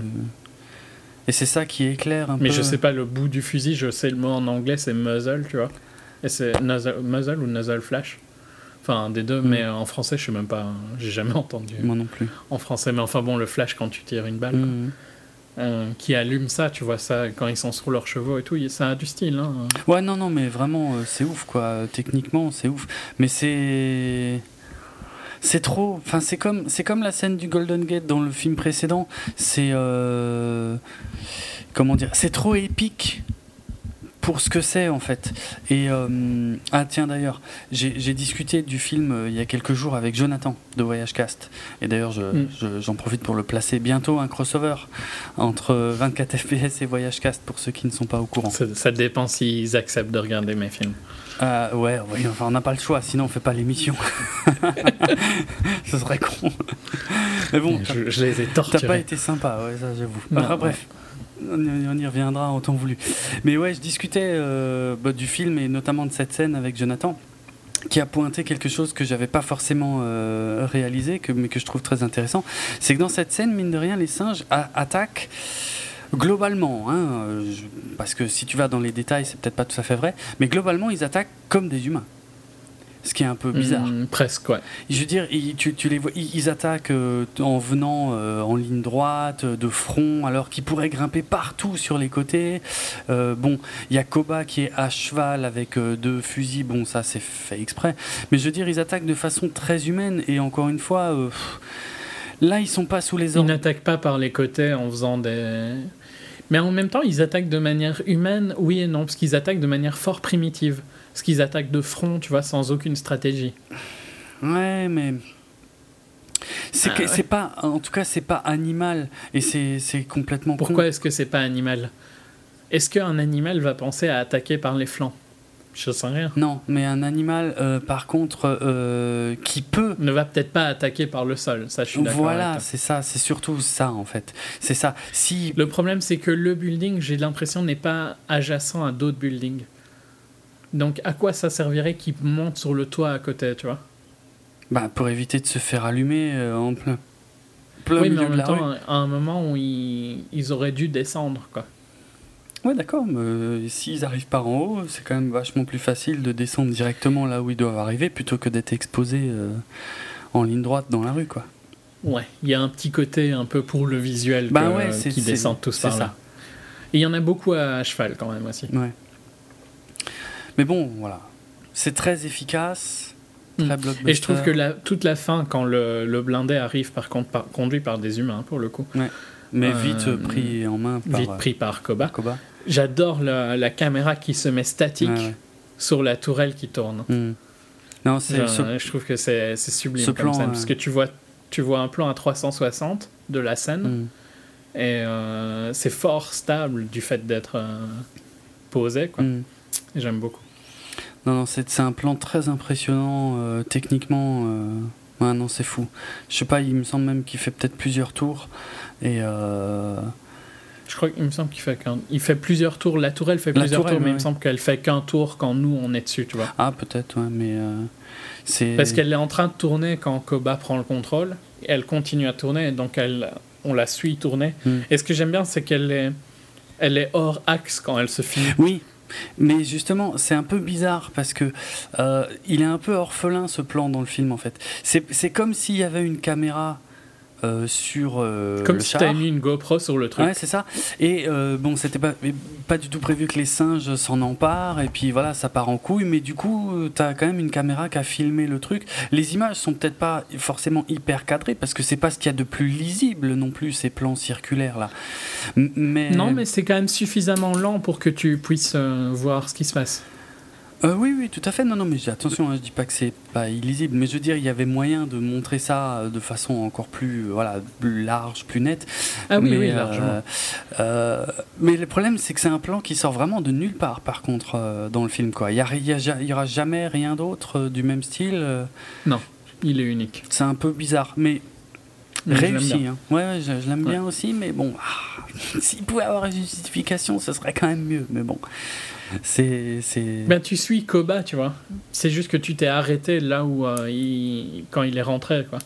Et c'est ça qui éclaire un Mais peu. Mais je sais pas le bout du fusil, je sais le mot en anglais, c'est muzzle, tu vois. Et c'est muzzle ou muzzle flash. Enfin, des deux, mm. mais en français, je sais même pas. J'ai jamais entendu. Moi non plus. En français, mais enfin bon, le flash quand tu tires une balle. Mm. Euh, qui allume ça, tu vois ça quand ils sont sur leurs chevaux et tout, ça a du style. Hein. Ouais, non, non, mais vraiment, euh, c'est ouf quoi. Techniquement, c'est ouf. Mais c'est c'est trop. Enfin, c'est comme, c'est comme la scène du Golden Gate dans le film précédent. C'est euh, comment dire C'est trop épique pour ce que c'est en fait. Et euh, ah tiens d'ailleurs, j'ai discuté du film euh, il y a quelques jours avec Jonathan de Voyage Cast. Et d'ailleurs, mm. j'en profite pour le placer bientôt un crossover entre 24 FPS et Voyage Cast pour ceux qui ne sont pas au courant. Ça, ça dépend s'ils acceptent de regarder mes films. Euh, ouais, enfin, on n'a pas le choix, sinon on fait pas l'émission. Ce serait con. Mais bon, je, les ai torturés. T'as pas été sympa, ouais, ça j'avoue. Enfin, bref, on y reviendra en temps voulu. Mais ouais, je discutais euh, bah, du film et notamment de cette scène avec Jonathan qui a pointé quelque chose que j'avais pas forcément euh, réalisé, que, mais que je trouve très intéressant. C'est que dans cette scène, mine de rien, les singes attaquent Globalement, hein, euh, parce que si tu vas dans les détails, c'est peut-être pas tout à fait vrai, mais globalement, ils attaquent comme des humains. Ce qui est un peu bizarre. Hmm, presque, ouais. Je veux dire, ils, tu, les vois, ils, attaquent euh, en venant euh, en ligne droite, de front, alors qu'ils pourraient grimper partout sur les côtés. bon, il y a Koba qui est à cheval avec deux fusils. Bon, ça, c'est fait exprès. Mais je veux dire, ils attaquent de façon très humaine. Et encore une fois, là, ils sont pas sous les ordres. Ils n'attaquent pas par les côtés en faisant des mais en même temps, ils attaquent de manière humaine, oui et non, parce qu'ils attaquent de manière fort primitive. Parce qu'ils attaquent de front, tu vois, sans aucune stratégie. Ouais, mais. C'est ah, c'est pas. En tout cas, c'est pas animal. Et c'est complètement. Pourquoi est-ce que c'est pas animal? Est-ce qu'un animal va penser à attaquer par les flancs? Je sais rien. Non, mais un animal, euh, par contre, euh, qui peut. Ne va peut-être pas attaquer par le sol, ça je suis d'accord. Voilà, c'est ça, c'est surtout ça en fait. C'est ça. Si... Le problème, c'est que le building, j'ai l'impression, n'est pas adjacent à d'autres buildings. Donc à quoi ça servirait qu'il monte sur le toit à côté, tu vois? Bah, pour éviter de se faire allumer euh, en plein. plein oui, mais en même temps, à un moment où ils, ils auraient dû descendre, quoi. Ouais, d'accord, mais euh, s'ils arrivent par en haut, c'est quand même vachement plus facile de descendre directement là où ils doivent arriver plutôt que d'être exposés euh, en ligne droite dans la rue, quoi. Ouais, il y a un petit côté un peu pour le visuel bah qui descendent tous par là. Et il y en a beaucoup à cheval quand même aussi. Ouais. Mais bon, voilà. C'est très efficace. Très mm. Et je trouve que la, toute la fin, quand le, le blindé arrive par contre par, conduit par des humains, pour le coup. Ouais. Mais vite euh, pris en main par... Vite pris par Koba. Koba. J'adore la, la, caméra qui se met statique sur la tourelle qui tourne. Hmm. Non, c'est je trouve que c'est sublime ce comme plan, parce que tu vois, tu vois un plan à 360 de la scène hmm. et euh, c'est fort stable du fait d'être euh, posé. Quoi. Hmm. J'aime beaucoup. Non, non c'est un plan très impressionnant euh, techniquement. Ouais, non, c'est fou. Je sais pas, il me semble même qu'il fait peut-être plusieurs tours et je crois qu'il me semble qu'il fait Il fait plusieurs tours. La tourelle fait plusieurs tours, mais il me semble qu'elle fait qu'un tour quand nous on est dessus, tu vois. Ah, peut-être, ouais, mais. Euh, c'est... Parce qu'elle est en train de tourner quand Koba prend le contrôle. Elle continue à tourner, donc elle, on la suit tourner. Hmm. Et ce que j'aime bien, c'est qu'elle est. elle est hors axe quand elle se filme. Oui, mais justement, c'est un peu bizarre parce que euh, il est un peu orphelin ce plan dans le film en fait. C'est comme s'il y avait une caméra euh, sur euh, Comme si t'avais mis une GoPro sur le truc. Ouais, c'est ça. Et euh, bon, c'était pas, pas du tout prévu que les singes s'en emparent, et puis voilà, ça part en couille, mais du coup, t'as quand même une caméra qui a filmé le truc. Les images sont peut-être pas forcément hyper cadrées, parce que c'est pas ce qu'il y a de plus lisible non plus, ces plans circulaires là. Mais... Non, mais c'est quand même suffisamment lent pour que tu puisses voir ce qui se passe. Euh, oui, oui, tout à fait. Non, non, mais attention, hein, je dis pas que c'est pas illisible, mais je veux dire, il y avait moyen de montrer ça euh, de façon encore plus, euh, voilà, plus large, plus nette. Ah oui, mais, oui, largement. mais le problème, c'est que c'est un plan qui sort vraiment de nulle part, par contre, dans le film, quoi. Il y, y, aura jamais rien d'autre du même style. Non, il est unique. C'est un peu bizarre, mais, réussi. Hein. Ouais, je, l'aime bien aussi, mais bon, ah, s'il pouvait avoir une justification, ce serait quand même mieux, mais bon. C'est, Ben, tu suis Koba, tu vois. C'est juste que tu t'es arrêté là où euh, il... quand il est rentré, quoi.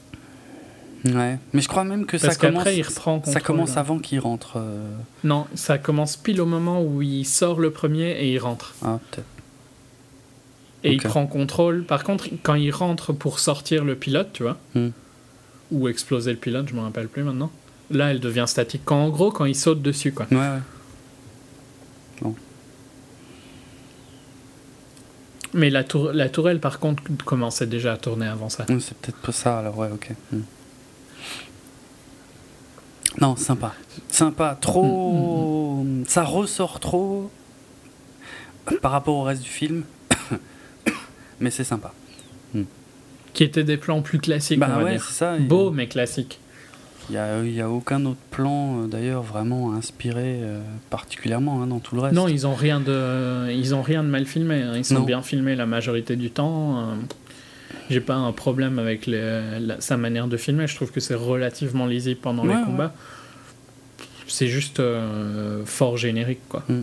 Ouais, mais je crois même que ça commence. Il reprend ça commence avant qu'il rentre. Euh. Non, ça commence pile au moment où il sort le premier et il rentre. Ah, peut-être. Et il prend contrôle. Par contre, quand il rentre pour sortir le pilote, tu vois, hmm. ou exploser le pilote, je me rappelle plus maintenant. Là, elle devient statique. Quand, en gros, quand il saute dessus, quoi. Ouais, ouais. Bon. Mais la, tour, la tourelle, par contre, commençait déjà à tourner avant ça. c'est peut-être pas ça, alors ouais, ok. Hmm. Non, sympa. Sympa. Trop. Hmm, hmm, ça ressort trop par rapport au reste du film. mais c'est sympa. Qui étaient des plans plus classiques, bah, on va dire. Ça, Beau, mais classique. Il n'y a, a, aucun autre plan, euh, d'ailleurs, vraiment inspiré euh, particulièrement hein, dans tout le reste. Non, ils n'ont rien, de, ils ont rien de mal filmé. Hein. Ils sont bien filmés la majorité du temps. Euh. J'ai pas un problème avec sa manière de filmer. Je trouve que c'est relativement lisible pendant les combats. C'est juste fort générique, quoi. Mm,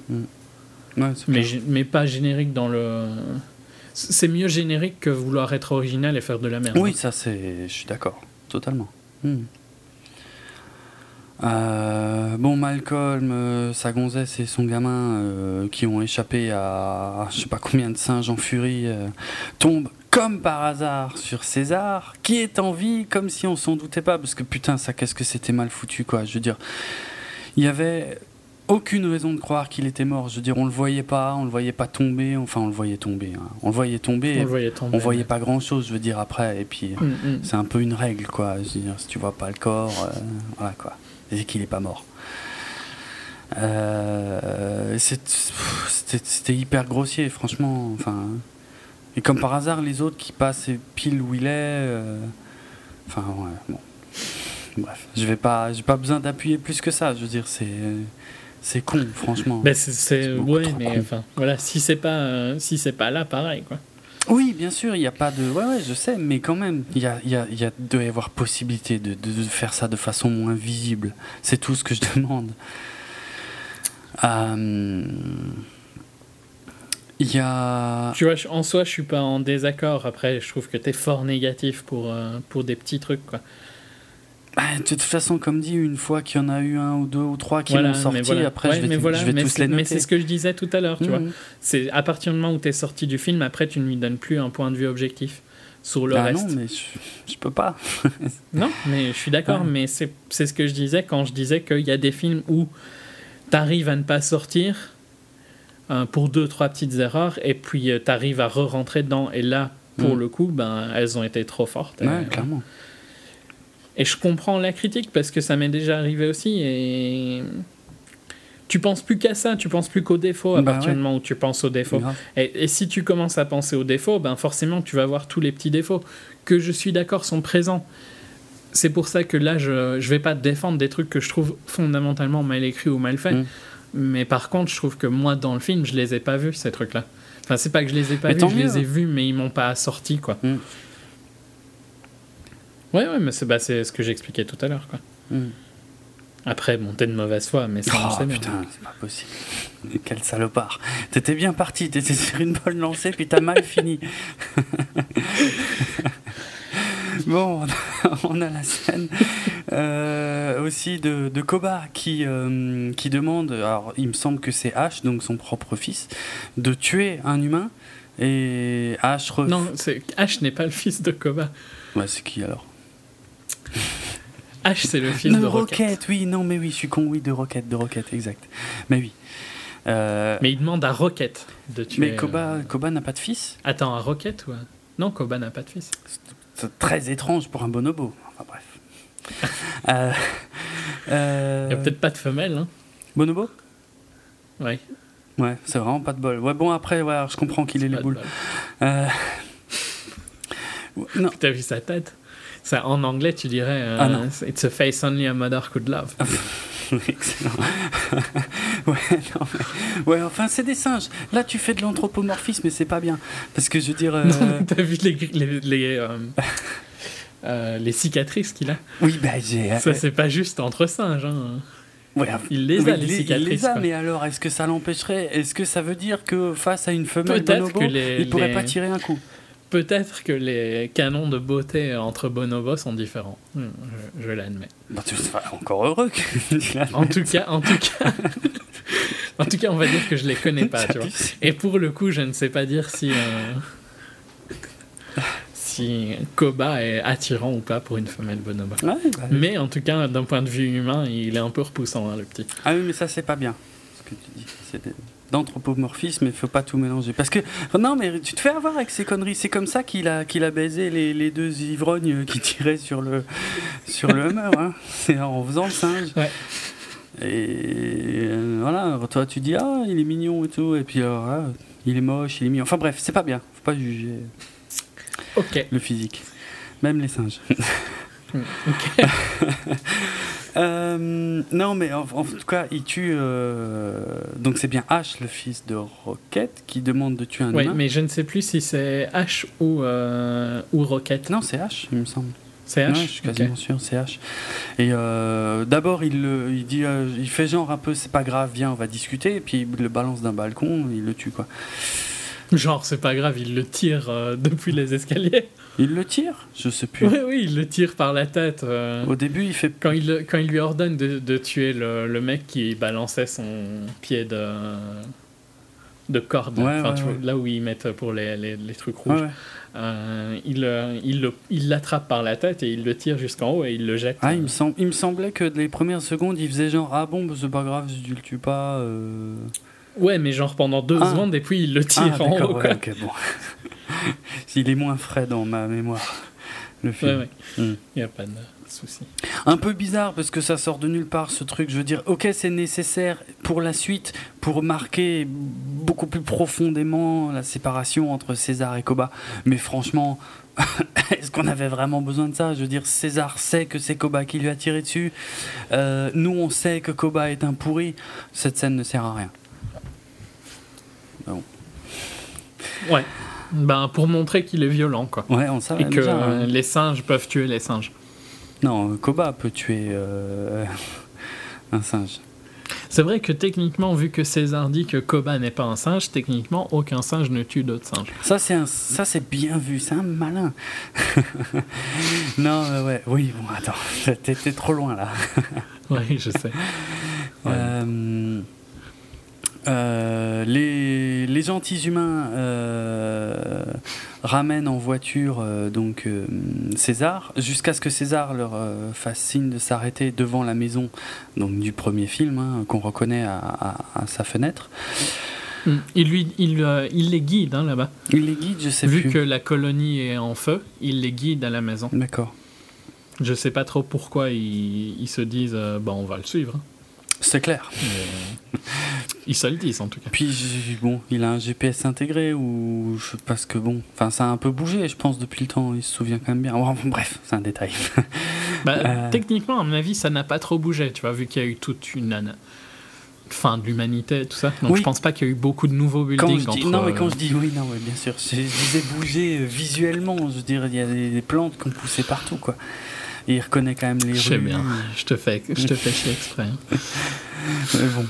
mm. mais, mais pas générique dans le. C'est mieux générique que vouloir être original et faire de la merde. Oui, ça, c'est. Je suis d'accord. Totalement. Mm. Euh, bon, Malcolm, euh, sa gonzesse et son gamin euh, qui ont échappé à je sais pas combien de singes en furie tombent comme par hasard sur César, qui est en vie comme si on s'en doutait pas, parce que putain, ça qu'est-ce que c'était mal foutu quoi. Je veux dire, il y avait aucune raison de croire qu'il était mort. Je veux dire, on le voyait pas, on le voyait pas tomber, enfin on le voyait tomber, hein. on le voyait tomber, on, le voyait, tomber, on voyait pas grand chose, je veux dire après, et puis mm, mm. c'est un peu une règle quoi. Je veux dire, si tu vois pas le corps, voilà quoi c'est qu'il n'est pas mort. Euh, c'était hyper grossier, franchement. Enfin, et comme par hasard, les autres qui passent pile où il est. Euh, enfin, ouais, bon. Bref, je vais pas, j'ai pas besoin d'appuyer plus que ça. Je veux dire, c'est, c'est con, franchement. Ben c'est, ouais, mais enfin, voilà, si c'est pas, euh, si c'est pas là, pareil, quoi. Oui, bien sûr, il n'y a pas de. Ouais, ouais, je sais, mais quand même, il y a, y, y a, doit y avoir possibilité de, faire ça de façon moins visible. C'est tout ce que je demande. Euh, il y a. Tu vois, en soi, je suis pas en désaccord. Après, je trouve que tu es fort négatif pour, euh, pour des petits trucs, quoi. Bah, de toute façon, comme dit, une fois qu'il y en a eu un ou deux ou trois qui l'ont sorti, après je vais, je vais tous les noter. Mais c'est ce que je disais tout à l'heure, tu vois. Mhm. C'est à partir du moment où tu es sorti du film, après tu ne lui donnes plus un point de vue objectif sur le bah reste. Non, mais je, je peux pas. non, mais je suis d'accord, mais c'est ce que je disais quand je disais qu'il y a des films où tu arrives à ne pas sortir euh, pour deux, trois petites erreurs, et puis euh, tu arrives à re-rentrer dedans, et là, pour mhm. le coup, ben, elles ont été trop fortes. Ouais, clairement. Et je comprends la critique parce que ça m'est déjà arrivé aussi. Et tu penses plus qu'à ça, tu penses plus qu'aux défauts à bah partir du moment où tu penses aux défauts. Et, si tu commences à penser aux défauts, ben forcément tu vas voir tous les petits défauts que je suis d'accord sont présents. C'est pour ça que là, je ne vais pas défendre des trucs que je trouve fondamentalement mal écrits ou mal faits. Mm. Mais par contre, je trouve que moi, dans le film, je les ai pas vus, ces trucs-là. Enfin, c'est pas que je les ai pas vus, je les ai vus, mais ils m'ont pas assorti, quoi. Mm. Ouais, ouais, mais c'est bah, ce que j'expliquais tout à l'heure. quoi. Hmm. Après, bon, t'es de mauvaise foi, mais ça, oh, putain, c'est pas possible. Quel salopard. T'étais bien parti, t'étais sur une bonne lancée, puis t'as mal fini. bon, on a la scène Euh, aussi de, de Koba qui, euh, qui demande, alors il me semble que c'est Ash, donc son propre fils, de tuer un humain. Et Ash. Non, Ash n'est pas le fils de Koba. Ouais, c'est qui alors? Ash, c'est le fils de Rocket. Rocket. Oui, non, mais oui, je suis con, oui, de Rocket, de Rocket, exact. Mais oui. Euh, mais il demande à Rocket de tuer. Mais Koba, Koba n'a pas de fils? Attends, à Rocket ou Non, Koba n'a pas de fils. C'est très étrange pour un bonobo. Enfin bref. Euh, euh, il n'y a peut-être pas de femelle. Hein. Bonobo? Ouais. Ouais, c'est vraiment pas de bol. Ouais, bon, après, ouais, je comprends qu'il ait les boules. Euh... Non. T'as vu sa tête? Ça, En anglais, tu dirais euh, ah, It's a face only a mother could love. Excellent. ouais, non, mais... ouais, enfin, c'est des singes. Là, tu fais de l'anthropomorphisme, mais c'est pas bien. Parce que je veux dire. T'as vu les, les, les, euh, les cicatrices qu'il a. Oui, bah j'ai. Ça, c'est pas juste entre singes. Hein. il les a, les cicatrices. Il les a, mais alors, est-ce que ça l'empêcherait? Est-ce que ça veut dire que face à une femelle bonobo, il pourrait pas tirer un coup? Peut-être que les canons de beauté entre bonobos sont différents. Hmm, je, l'admets. Bah, tu seras encore heureux que En tout cas, en tout cas. en tout cas, on va dire que je les connais pas, tu vois. Et pour le coup, je ne sais pas dire si. Euh, si Koba est attirant ou pas pour une femelle bonobo. Bah mais en tout cas, d'un point de vue humain, il est un peu repoussant, hein, le petit. Ah oui, mais ça, c'est pas bien. Ce que tu dis. D'anthropomorphisme, il faut pas tout mélanger. Parce que, non, mais tu te fais avoir avec ces conneries. C'est comme ça qu'il a, qu'il a baisé les, les, deux ivrognes qui tiraient sur le, sur le Hummer. Hein. C'est en faisant le singe. Et euh, voilà, toi tu dis, ah, il est mignon et tout. Et puis, alors, ah, il est moche, il est mignon. Enfin bref, c'est pas bien. Faut pas juger le physique. Même les singes. ok. Euh, non, mais en, tout cas, il tue. Euh, donc c'est bien Ash, le fils de Rocket, qui demande de tuer un oui, mais je ne sais plus si c'est Ash ou, euh, ou Rocket. Non, c'est Ash, il me semble. C'est H. je suis quasiment sûr, c'est H. Et d'abord, il, il dit, il fait genre un peu, c'est pas grave, viens, on va discuter. Et puis il le balance d'un balcon, il le tue quoi. Genre, c'est pas grave, il le tire euh, depuis les escaliers. Il le tire? Je sais plus. Oui, oui, il le tire par la tête. Euh. Au début, il fait. Quand il, quand il lui ordonne de, de tuer le, le, mec qui balançait son pied de, de corde, là où ils mettent pour les, les, les trucs rouges, euh, il, il, il l'attrape par la tête et il le tire jusqu'en haut et il le jette. Ah, il me, semble, il me semblait que les premières secondes, il faisait genre Ah bon, bah, c'est pas grave tu le tues pas. Ouais, mais genre pendant deux ah. secondes et puis il le tire ah, en haut. Ouais, okay, bon. il est moins frais dans ma mémoire, le film. Ouais, Il n'y hmm. a pas de souci. Un peu bizarre parce que ça sort de nulle part ce truc. Je veux dire, ok, c'est nécessaire pour la suite, pour marquer beaucoup plus profondément la séparation entre César et Koba. Mais franchement, est-ce qu'on avait vraiment besoin de ça? Je veux dire, César sait que c'est Koba qui lui a tiré dessus. Euh, nous, on sait que Koba est un pourri. Cette scène ne sert à rien. Ouais. Ben, pour montrer qu'il est violent, quoi. Ouais, on sait. Et que hein. les singes peuvent tuer les singes. Non, Koba peut tuer euh, un singe. C'est vrai que techniquement, vu que César dit que Koba n'est pas un singe, techniquement, aucun singe ne tue d'autres singes. Ça, c'est un... ça, c'est bien vu, c'est un malin. non, euh, ouais, oui, bon, attends, t'es trop loin là. oui, je sais. Euh, euh, les, les, gentils humains euh, ramènent en voiture euh, donc César jusqu'à ce que César leur fasse signe de s'arrêter devant la maison donc du premier film hein, qu'on reconnaît à, sa fenêtre. Hmm. Il, lui, il, il les guide hein, là-bas. Il les guide, je sais Vu plus. Vu que la colonie est en feu, il les guide à la maison. D'accord. Je sais pas trop pourquoi ils, ils se disent bon, on va le suivre. Hein. C'est clair. Euh, ils se le disent en tout cas. Puis bon, il a un GPS intégré ou parce que bon, enfin ça a un peu bougé, je pense depuis le temps. Il se souvient quand même bien. bref, c'est un détail. Bah, euh. Techniquement, à mon avis, ça n'a pas trop bougé. Tu vois, vu qu'il y a eu toute une fin de l'humanité, tout ça. Donc je pense pas qu'il y a eu beaucoup de nouveaux buildings. Quand non, mais quand je dis oui, non, bien sûr, je, disais bouger visuellement. Je veux dire, il y a des, plantes qui ont poussé partout, quoi il reconnaît quand même les je sais bien, je te fais, je te fais chier exprès. Mais bon.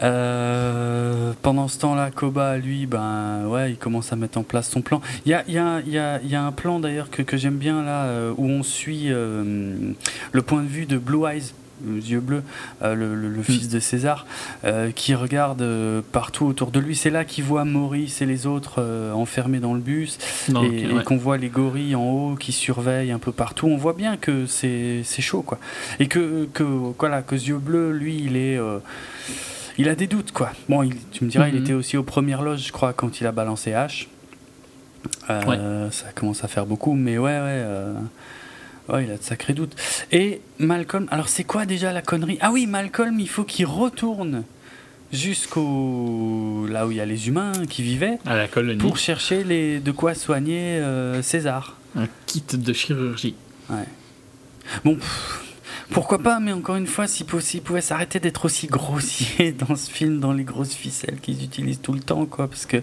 Euh, pendant ce temps-là, Koba, lui, ben ouais, il commence à mettre en place son plan. Il y a, y a, y a, y a un plan d'ailleurs que, que j'aime bien là, où on suit le point de vue de Blue Eyes yeux bleus, euh, le, fils de César, euh, qui regarde euh, partout autour de lui. C'est là qu'il voit Maurice et les autres enfermés dans le bus, et, qu'on voit les gorilles en haut qui surveillent un peu partout. On voit bien que c'est chaud, quoi. Et que, que, voilà, que yeux bleus, lui, il est. il a des doutes, quoi. Bon, il, tu me diras, il mhm. était aussi aux premières loges, je crois, quand il a balancé H. Ça commence à faire beaucoup, mais ouais, ouais. Ouais, il a de sacrés doutes. Et Malcolm, alors c'est quoi déjà la connerie? Ah oui, Malcolm, il faut qu'il retourne jusqu'au là où il y a les humains qui vivaient à la colonie pour chercher les de quoi soigner euh, César. Un kit de chirurgie. Ouais. Bon, pourquoi pas, mais encore une fois, s'ils pouvaient s'arrêter d'être aussi grossiers dans ce film, dans les grosses ficelles qu'ils utilisent tout le temps, quoi, parce que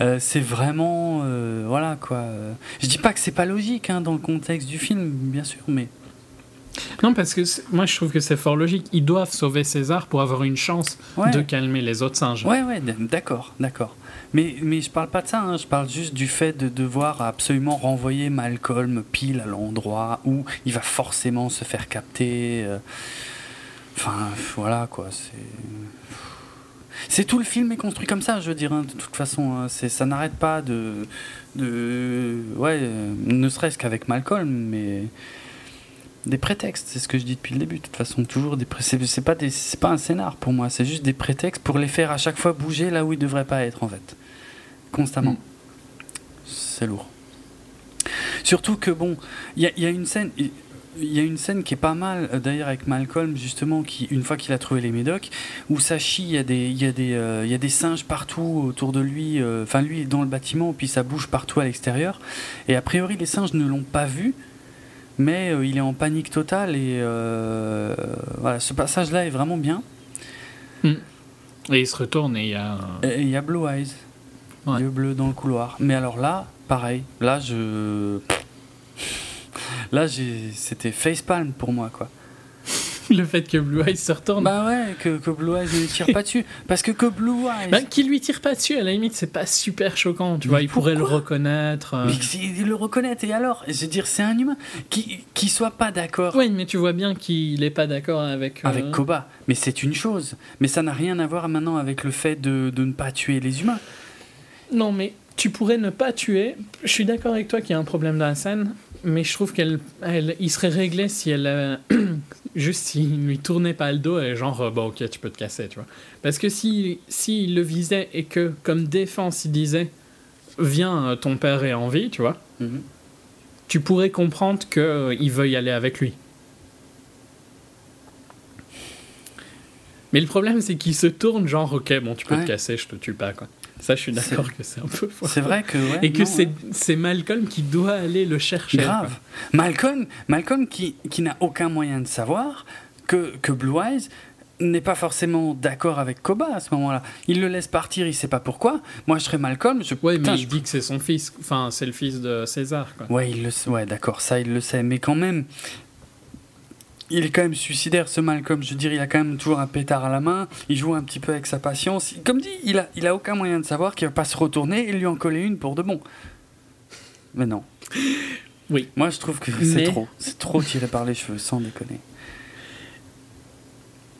euh, c'est vraiment, euh, voilà, quoi. Je dis pas que c'est pas logique hein, dans le contexte du film, bien sûr, mais non, parce que moi je trouve que c'est fort logique. Ils doivent sauver César pour avoir une chance de calmer les autres singes. Ouais, ouais, d'accord, d'accord. Mais, mais je parle pas de ça, hein. je parle juste du fait de devoir absolument renvoyer Malcolm pile à l'endroit où il va forcément se faire capter. Euh. Enfin, voilà quoi, c'est. C'est tout le film est construit comme ça, je veux dire, hein, de toute façon. Hein. ça n'arrête pas de. de ouais, ne serait-ce qu'avec Malcolm, mais des prétextes, c'est ce que je dis depuis le début. De toute façon, toujours des c'est pas des pas un scénar pour moi, c'est juste des prétextes pour les faire à chaque fois bouger là où ils devraient pas être en fait, constamment. Mm. C'est lourd. Surtout que bon, il y, a une scène. Il y a une scène qui est pas mal, euh, d'ailleurs avec Malcolm, justement, qui, une fois qu'il a trouvé les médocs, où ça chie, il y, a des, y, a des, euh, y a des singes partout autour de lui, euh, enfin lui dans le bâtiment, puis ça bouge partout à l'extérieur. Et a priori, les singes ne l'ont pas vu, mais euh, il est en panique totale et euh, voilà, ce passage-là est vraiment bien. Hmm. Et il se retourne et il y a. il y a Blue Eyes, ouais. yeux bleus dans le couloir. Mais alors là, pareil, là je. Là, c'était facepalm pour moi, quoi. le fait que Blue Eyes se retourne. Bah ouais, que, que Blue Eyes ne lui tire pas dessus. Parce que que Blue Eyes. Bah, qu'il lui tire pas dessus, à la limite, c'est pas super choquant. Tu vois, il pourrait le reconnaître. Euh. Mais il le reconnaître, et alors? Je veux dire, c'est un humain qui, qui soit pas d'accord. Oui, mais tu vois bien qu'il est pas d'accord avec. Euh, avec Koba. Mais c'est une chose. Mais ça n'a rien à voir maintenant avec le fait de, de ne pas tuer les humains. Non, mais tu pourrais ne pas tuer. Je suis d'accord avec toi qu'il y a un problème dans la scène, mais je trouve qu'elle, elle, il serait réglé si elle, euh, juste s'il lui tournait pas le dos et genre euh, bon ok tu peux te casser, tu vois. Parce que si s'il le visait et que comme défense il disait viens euh, ton père est en vie, tu vois, mhm. tu pourrais comprendre que il veut y aller avec lui. Mais le problème c'est qu'il se tourne genre ok bon tu peux te casser, je te tue pas quoi. Ça, je suis d'accord que c'est un peu. C'est vrai que. et que c'est Malcolm qui doit aller le chercher. Grave. Malcolm, Malcolm qui, qui n'a aucun moyen de savoir que, que Blue Eyes n'est pas forcément d'accord avec Koba à ce moment-là. Il le laisse partir, il sait pas pourquoi. Moi, je serais Malcolm. Je... Ouais, mais il dit que c'est son fils. Enfin, c'est le fils de César. Quoi. Ouais, il le... ouais d'accord, ça, il le sait. Mais quand même, il est quand même suicidaire ce Malcolm. Je veux dire, il a quand même toujours un pétard à la main. Il joue un petit peu avec sa patience. Comme dit, il a, il a aucun moyen de savoir qu'il va pas se retourner et lui en coller une pour de bon. Mais non. Oui. Moi, je trouve que c'est trop. C'est trop tiré par les cheveux, sans déconner.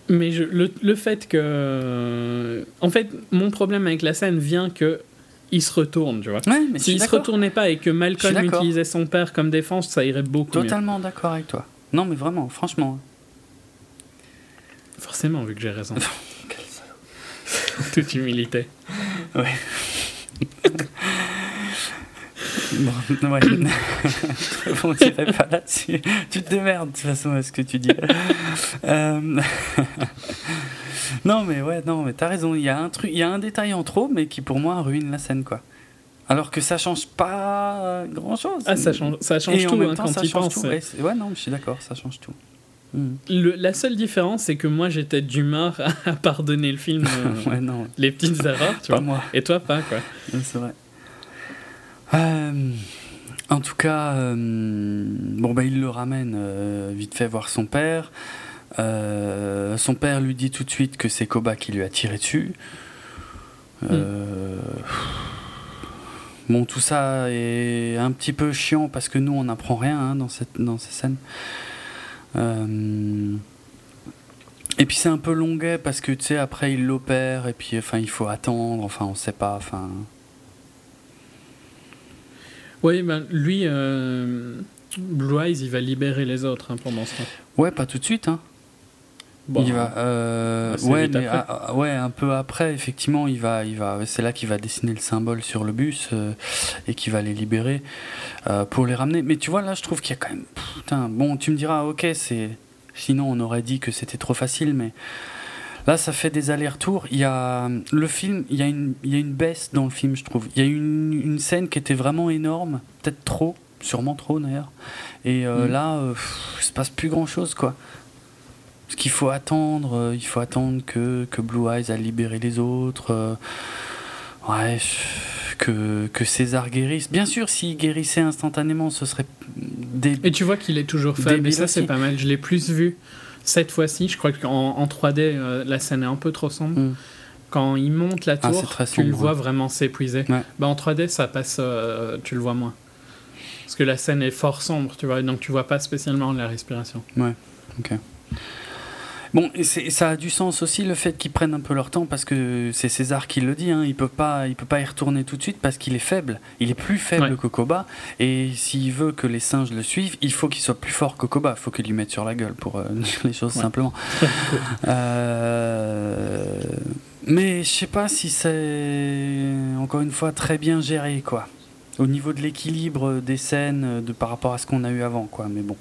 Mais je, le, le, fait que. En fait, mon problème avec la scène vient que. Il se retourne, tu vois. Ouais, mais S'il se retournait pas et que Malcolm utilisait son père comme défense, ça irait beaucoup Totalement d'accord avec toi. Non, mais vraiment, franchement. Forcément, vu que j'ai raison. Quel salaud. Toute humilité. Ouais. bon, ouais. bon, on pas là-dessus. Tu te démerdes de toute façon à ce que tu dis. Euh, non, mais ouais, non, mais t'as raison. Il y a un truc, il y a un détail en trop, mais qui pour moi ruine la scène, quoi. Alors que ça change pas grand chose. Ah, ça change, ça change tout hein, quand tu penses. Ouais, non, je suis d'accord, ça change tout. Hmm. la seule différence, c'est que moi j'étais d'humeur à pardonner le film, euh, non. les petites erreurs, tu vois. Moi. Et toi, pas, quoi. C'est vrai. Euh, en tout cas, euh, bon, bah, il le ramène vite fait voir son père. son père lui dit tout de suite que c'est Koba qui lui a tiré dessus. Euh, bon, tout ça est un petit peu chiant parce que nous, on n'apprend rien hein, dans, cette, dans ces scènes. Euh, et puis c'est un peu longuet parce que tu sais, après il l'opère et puis enfin il faut attendre, enfin on sait pas, enfin. Oui, ben lui, euh, Blue Eyes, il va libérer les autres hein, pendant ce temps. Ouais, pas tout de suite, hein il va, euh, ouais, ah, ouais, un peu après, effectivement, il va, il va, c'est là qu'il va dessiner le symbole sur le bus euh, et qu'il va les libérer euh, pour les ramener. Mais tu vois, là, je trouve qu'il y a quand même, putain, bon, tu me diras, ok, c'est, sinon on aurait dit que c'était trop facile, mais là, ça fait des allers-retours. Il y a le film, il y a une, il y a une baisse dans le film, je trouve. Il y a une, une scène qui était vraiment énorme, peut-être trop, sûrement trop d'ailleurs. Et mm. là, il se passe plus grand chose, quoi. Parce qu'il faut attendre, euh, il faut attendre que, que Blue Eyes a libéré les autres. Euh, ouais, que, que César guérisse. Bien sûr, s'il guérissait instantanément, ce serait des. Et tu vois qu'il est toujours faible, et ça, c'est pas mal. Je l'ai plus vu cette fois-ci. Je crois qu'en en 3D, euh, la scène est un peu trop sombre. Mm. Quand il monte la ah, tour, tu le vois vraiment s'épuiser. Bah, en 3D, ça passe, tu le vois moins. Parce que la scène est fort sombre, tu vois, donc tu vois pas spécialement la respiration. Ouais, ok. Bon, ça a du sens aussi le fait qu'ils prennent un peu leur temps parce que c'est César qui le dit, hein, il peut pas, il peut pas y retourner tout de suite parce qu'il est faible. Il est plus faible que Koba et s'il veut que les singes le suivent, il faut qu'il soit plus fort que Koba. Il faut qu'il lui mette sur la gueule pour euh, dire les choses simplement. euh... Mais je sais pas si c'est encore une fois très bien géré quoi. Au niveau de l'équilibre des scènes de par rapport à ce qu'on a eu avant quoi. Mais bon.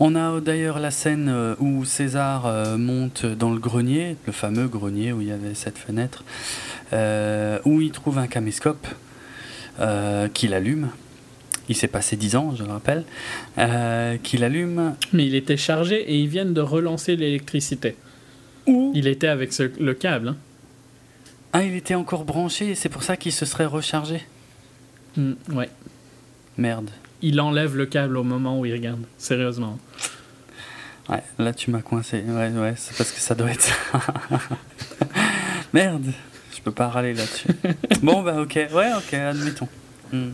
On a d'ailleurs la scène euh, où César euh, monte dans le grenier, le fameux grenier où il y avait cette fenêtre, euh, où il trouve un caméscope qu'il allume. Il s'est passé 10 ans, je le rappelle, qu'il allume. Mais il était chargé et ils viennent de relancer l'électricité. Où? Il était avec le câble. Hein. Ah, il était encore branché et c'est pour ça qu'il se serait rechargé mm, Ouais. Merde il enlève le câble au moment où il regarde. Sérieusement. Ouais, là tu m'as coincé. Ouais, ouais, c'est parce que ça doit être ça. Merde, je peux pas râler là-dessus. bon, bah ok, ouais, ok, admettons. Hmm.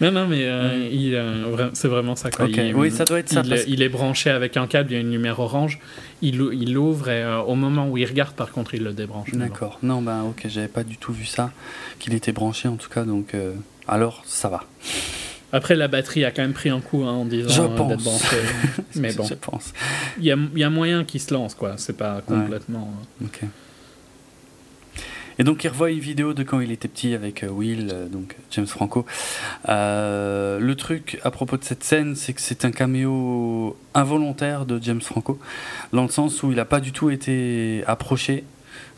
Non, non, mais euh, il, euh, c'est vraiment ça. Quoi. oui, ça doit être ça. Il, est branché avec un câble, il y a une lumière orange. Il, il l'ouvre et euh, au moment où il regarde, par contre, il le débranche. D'accord. Non, bah ok, j'avais pas du tout vu ça, qu'il était branché en tout cas, donc alors ça va. Après, la batterie a quand même pris un coup hein, en disant euh, d'être branché. Mais bon, je pense. Il y a, y a, moyen qu'il se lance, quoi. C'est pas complètement. Euh. Ok. Et donc il revoit une vidéo de quand il était petit avec euh, Will, donc James Franco. le truc à propos de cette scène, c'est que c'est un caméo involontaire de James Franco, dans le sens où il n'a pas du tout été approché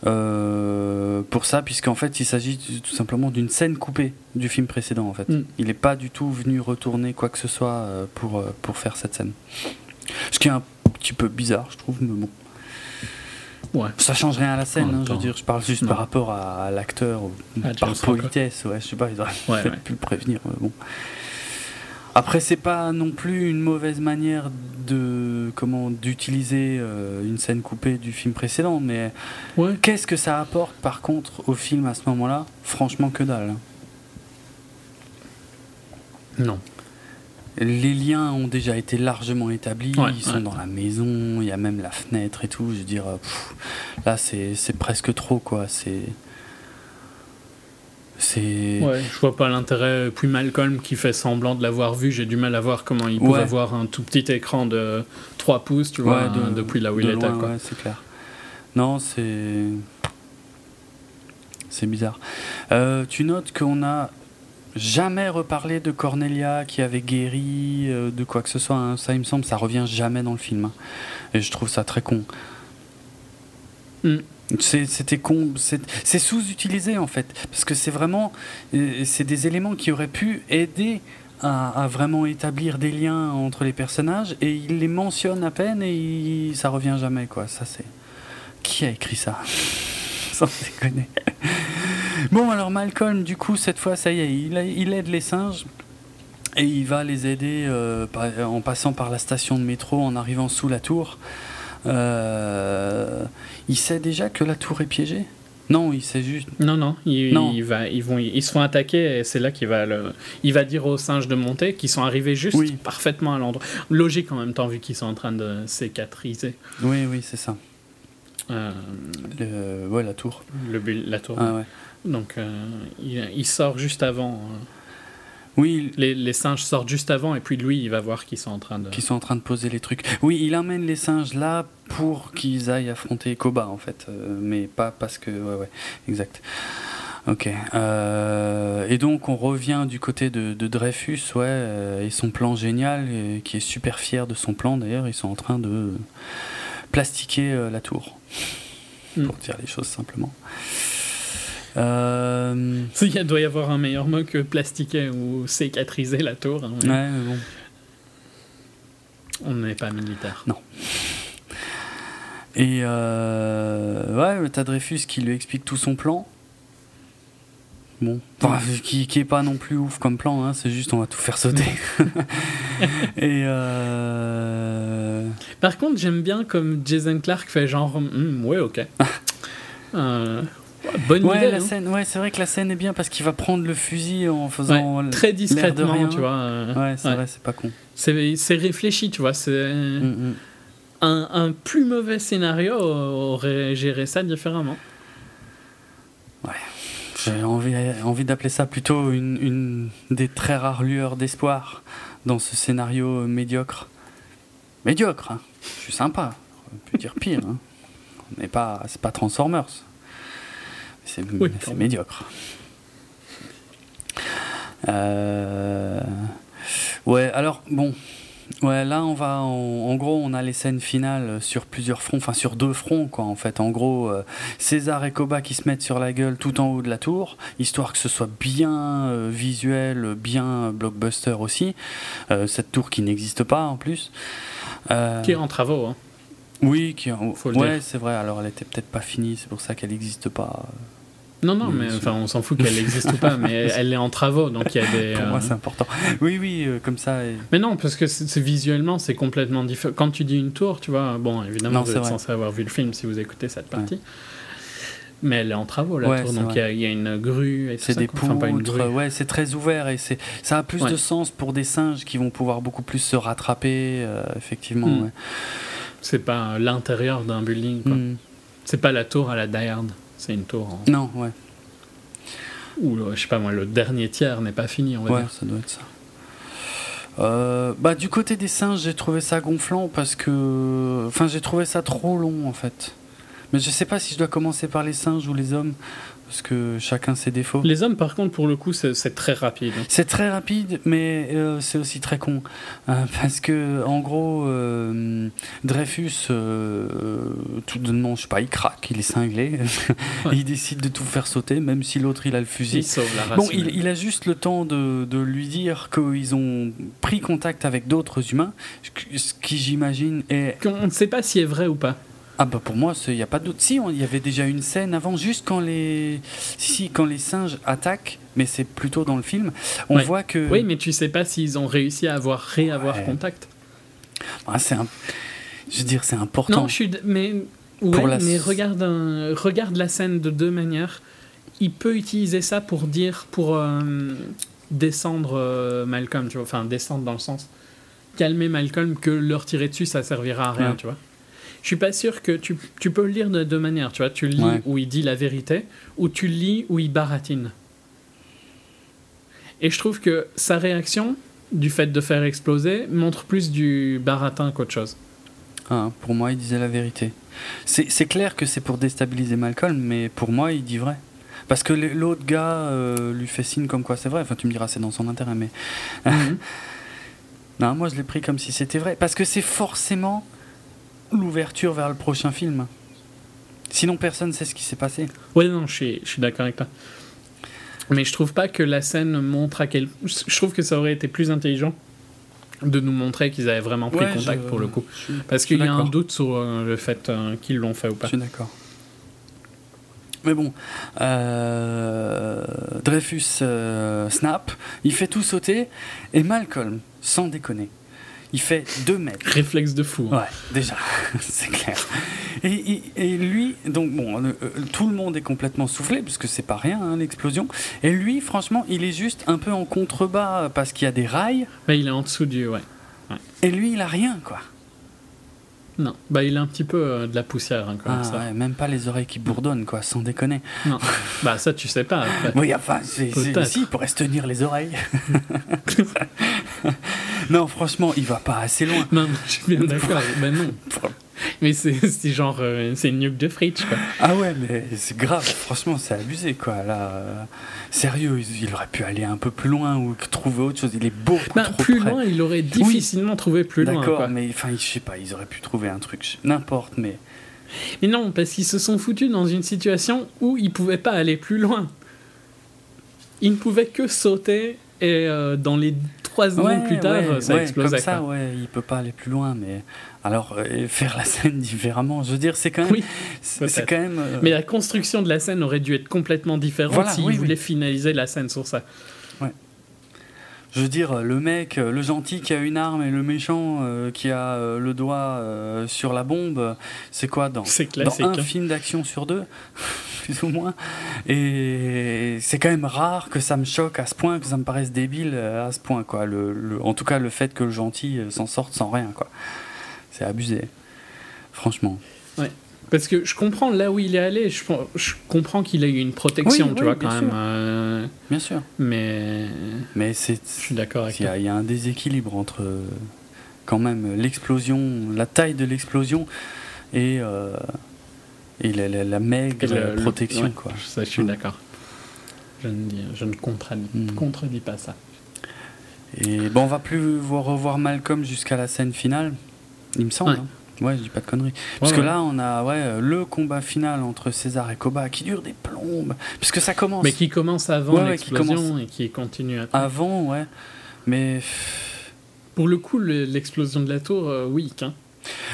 euh, pour ça, puisqu'en fait il s'agit tout simplement d'une scène coupée du film précédent. En fait, mm. il n'est pas du tout venu retourner quoi que ce soit euh, pour euh, pour faire cette scène. Ce qui est un petit peu bizarre, je trouve, mais bon. Ouais. Ça change rien à la scène, hein, je veux dire, je parle juste par rapport à, l'acteur, par politesse, ouais, je sais pas, ils auraient pu le prévenir, bon. Après, c'est pas non plus une mauvaise manière de comment d'utiliser euh, une scène coupée du film précédent, mais qu'est-ce que ça apporte par contre au film à ce moment-là? Franchement, que dalle. Non. Les liens ont déjà été largement établis, ils sont dans la maison, il y a même la fenêtre et tout. Je veux dire, là c'est presque trop quoi. C'est c'est. Ouais, je vois pas l'intérêt. Puis Malcolm qui fait semblant de l'avoir vu, j'ai du mal à voir comment il peut avoir un tout petit écran de 3 pouces, tu vois, depuis là où il était. Ouais, c'est clair. Non, c'est. C'est bizarre. Euh, tu notes qu'on a jamais reparlé de Cornelia qui avait guéri euh, de quoi que ce soit. Hein. Ça, il me semble, ça revient jamais dans le film. Hein. Et je trouve ça très con. Mm. C'était con, c'est sous-utilisé en fait, parce que c'est vraiment, euh, c'est des éléments qui auraient pu aider à, vraiment établir des liens entre les personnages, et il les mentionne à peine et ça revient jamais quoi. Ça c'est, qui a écrit ça? Sans déconner. bon alors Malcolm, du coup cette fois ça y est, il, aide les singes. Et il va les aider euh, en passant par la station de métro, en arrivant sous la tour. Euh, il sait déjà que la tour est piégée? Non, il sait juste. Non, non, il, va, ils, vont, ils se font attaquer et c'est là qu'il va, le, il va dire aux singes de monter qu'ils sont arrivés juste parfaitement à l'endroit. Logique en même temps, vu qu'ils sont en train de cicatriser. Oui, oui, c'est ça. Euh, le, ouais, la tour. Le, la tour. Ah, ouais. Donc, euh, il, il, sort juste avant. Oui. Les, les, singes sortent juste avant et puis lui, il va voir qu'ils sont en train de. Qu'ils sont en train de poser les trucs. Oui, il emmène les singes là pour qu'ils aillent affronter Koba en fait, euh, mais pas parce que. Ouais, ouais, exact. Ok. Euh, et donc on revient du côté de, de Dreyfus, ouais, euh, et son plan génial, et, qui est super fier de son plan d'ailleurs. Ils sont en train de plastiquer la tour, mm. pour dire les choses simplement. Euh... Il doit y avoir un meilleur mot que plastiquer ou cicatriser la tour. Hein, ouais, mais bon. On n'est pas militaire. Non. Et euh, ouais, t'as Dreyfus qui lui explique tout son plan. Bon, qui, qui est pas non plus ouf comme plan, hein, c'est juste on va tout faire sauter. et euh... Par contre, j'aime bien comme Jason Clark fait genre, hmm, ouais, ok. euh, Bonne ouais, idée. La scène, ouais, c'est vrai que la scène est bien parce qu'il va prendre le fusil en faisant très discrètement, rien. tu vois. Euh, ouais, c'est vrai, c'est pas con. C'est réfléchi, tu vois. C'est mm, un, un, plus mauvais scénario aurait géré ça différemment. Ouais. J'ai envie, envie d'appeler ça plutôt une, une des très rares lueurs d'espoir dans ce scénario médiocre. Médiocre, hein. je suis sympa. On peut dire pire. Hein. On n'est pas, c'est pas Transformers. C'est médiocre. Euh, ouais, alors bon. Ouais, là on va en, gros on a les scènes finales sur plusieurs fronts, enfin sur deux fronts quoi en fait. En gros, euh, César et Koba qui se mettent sur la gueule tout en haut de la tour, histoire que ce soit bien euh, visuel, bien blockbuster aussi. cette tour qui n'existe pas en plus. qui est en travaux. Hein. Oui, qui, ouais, c'est vrai. Alors elle était peut-être pas finie, c'est pour ça qu'elle n'existe pas. Non, non, mais enfin, on s'en fout qu'elle existe ou pas, mais elle est en travaux, donc il y a des. Pour moi, euh, c'est important. Oui, oui, euh, comme ça. Mais non, parce que c'est visuellement, c'est complètement différent. Quand tu dis une tour, tu vois, bon, évidemment, vous êtes censé avoir vu le film si vous écoutez cette partie. Mais elle est en travaux, la tour, donc il y, a une grue et C'est des poutres, ouais, c'est très ouvert et c'est ça a plus de sens pour des singes qui vont pouvoir beaucoup plus se rattraper, euh, effectivement. Hmm. C'est pas l'intérieur d'un building, quoi. Hmm. C'est pas la tour à la Die c'est une tour. En... Non, ouais. Ou, je sais pas moi, le dernier tiers n'est pas fini, on va ouais, ça doit être ça. Euh, bah, du côté des singes, j'ai trouvé ça gonflant parce que. Enfin, j'ai trouvé ça trop long en fait. Mais je sais pas si je dois commencer par les singes ou les hommes parce que chacun ses défauts. Les hommes, par contre, pour le coup, c'est très rapide. C'est très rapide, mais euh, c'est aussi très con. Euh, parce que, en gros, euh, Dreyfus, tout de non, je sais pas, il craque, il est cinglé. il décide de tout faire sauter, même si l'autre, il a le fusil. Il sauve la race. Bon, il, a juste le temps de, de lui dire qu'ils ont pris contact avec d'autres humains, ce qui, j'imagine, est. On ne sait pas si est vrai ou pas. Ah bah pour moi, il n'y a pas d'autre. Si, il y avait déjà une scène avant, juste quand les, si, quand les singes attaquent, mais c'est plutôt dans le film, on voit que... Oui, mais tu sais pas s'ils ont réussi à avoir, réavoir contact. Ah, c'est un... Je veux dire, c'est important. Non, je suis... Mais, mais regarde, regarde la scène de deux manières. Il peut utiliser ça pour dire, pour euh, descendre euh, Malcolm, tu vois. Enfin, descendre dans le sens calmer Malcolm, que leur tirer dessus, ça servira à rien, tu vois je suis pas sûr que tu, tu, peux le lire de deux manières. Tu vois, tu lis où il dit la vérité, ou tu le lis où il baratine. Et je trouve que sa réaction, du fait de faire exploser, montre plus du baratin qu'autre chose. Ah, pour moi, il disait la vérité. C'est clair que c'est pour déstabiliser Malcolm, mais pour moi, il dit vrai. Parce que l'autre gars euh, lui fait signe comme quoi c'est vrai. Enfin, tu me diras, c'est dans son intérêt, mais. Mhm. non, moi, je l'ai pris comme si c'était vrai. Parce que c'est forcément l'ouverture vers le prochain film. Sinon, personne ne sait ce qui s'est passé. Oui, non, je suis, je suis d'accord avec toi. Mais je trouve pas que la scène montre à quel. Je trouve que ça aurait été plus intelligent de nous montrer qu'ils avaient vraiment pris contact pour le coup. Parce qu'il y a un doute sur euh, le fait euh, qu'ils l'ont fait ou pas. Je suis d'accord. Mais bon, euh, Dreyfus snap, il fait tout sauter, et Malcolm, sans déconner, il fait 2 mètres. Réflexe de fou. Ouais, déjà, c'est clair. Et, et, lui, donc bon, euh, tout le monde est complètement soufflé, puisque c'est pas rien, hein, l'explosion. Et lui, franchement, il est juste un peu en contrebas parce qu'il y a des rails. Mais il est en dessous du, ouais. ouais. Et lui, il a rien, quoi. Non, bah il a un petit peu euh, de la poussière hein, ah, ça. Ouais, même pas les oreilles qui bourdonnent quoi, sans déconner. Non, bah ça tu sais pas. Oui, enfin, c'est, si, il pourrait se tenir les oreilles. non, franchement, il va pas assez loin. Non, je suis bien d'accord. ben non. Mais c'est genre, euh, c'est une nuque de frites, quoi. Ah ouais, mais c'est grave, franchement, c'est abusé, quoi. Là, euh, sérieux, il, aurait pu aller un peu plus loin ou trouver autre chose. Il est beaucoup bah, trop Plus loin, il aurait difficilement trouvé plus loin. D'accord, mais enfin, je sais pas, ils auraient pu trouver un truc, n'importe, mais. Mais non, parce qu'ils se sont foutus dans une situation où ils pouvaient pas aller plus loin. Ils ne pouvaient que sauter et euh, dans les trois secondes plus tard, ça ouais, explosait. Comme ça, ouais, il peut pas aller plus loin, mais alors, euh, faire la scène différemment, je veux dire, c'est quand même. Oui, c'est quand même euh, Mais la construction de la scène aurait dû être complètement différente s'il voulait finaliser la scène sur ça. Ouais. Je veux dire, le mec, le gentil qui a une arme et le méchant euh, qui a le doigt sur la bombe, c'est quoi dans, dans un hein. film d'action sur deux, plus ou moins Et c'est quand même rare que ça me choque à ce point, que ça me paraisse débile à ce point, quoi. Le, en tout cas, le fait que le gentil s'en sorte sans rien, quoi. C'est abusé. Franchement. Ouais. Parce que je comprends là où il est allé, je, je comprends qu'il a eu une protection, tu vois, quand même. Euh, bien sûr. Mais. Mais c'est. Je suis d'accord avec toi. Il y a un déséquilibre entre, quand même, l'explosion, la taille de l'explosion et, euh, et la, la, maigre protection, quoi. Ça, je suis d'accord. Je ne, je ne contredis, hmm. contredis pas ça. Et bon, on va plus revoir Malcolm jusqu'à la scène finale. Il me semble. Ouais. Hein. Ouais, je dis pas de conneries. Parce que là, on a ouais, le combat final entre César et Koba qui dure des plombes. Puisque ça commence. Mais qui commence avant l'explosion et qui continue après. Avant, ouais. Mais. Pour le coup, l'explosion de la tour, euh, oui. Hein.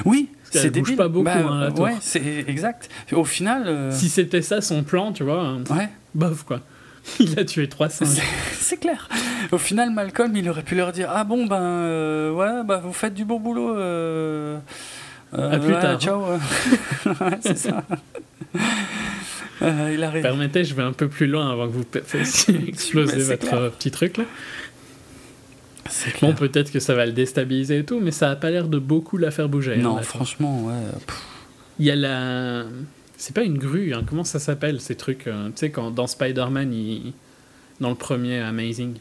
Oui, c'est bouge pas beaucoup, bah, hein, la tour. Ouais, c'est exact. Au final. Euh, si c'était ça son plan, tu vois. Hein, ouais. Bof, quoi. il a tué trois singes. C'est clair. Au final, Malcolm, il aurait pu leur dire Ah bon, ben, euh, ouais, bah, vous faites du bon boulot. Euh à plus tard. Ciao. c'est ça. il arrive. Permettez, je vais un peu plus loin avant que vous fassiez exploser votre petit truc là. Bon, peut-être que ça va le déstabiliser et tout, mais ça a pas l'air de beaucoup la faire bouger. Hein, non, franchement, ouais. Il y a la c'est pas une grue, hein. comment ça s'appelle ces trucs euh, Tu sais, quand dans Spider-Man, il... dans le premier Amazing,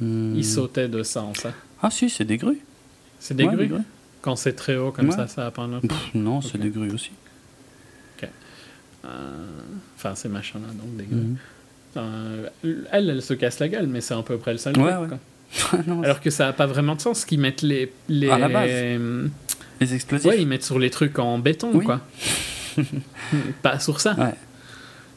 hmm. il sautait de ça en ça. Ah si, c'est des grues. C'est des, grues Quand c'est très haut comme ça, ça a pas un Non, c'est des grues aussi. Ok. Euh, enfin, ces machins-là, donc des grues. Hmm. Euh, elle, elle se casse la gueule, mais c'est à peu près le seul ouais, Alors que ça n'a pas vraiment de sens qu'ils mettent les. les à la base. Les explosifs. Ouais, ils mettent sur les trucs en béton, quoi. pas sur ça.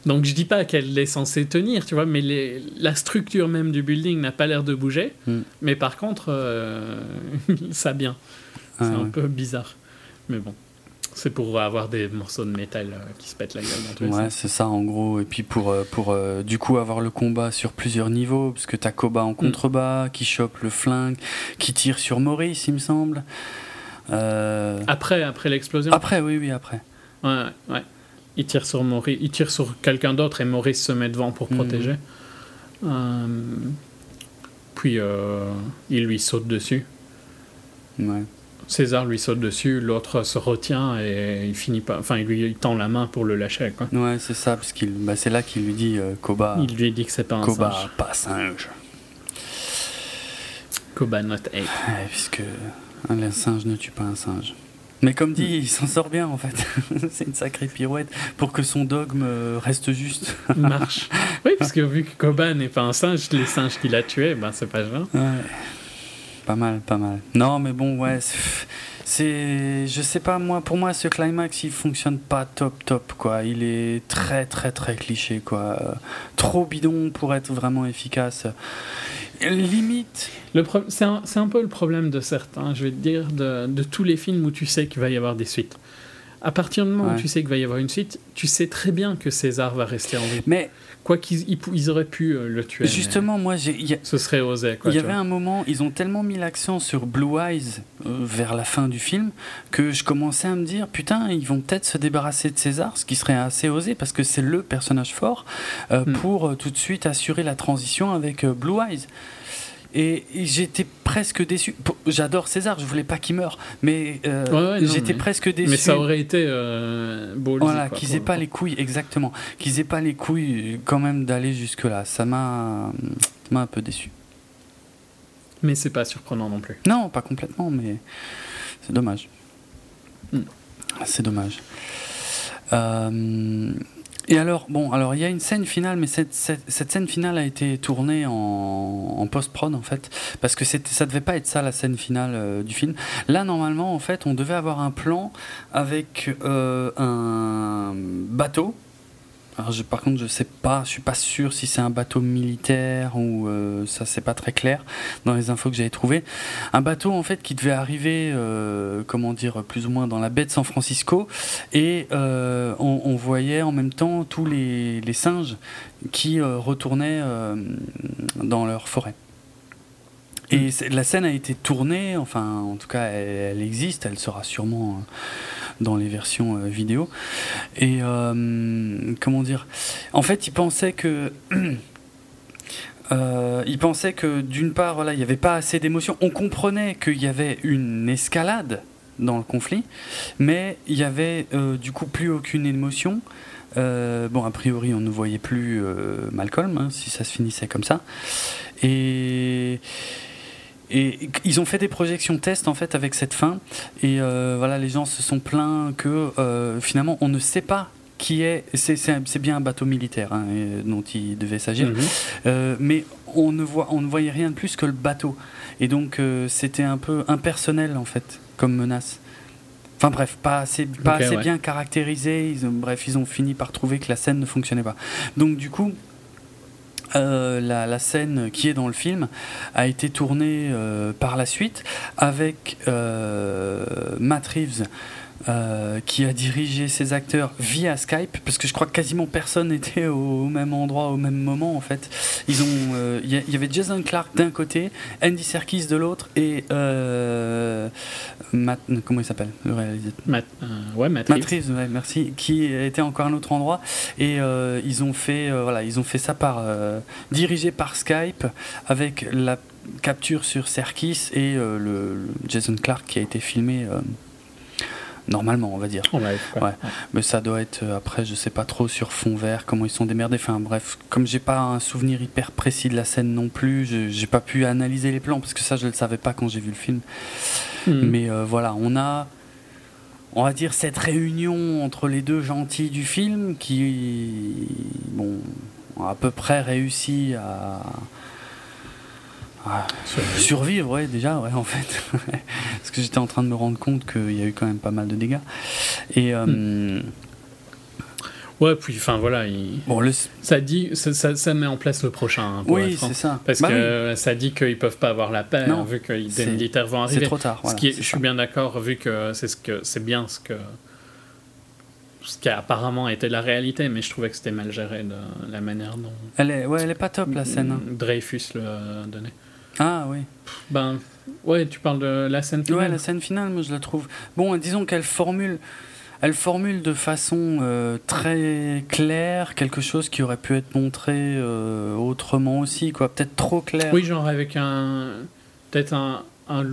Donc je dis pas qu'elle est censée tenir, tu vois, mais les, la structure même du building n'a pas l'air de bouger. Hmm. Mais par contre, euh, ça bien. C'est un peu bizarre. Mais bon, c'est pour avoir des morceaux de métal euh, qui se pètent la gueule. ouais, c'est ça en gros. Et puis pour, euh, pour du coup avoir le combat sur plusieurs niveaux, parce que t'as Koba en hmm. contrebas, qui chope le flingue, qui tire sur Maurice, il me semble. Après, après l'explosion Après, oui, oui, après. Ouais, ouais. Il tire sur Maurice, il tire sur quelqu'un d'autre et Maurice se met devant pour mhm. protéger. Euh, puis euh, il lui saute dessus. Ouais. César lui saute dessus, l'autre se retient et il finit pas. Enfin, il lui tend la main pour le lâcher. Quoi. Ouais, c'est ça, parce qu'il, bah, c'est là qu'il lui dit euh, Koba. Il lui dit que c'est pas un Koba, singe. pas singe. Koba not ape. Ouais, puisque un singe ne tue pas un singe. Mais comme dit, il s'en sort bien en fait. c'est une sacrée pirouette pour que son dogme reste juste. Marche. Oui, parce que vu que Koba n'est pas un singe, les singes qu'il a tués, ben c'est pas genre. Ouais. Pas mal, pas mal. Non, mais bon, ouais. C'est. Je sais pas, moi, pour moi, ce climax, il fonctionne pas top, top, quoi. Il est très, très, très cliché, quoi. Trop bidon pour être vraiment efficace limite. C'est un, un, peu le problème de certains, je vais te dire, de, de tous les films où tu sais qu'il va y avoir des suites. À partir du moment où tu sais qu'il va y avoir une suite, tu sais très bien que César va rester en vie. Mais quoi qu'ils ils, auraient pu euh, le tuer. Justement, moi, ce serait osé. Il y avait un moment, ils ont tellement mis l'accent sur Blue Eyes euh, vers la fin du film que je commençais à me dire putain, ils vont peut-être se débarrasser de César, ce qui serait assez osé parce que c'est le personnage fort euh, hmm. pour tout de suite assurer la transition avec Blue Eyes. Et, j'étais presque déçu. J'adore César, je voulais pas qu'il meure, mais euh, j'étais presque déçu. Mais ça aurait été euh, beau. Voilà, qu'ils aient pas les couilles, exactement. Qu'ils aient pas les couilles quand même d'aller jusque-là. Ça m'a un peu déçu. Mais c'est pas surprenant non plus. Non, pas complètement, mais c'est dommage. Hmm. C'est dommage. Euh, et alors, bon, alors il y a une scène finale, mais cette, cette, scène finale a été tournée en, post-prod en fait, parce que ça devait pas être ça la scène finale euh, du film. Là, normalement, en fait, on devait avoir un plan avec euh, un bateau par contre, je sais pas, je suis pas sûr si c'est un bateau militaire ou euh, ça c'est pas très clair dans les infos que j'avais trouvées. Un bateau en fait qui devait arriver, euh, comment dire, plus ou moins dans la baie de San Francisco et euh, on, voyait en même temps tous les, singes qui retournaient dans leur forêt. Et la scène a été tournée, enfin en tout cas elle existe, elle sera sûrement dans les versions euh, vidéo. Et euh, comment dire? En fait, il pensait que. Euh, il pensait que d'une part, voilà, il n'y avait pas assez d'émotion. On comprenait qu'il y avait une escalade dans le conflit, mais il y avait du coup plus aucune émotion. bon, a priori, on ne voyait plus Malcolm, hein, si ça se finissait comme ça. Et et ils ont fait des projections test en fait avec cette fin. Et euh, voilà, les gens se sont plaints que euh, finalement on ne sait pas qui est. C'est bien un bateau militaire hein, dont il devait s'agir. Mhm. Euh, mais on ne, voit, on ne voyait rien de plus que le bateau. Et donc c'était un peu impersonnel en fait comme menace. Enfin bref, pas assez, pas assez bien caractérisé. Ils bref, ils ont fini par trouver que la scène ne fonctionnait pas. Donc du coup, euh, la, scène qui est dans le film a été tournée euh, par la suite avec euh, Matt Reeves euh, qui a dirigé ses acteurs via Skype, parce que je crois que quasiment personne n'était au, même endroit au même moment en fait. Ils ont, il euh, y, avait Jason Clark d'un côté, Andy Serkis de l'autre et euh, Matt, comment il s'appelle le réalisateur? Matt, ouais, Matt, Reeves. merci, qui était encore à un autre endroit et ils ont fait, voilà, ils ont fait ça par dirigé par Skype avec la capture sur Serkis et le, Jason Clark qui a été filmé normalement on va dire. ouais. Mais ça doit être euh, après je sais pas trop sur fond vert comment ils sont démerdés. Enfin bref, comme j'ai pas un souvenir hyper précis de la scène non plus, j'ai pas pu analyser les plans parce que ça je le savais pas quand j'ai vu le film. Hmm. Mais euh, voilà, on a on va dire cette réunion entre les deux gentils du film qui bon a à peu près réussi à survivre. ouais, déjà, ouais, en fait. Parce que j'étais en train de me rendre compte qu'il y a eu quand même pas mal de dégâts. Et. Euh, hmm. Ouais, puis enfin voilà, bon, ça dit, ça, ça, met en place le prochain. Hein, oui, c'est ça. Parce bah que ça dit qu'ils peuvent pas avoir la paix vu que des militaires vont arriver. C'est trop tard. ce qui je suis bien d'accord vu que c'est ce que c'est bien ce que ce qui a apparemment été la réalité, mais je trouvais que c'était mal géré de la manière dont. Elle est, ouais, elle est pas top la scène. Hein. Dreyfus le donnait. Ah oui. Ben, ouais, tu parles de la scène finale. Ouais, la scène finale, moi je la trouve. Bon, disons qu'elle formule, elle formule de façon euh, très claire quelque chose qui aurait pu être montré euh, autrement aussi, quoi. Peut-être trop clair. Oui, genre avec un, peut-être un, un,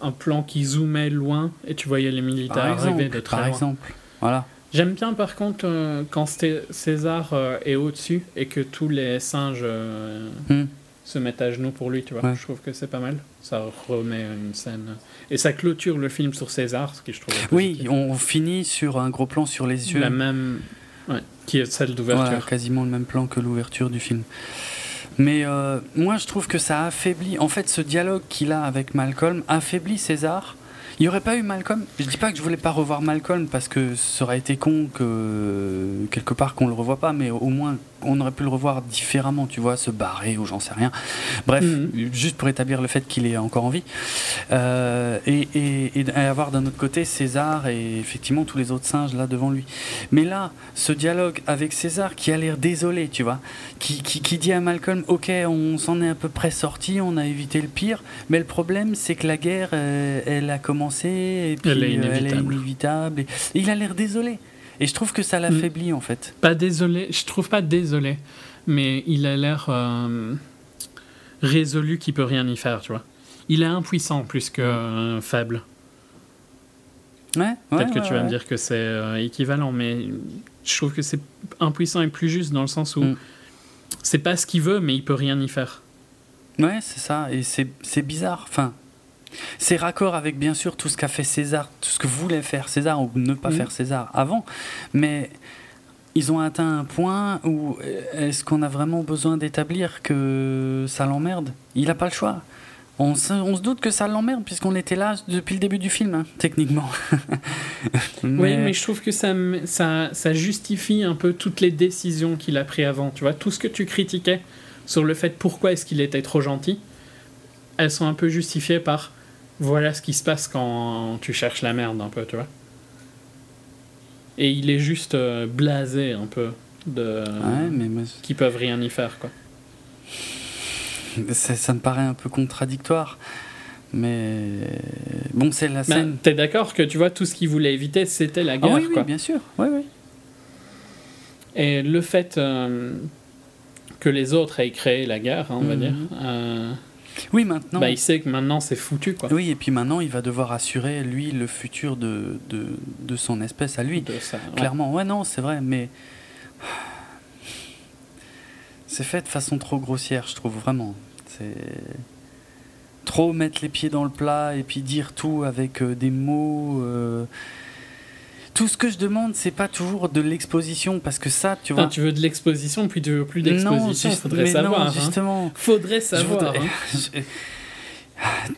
un, plan qui zoomait loin et tu voyais les militaires arriver de très Par exemple, voilà. J'aime bien par contre euh, quand César est au-dessus et que tous les singes. Hmm se mettre à genoux pour lui, tu vois. Je trouve que c'est pas mal. Ça remet une scène. Et ça clôture le film sur César, ce qui je trouve. Oui, on finit sur un gros plan sur les yeux. La même. qui est celle d'ouverture. quasiment le même plan que l'ouverture du film. Mais euh, moi, je trouve que ça affaiblit. En fait, ce dialogue qu'il a avec Malcolm affaiblit César. Il n'y aurait pas eu Malcolm. Je dis pas que je voulais pas revoir Malcolm parce que ça aurait été con que quelque part qu'on le revoie pas, mais au moins on aurait pu le revoir différemment, tu vois, se barrer ou j'en sais rien. Bref, mhm. juste pour établir le fait qu'il est encore en vie. Euh, et, et, avoir d'un autre côté César et effectivement tous les autres singes là devant lui. Mais là, ce dialogue avec César qui a l'air désolé, tu vois, qui, qui, dit à Malcolm, ok, on s'en est à peu près sorti, on a évité le pire, mais le problème c'est que la guerre, euh, elle a commencé et puis elle est inévitable. et il a l'air désolé. Et je trouve que ça l'affaiblit mm. en fait. Pas désolé, je trouve pas désolé, mais il a l'air euh, résolu qu'il peut rien y faire, tu vois. Il est impuissant plus que euh, faible. Ouais, Peut-être que tu vas me dire que c'est euh, équivalent, mais je trouve que c'est impuissant et plus juste dans le sens où mm. c'est pas ce qu'il veut, mais il peut rien y faire. Ouais, c'est ça, et c'est bizarre. Enfin, c'est raccord avec bien sûr tout ce qu'a fait César, tout ce que voulait faire César ou ne pas mhm. faire César avant, mais ils ont atteint un point où euh, est-ce qu'on a vraiment besoin d'établir que ça l'emmerde? Il n'a pas le choix. On se, doute que ça l'emmerde puisqu'on était là depuis le début du film, hein, techniquement. Oui, mais je trouve que ça, ça, ça justifie un peu toutes les décisions qu'il a prises avant. Tu vois, tout ce que tu critiquais sur le fait pourquoi est-ce qu'il était trop gentil, elles sont un peu justifiées par voilà ce qui se passe quand tu cherches la merde un peu, tu vois. Et il est juste euh, blasé un peu de ouais, mais qui peuvent rien y faire quoi. Ça, me paraît un peu contradictoire. Mais bon, c'est la scène. T'es d'accord que tu vois tout ce qu'il voulait éviter, c'était la ah guerre. oui, oui, bien sûr. Oui, oui. Et le fait euh, que les autres aient créé la guerre, hein, on va mhm. dire, euh, oui, maintenant. Bah, il sait que maintenant c'est foutu, quoi. Oui, et puis maintenant il va devoir assurer, lui, le futur de, de, de son espèce à lui. Clairement, ouais, non, c'est vrai, mais. C'est fait de façon trop grossière, je trouve, vraiment. C'est. Trop mettre les pieds dans le plat et puis dire tout avec euh, des mots. Euh, tout ce que je demande, c'est pas toujours de l'exposition, parce que ça, tu vois. tu veux de l'exposition, puis tu veux plus d'exposition. Faudrait savoir. Non, justement. Hein. Faudrait savoir.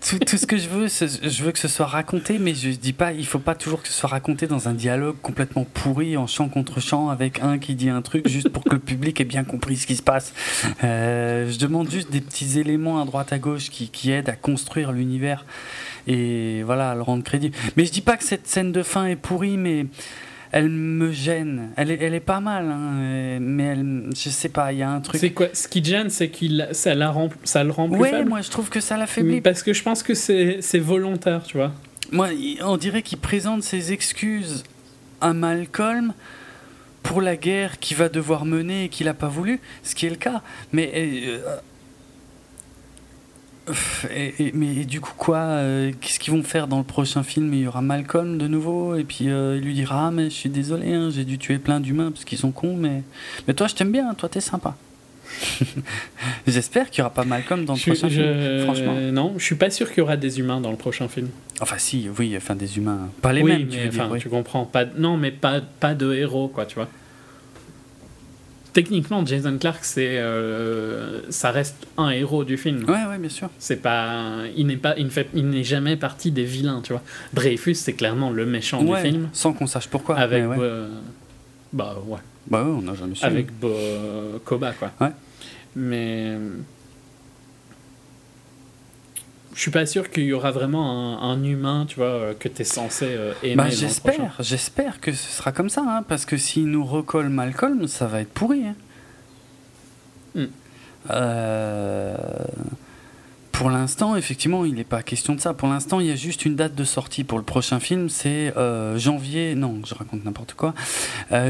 Tout, tout, ce que je veux, je veux que ce soit raconté, mais je dis pas, il faut pas toujours que ce soit raconté dans un dialogue complètement pourri, en chant contre chant, avec un qui dit un truc juste pour que le public ait bien compris ce qui se passe. Euh, je demande juste des petits éléments à droite à gauche qui, qui aident à construire l'univers et voilà, le rendre crédible. Mais je dis pas que cette scène de fin est pourrie, mais elle me gêne. Elle est, elle est pas mal, hein, mais elle, je sais pas, il y a un truc. C'est quoi Ce qui gêne, c'est qu'il ça, la rend, ça le rend plus ouais, moi je trouve que ça l'affaiblit. Parce que je pense que c'est volontaire, tu vois. Moi, on dirait qu'il présente ses excuses à Malcolm pour la guerre qu'il va devoir mener et qu'il n'a pas voulu, ce qui est le cas. Mais euh, et, mais du coup quoi euh, Qu'est-ce qu'ils vont faire dans le prochain film? Il y aura Malcolm de nouveau et puis euh, il lui dira ah mais je suis désolé hein, j'ai dû tuer plein d'humains parce qu'ils sont cons mais mais toi je t'aime bien toi t'es sympa. J'espère qu'il n'y aura pas Malcolm dans le prochain film. Franchement non je suis pas sûr qu'il y aura des humains dans le prochain film. Enfin si oui enfin des humains pas les mêmes. tu, tu comprends pas non mais pas pas de héros quoi tu vois techniquement, Jason Clark, c'est, euh, ça reste un héros du film. Ouais, ouais, bien sûr. C'est pas, il n'est pas, il ne fait, il n'est jamais parti des vilains, tu vois. Dreyfus, c'est clairement le méchant du film. Sans qu'on sache pourquoi. Avec, euh, bah ouais. Bah ouais, on n'a jamais su. Avec Koba, quoi. Ouais. Mais je suis pas sûr qu'il y aura vraiment un, humain, tu vois, euh, que tu es censé euh, aimer. Bah, j'espère, j'espère que ce sera comme ça, hein, parce que s'il nous recolle Malcolm, ça va être pourri. Hein. Hmm. Euh, pour l'instant, effectivement, il n'est pas question de ça. Pour l'instant, il y a juste une date de sortie pour le prochain film, c'est janvier, non, je raconte n'importe quoi,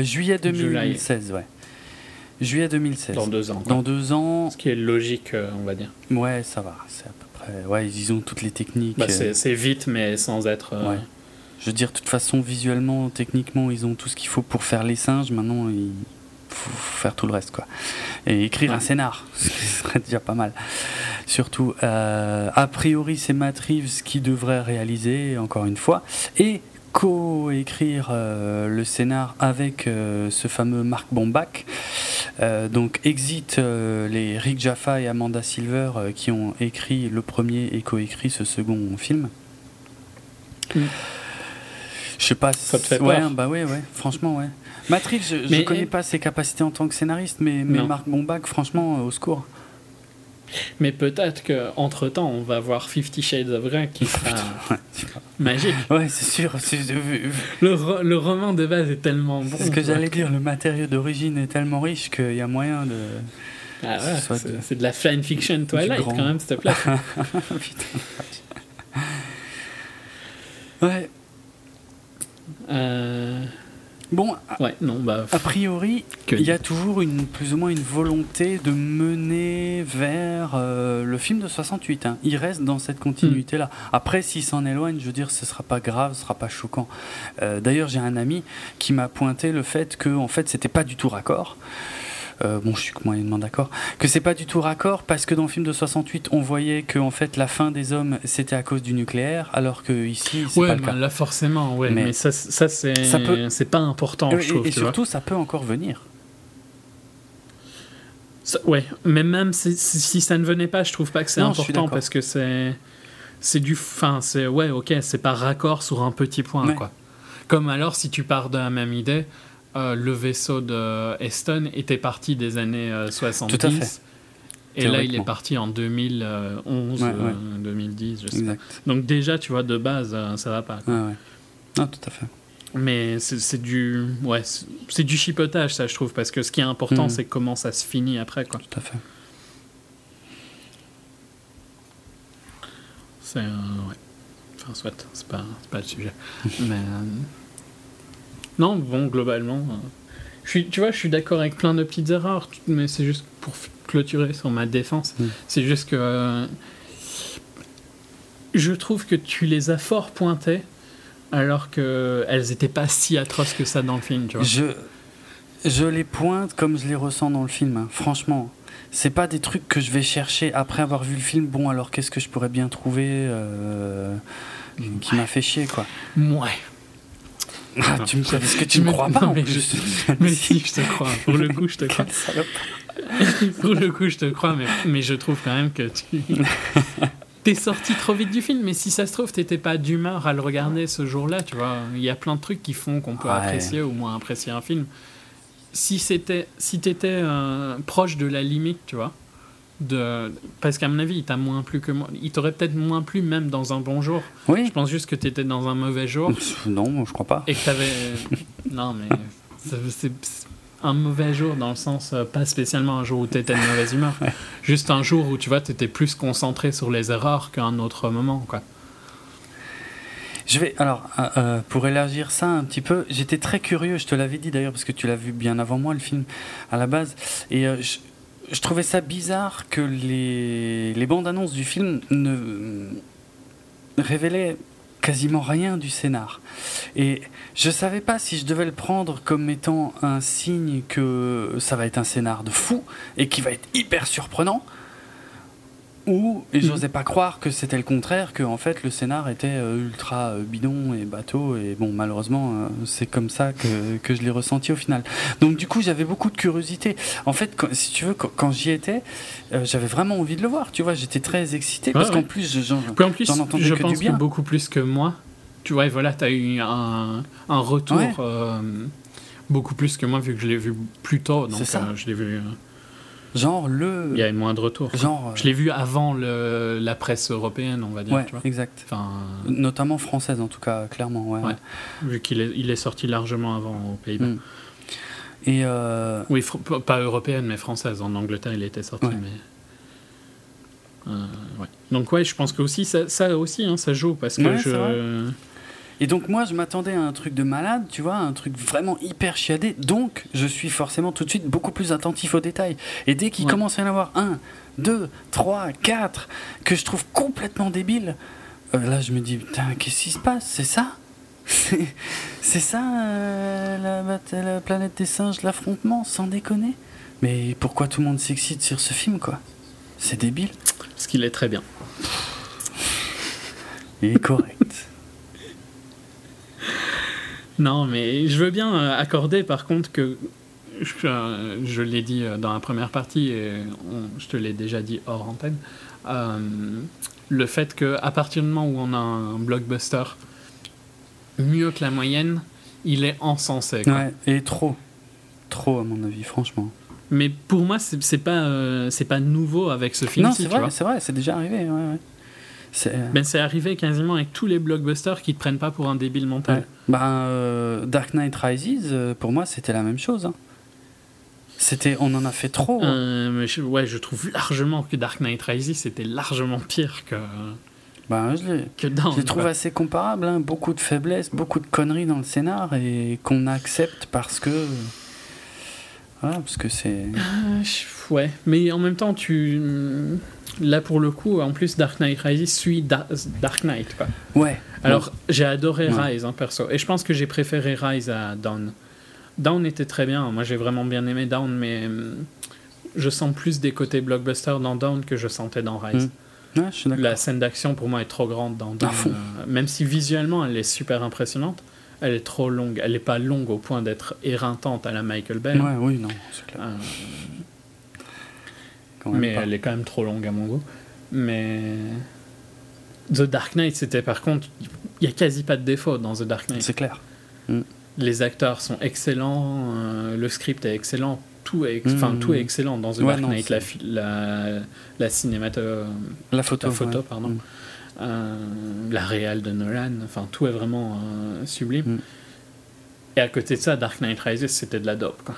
juillet 2016, ouais. Juillet 2016. Dans deux ans. Dans deux ans. Ce qui est logique, on va dire. Ouais, ça va. C'est ouais, ils ont toutes les techniques. Bah, euh. c'est vite, mais sans être. Euh, Je veux dire, de toute façon, visuellement, techniquement, ils ont tout ce qu'il faut pour faire les singes. Maintenant, il faut faire tout le reste, quoi. Et écrire un scénar, ce serait déjà pas mal. Surtout, euh, a priori, c'est Matt Reeves qui devrait réaliser, encore une fois. Et co-écrire euh, le scénar avec euh, ce fameux Mark Bombach. Euh, donc Exit, les Rick Jaffa et Amanda Silver qui ont écrit le premier et co-écrit ce second film. Mm. Je sais pas. Ça te fait ouais, Bah ouais, ouais. Franchement, ouais. Matrix, je, ne connais pas ses capacités en tant que scénariste, mais, mais Marc Bombach, franchement, au secours. Mais peut-être qu'entre temps, on va voir Fifty Shades of Grey qui sera magique. Ouais, c'est sûr. Le, le, roman de base est tellement bon. C'est ce que j'allais dire. Le matériau d'origine est tellement riche qu'il y a moyen de. Ah ouais, c'est de la fan fiction Twilight quand même, s'il te plaît. ouais. Euh... Bon, ouais, non, bah, a priori, il y a toujours une, plus ou moins une volonté de mener vers euh, le film de 68. Hein. Il reste dans cette continuité-là. Hmm. Après, s'il s'en éloigne, je veux dire, ce sera pas grave, ce sera pas choquant. Euh, d'ailleurs, j'ai un ami qui m'a pointé le fait que, en fait, c'était pas du tout raccord. Euh, bon, je suis moyennement d'accord, que c'est pas du tout raccord parce que dans le film de 68, on voyait que en fait la fin des hommes c'était à cause du nucléaire, alors que ici c'est pas le cas. Là forcément, ouais, mais, ça, ça c'est pas important, je trouve. Et, surtout, ça peut encore venir. ouais, mais même si, si, ça ne venait pas, je trouve pas que c'est important parce que c'est c'est du fin, c'est ouais, ok, c'est pas raccord sur un petit point quoi. Comme alors si tu pars de la même idée, euh, le vaisseau de Eston était parti des années 70. Euh, Tout à fait. Et là, il est parti en 2011, 2010, euh, je sais Donc déjà, tu vois, de base, ça va pas. Quoi. tout à fait. Mais c'est du, ouais, c'est du chipotage, ça, je trouve, parce que ce qui est important, mm. c'est comment ça se finit après, quoi. Tout à fait. C'est, ouais. Enfin, soit, c'est pas, pas le sujet. Mais non, bon, globalement. Euh, je suis, tu vois, je suis d'accord avec plein de petites erreurs, mais c'est juste pour clôturer sur ma défense. Mm. C'est juste que. Euh, je trouve que tu les as fort pointées, alors qu'elles n'étaient pas si atroces que ça dans le film, tu vois. Je, je les pointe comme je les ressens dans le film, hein. franchement. C'est pas des trucs que je vais chercher après avoir vu le film. Bon, alors qu'est-ce que je pourrais bien trouver euh, qui m'a fait chier, quoi. Ouais. Ah, tu me Est-ce que tu me crois pas mais, si, je te crois. Pour le coup, je te crois. Pour le coup, je te crois, mais, mais je trouve quand même que tu. T'es sorti trop vite du film, mais si ça se trouve, t'étais pas d'humeur à le regarder ce jour-là, tu vois. Il y a plein de trucs qui font qu'on peut apprécier ou moins apprécier un film. Si c'était, si t'étais euh, proche de la limite, tu vois, de parce qu'à mon avis il t'a moins plu que moi. Il t'aurait peut-être moins plu même dans un bon jour. Oui. Je pense juste que tu étais dans un mauvais jour. Non je crois pas. Et que t'avais non mais c'est un mauvais jour dans le sens euh, pas spécialement un jour où tu étais de mauvaise humeur. Juste un jour où tu vois tu étais plus concentré sur les erreurs qu'un autre moment quoi. Je vais alors euh, euh, pour élargir ça un petit peu j'étais très curieux je te l'avais dit d'ailleurs parce que tu l'as vu bien avant moi le film à la base et je je trouvais ça bizarre que les, bandes annonces du film ne révélaient quasiment rien du scénar. Et je savais pas si je devais le prendre comme étant un signe que ça va être un scénar de fou et qui va être hyper surprenant ou, et j'osais pas croire que c'était le contraire, que en fait le scénar était euh, ultra euh, bidon et bateau, et bon, malheureusement, euh, c'est comme ça que, que je l'ai ressenti au final. Donc, du coup, j'avais beaucoup de curiosité. En fait, si tu veux, quand, j'y étais, j'avais vraiment envie de le voir, tu vois, j'étais très excité, parce qu'en plus, j'en entendais je que pense du bien. Que beaucoup plus que moi, tu vois, voilà, tu as eu un, un retour beaucoup plus que moi, vu que je l'ai vu plus tôt, donc ça. je l'ai vu. Genre le. Il y a une moindre retour. Genre. Je l'ai vu avant le, la presse européenne, on va dire. Ouais, exact. Enfin, Notamment française, en tout cas, clairement. Ouais. ouais. Vu qu'il est, il est sorti largement avant aux Pays-Bas. Hmm. Et euh... Oui, pas européenne, mais française. En Angleterre, il était sorti, mais. Euh. Donc ouais, je pense que aussi ça, ça aussi, hein, ça joue parce que je. Et donc moi, je m'attendais à un truc de malade, tu vois, un truc vraiment hyper chiadé. Donc, je suis forcément tout de suite beaucoup plus attentif aux détails. Et dès qu'il commence à y en avoir un, deux, trois, quatre, que je trouve complètement débile, euh, là, je me dis, putain, qu'est-ce qui se passe? C'est ça? C'est ça, euh, la, la, planète des singes, l'affrontement, sans déconner? Mais pourquoi tout le monde s'excite sur ce film, quoi? C'est débile. Parce qu'il est très bien. Il est correct. Non, mais je veux bien euh, accorder par contre que je, euh, l'ai dit euh, dans la première partie et je te l'ai déjà dit hors antenne. le fait qu'à partir du moment où on a un blockbuster mieux que la moyenne, il est encensé. Ouais, et trop. Trop, à mon avis, franchement. Mais pour moi, c'est pas, euh, c'est pas nouveau avec ce film. Non, c'est vrai, c'est vrai, c'est déjà arrivé. Ouais, ouais. C'est euh, ben, arrivé quasiment avec tous les blockbusters qui te prennent pas pour un débile mental. Ben, euh, Dark Knight Rises, pour moi, c'était la même chose. Hein. C'était, on en a fait trop. Hein. mais je, ouais, je trouve largement que Dark Knight Rises c'était largement pire que. Ben, je, les trouve assez comparable. Hein. Beaucoup de faiblesses, beaucoup de conneries dans le scénar et qu'on accepte parce que. Voilà, parce que c'est. Euh, ouais, mais en même temps, tu. Là, pour le coup, en plus, Dark Knight Rises suit Dark Knight. Quoi. Ouais. Alors, j'ai adoré Rise, hein, perso. Et je pense que j'ai préféré Rise à Dawn. Dawn était très bien. Moi, j'ai vraiment bien aimé Dawn, mais hum, je sens plus des côtés blockbuster dans Dawn que je sentais dans Rise. Hmm. la scène d'action, pour moi, est trop grande dans Dawn. Euh, même si visuellement, elle est super impressionnante, elle est trop longue. Elle n'est pas longue au point d'être éreintante à la Michael Bay. Ouais, oui, non, c'est clair. Euh, mais elle est quand même trop longue à mon goût. Mais. The Dark Knight, c'était par contre. Il n'y a quasi pas de défaut dans The Dark Knight. C'est clair. Hmm les acteurs sont excellents, euh, le script est excellent, tout est, enfin, tout est excellent dans The Dark Knight, la, la, la cinémato... La photo. photo, pardon. Mm. Euh, la réelle de Nolan, enfin, tout est vraiment euh, sublime. Mm. Et à côté de ça, Dark Knight Rises, c'était de la dope. Quoi.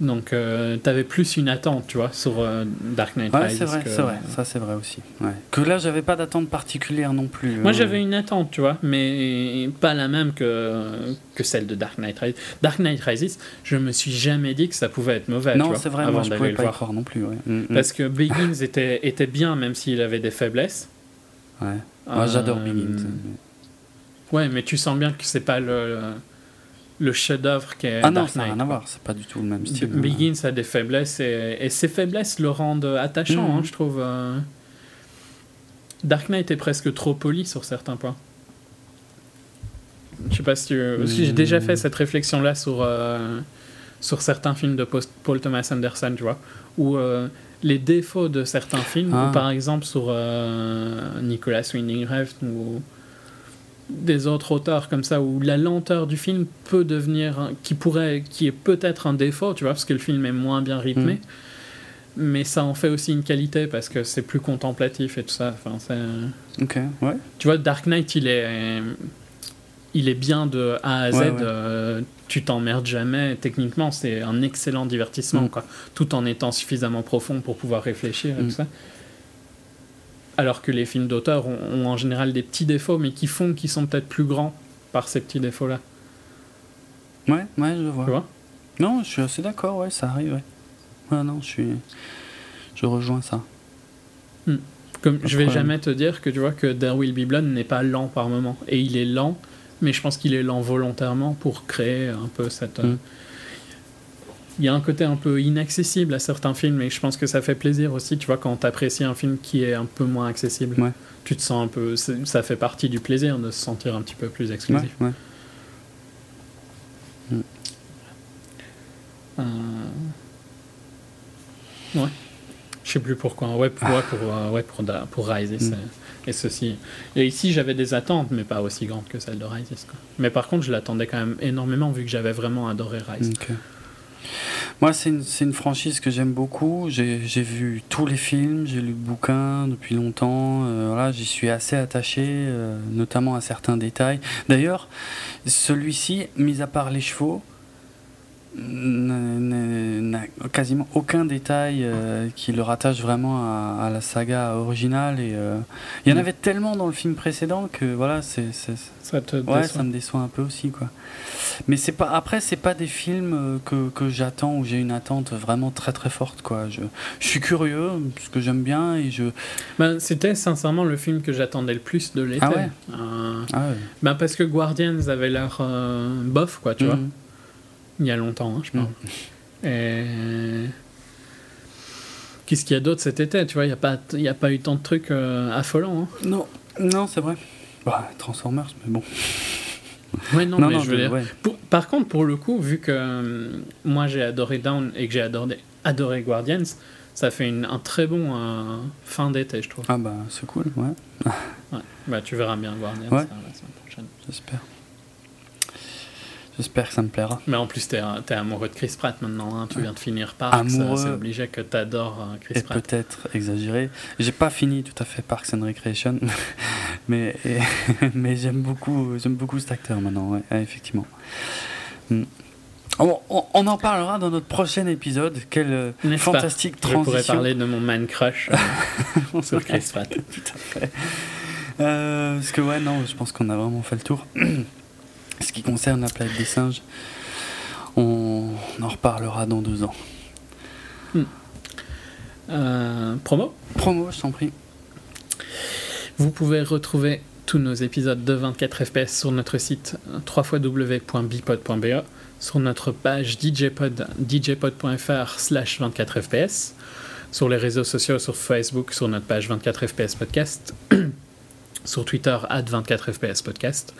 Donc, euh, tu avais plus une attente, tu vois, sur euh, Dark Knight ouais, c'est vrai, c'est vrai. Ça, c'est vrai aussi. Ouais. Que là, j'avais pas d'attente particulière non plus. Moi, euh. j'avais une attente, tu vois, mais pas la même que, que celle de Dark Knight Rises. Dark Knight Rises, je me suis jamais dit que ça pouvait être mauvais. Non, c'est vrai, moi, je pouvais pas y croire non plus. Ouais. Mm, mm. Parce que Begins était, était bien, même s'il avait des faiblesses. Ouais. Moi, j'adore Begins. Ouais, mais tu sens bien que c'est pas le le chef-d'œuvre qui est ah non, ça n'a rien à voir, c'est pas du tout le même style. Begins a des faiblesses et, et ces faiblesses le rendent attachant, hein, mhm. je trouve. Euh. Dark Knight est presque trop poli sur certains points. Je sais pas si tu. J'ai déjà fait cette réflexion-là sur, euh, sur certains films de Paul Thomas Anderson, tu vois, où euh, les défauts de certains films, ah. par exemple sur Nicolas Winding Refn ou des autres auteurs comme ça où la lenteur du film peut devenir qui pourrait qui est peut-être un défaut tu vois parce que le film est moins bien rythmé mm. mais ça en fait aussi une qualité parce que c'est plus contemplatif et tout ça enfin c'est ok ouais tu vois Dark Knight il est il est bien de A à Z euh, tu t'emmerdes jamais techniquement c'est un excellent divertissement mm. quoi tout en étant suffisamment profond pour pouvoir réfléchir et mm. tout ça alors que les films d'auteur ont, en général des petits défauts, mais qui font qu'ils sont peut-être plus grands par ces petits défauts-là. Ouais, ouais, je vois. Tu vois? Non, je suis assez d'accord, ouais, ça arrive, ouais. Ouais, non, je suis. Je rejoins ça. Hmm. Comme, je vais jamais te dire que tu vois que There Will Be Blood n'est pas lent par moment. Et il est lent, mais je pense qu'il est lent volontairement pour créer un peu cette. Hmm il y a un côté un peu inaccessible à certains films et je pense que ça fait plaisir aussi, tu vois, quand tu apprécies un film qui est un peu moins accessible. Ouais. Tu te sens un peu. Ça fait partie du plaisir de se sentir un petit peu plus exclusif. Ouais. ouais. Euh... ouais. Je sais plus pourquoi. Ouais, pour, ouais, pour, euh, ouais, pour, pour Rise mm. Et ceci. Et ici, j'avais des attentes, mais pas aussi grandes que celles de Rise. Mais par contre, je l'attendais quand même énormément vu que j'avais vraiment adoré Rise. Moi, c'est une, une, franchise que j'aime beaucoup. J'ai vu tous les films, j'ai lu le bouquin depuis longtemps. Euh, J'y suis assez attaché, euh, notamment à certains détails. D'ailleurs, celui-ci, mis à part les chevaux, n'a quasiment aucun détail euh, qui le rattache vraiment à, la saga originale et euh, il y en mm. avait tellement dans le film précédent que voilà c'est ça te ouais ça me déçoit un peu aussi quoi mais c'est pas après c'est pas des films euh, que, que j'attends où j'ai une attente vraiment très très forte quoi je, je suis curieux parce que j'aime bien et je ben, c'était sincèrement le film que j'attendais le plus de l'été ah ouais, ah ouais. Ben, parce que Guardians avait l'air bof quoi tu mm. vois il y a longtemps, hein, je pense. Mm. Et... Qu'est-ce qu'il y a d'autre cet été Tu vois, il n'y a, pas, y a pas eu tant de trucs euh, affolants. Hein? Non, non c'est vrai. Bah, Transformers, mais bon. Ouais, non, mais je veux dire. par contre, pour le coup, vu que euh, moi j'ai adoré Down et que j'ai adoré, adoré Guardians, ça fait une, un très bon euh, fin d'été, je trouve. Ah bah, c'est cool, ouais. Bah, tu verras bien Guardians la semaine prochaine. J'espère. J'espère que ça me plaira. Mais en plus, t'es es amoureux de Chris Pratt maintenant. Hein. Tu viens de finir Parks. C'est obligé que t'adores euh, Chris Pratt. peut-être exagéré. J'ai pas fini tout à fait Parks and Recreation, mais, mais j'aime beaucoup, beaucoup cet acteur maintenant, ouais, effectivement. Hmm. On, en parlera dans notre prochain épisode. Quelle euh, fantastique transition. Je pourrais parler de mon man crush euh, sur Chris Pratt. Tout à fait. parce que ouais, non, je pense qu'on a vraiment fait le tour. Ce qui concerne la planète des singes, on en reparlera dans deux ans. Hmm. Euh, promo Promo, je t'en prie. Vous pouvez retrouver tous nos épisodes de 24 FPS sur notre site www.bipod.be, sur notre page DJpod, djpod.fr slash 24 FPS, sur les réseaux sociaux, sur Facebook, sur notre page 24 FPS Podcast, sur Twitter, at 24 FPS Podcast,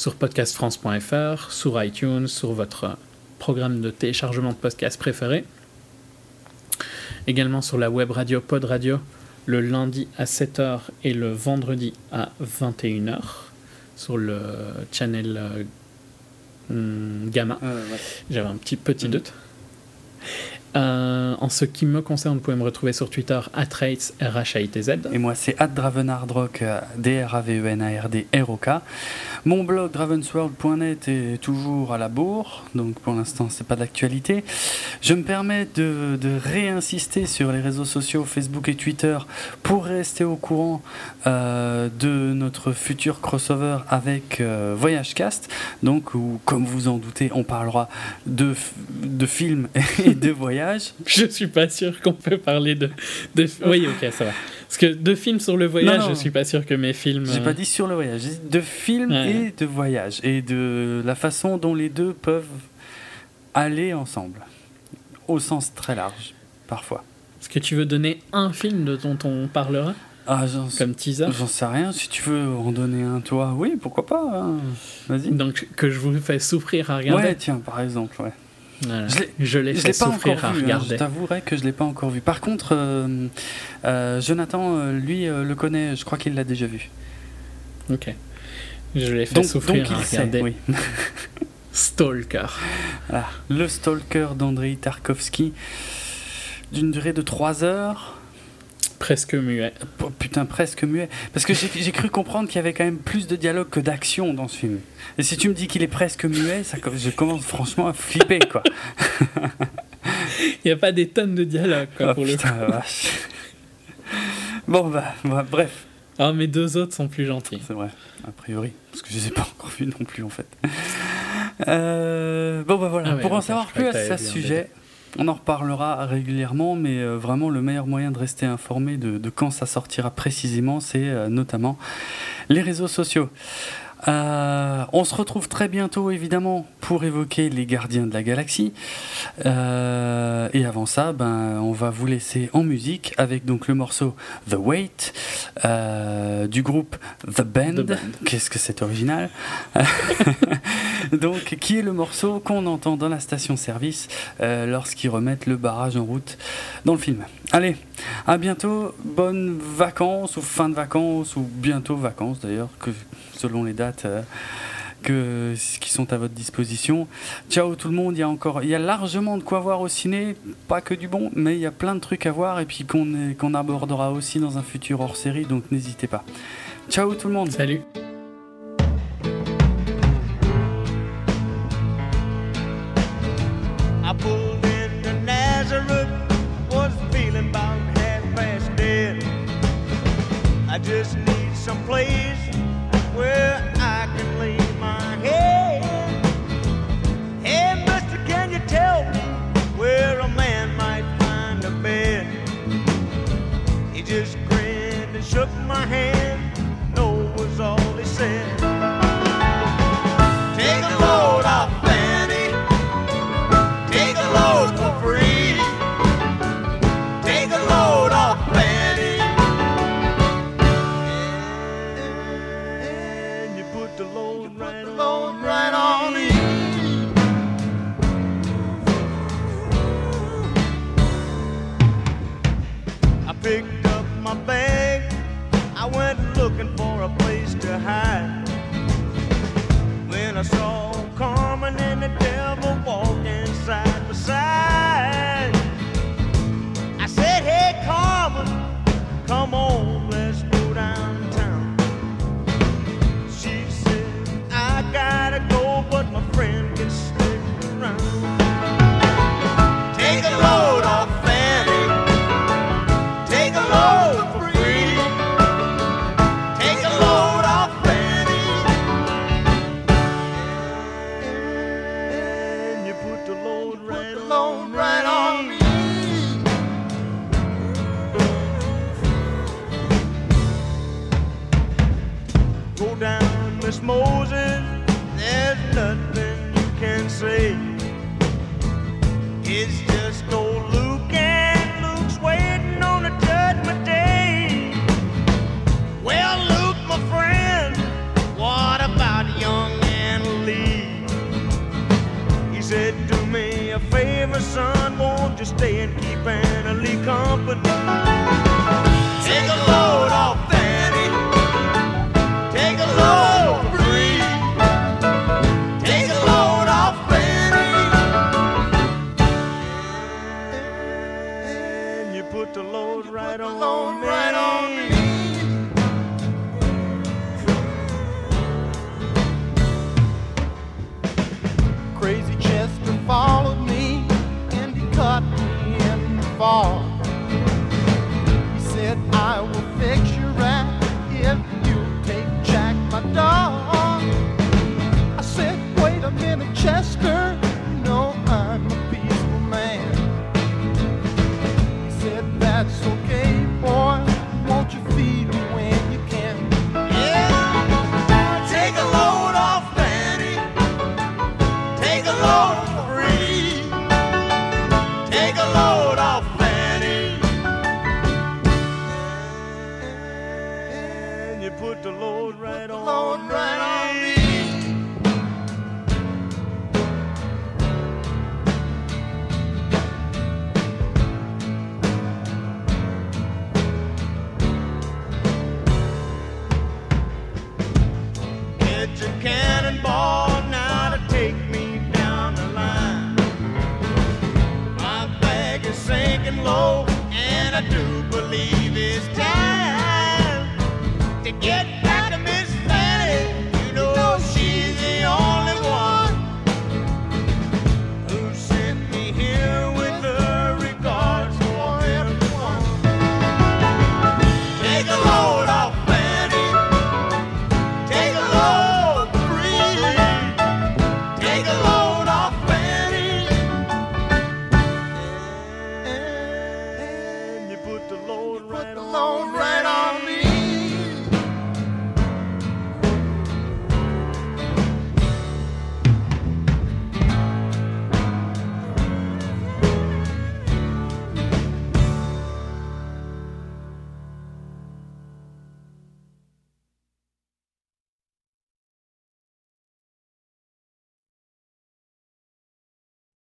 sur podcastfrance.fr, sur iTunes, sur votre programme de téléchargement de podcast préféré. Également sur la web radio Pod Radio, le lundi à 7h et le vendredi à 21h, sur le channel euh, Gamma. Euh, J'avais un petit, petit mm. doute. Euh, en ce qui me concerne, vous pouvez me retrouver sur Twitter, atrates, r h a t z Et moi, c'est dravenardrock, D-R-A-V-E-N-A-R-D-R-O-K. Mon blog dravensworld.net est toujours à la bourre, donc pour l'instant, c'est pas d'actualité. Je me permets de, réinsister sur les réseaux sociaux, Facebook et Twitter, pour rester au courant euh, de notre futur crossover avec euh, Voyagecast, donc où, comme vous en doutez, on parlera de, de films et de voyages. Je suis pas sûr qu'on peut parler de, de... Oui, ok, ça va. Parce que de films sur le voyage, je suis pas sûr que mes films. J'ai pas euh, dit sur le voyage, j'ai dit de films et de voyage. Et de la façon dont les deux peuvent aller ensemble. Au sens très large, parfois. Est-ce que tu veux donner un film dont on parlera? Ah, Comme teaser J'en sais rien. Si tu veux en donner un, toi, oui, pourquoi pas. Hein. Vas-y. Donc, que je vous fais souffrir à regarder Ouais, tiens, par exemple, ouais. Je l'ai fait souffrir à hein. regarder. je t'avouerai que je l'ai pas encore vu. Par contre, euh, euh, Jonathan, euh, lui, le connaît. Je crois qu'il l'a déjà vu. Ok. Je l'ai fait souffrir à regarder. oui. Stalker. Le Stalker d'Andrei Tarkovsky, d'une durée de 3 heures. Presque muet. Oh, putain, presque muet. Parce que j'ai cru comprendre qu'il y avait quand même plus de dialogue que d'action dans ce film. Et si tu me dis qu'il est presque muet, ça, je commence franchement à flipper, quoi. Il n'y a pas des tonnes de dialogue, quoi, oh, pour putain, le Vache. Bon, bah, bref. Ah, mes deux autres sont plus gentils. C'est vrai, a priori. Parce que je les ai pas encore vus non plus, en fait. Euh, bon, bah voilà. Ah pour en savoir plus à ce sujet, on en reparlera régulièrement, mais euh, vraiment le meilleur moyen de rester informé de, quand ça sortira précisément, c'est euh, notamment les réseaux sociaux. Euh, on se retrouve très bientôt évidemment pour évoquer les gardiens de la galaxie. Euh, et avant ça, ben, on va vous laisser en musique avec donc le morceau The Wait euh, du groupe The Band. Qu'est-ce que c'est original? Donc, qui est le morceau qu'on entend dans la station-service lorsqu'ils remettent le barrage en route dans le film? Allez, à bientôt, bonnes vacances ou fin de vacances ou bientôt vacances d'ailleurs, que selon les dates euh, que, qui sont à votre disposition. Ciao tout le monde, il y a encore, il y a largement de quoi voir au ciné, pas que du bon, mais il y a plein de trucs à voir et puis qu'on abordera aussi dans un futur hors série, donc n'hésitez pas. Ciao tout le monde. Salut.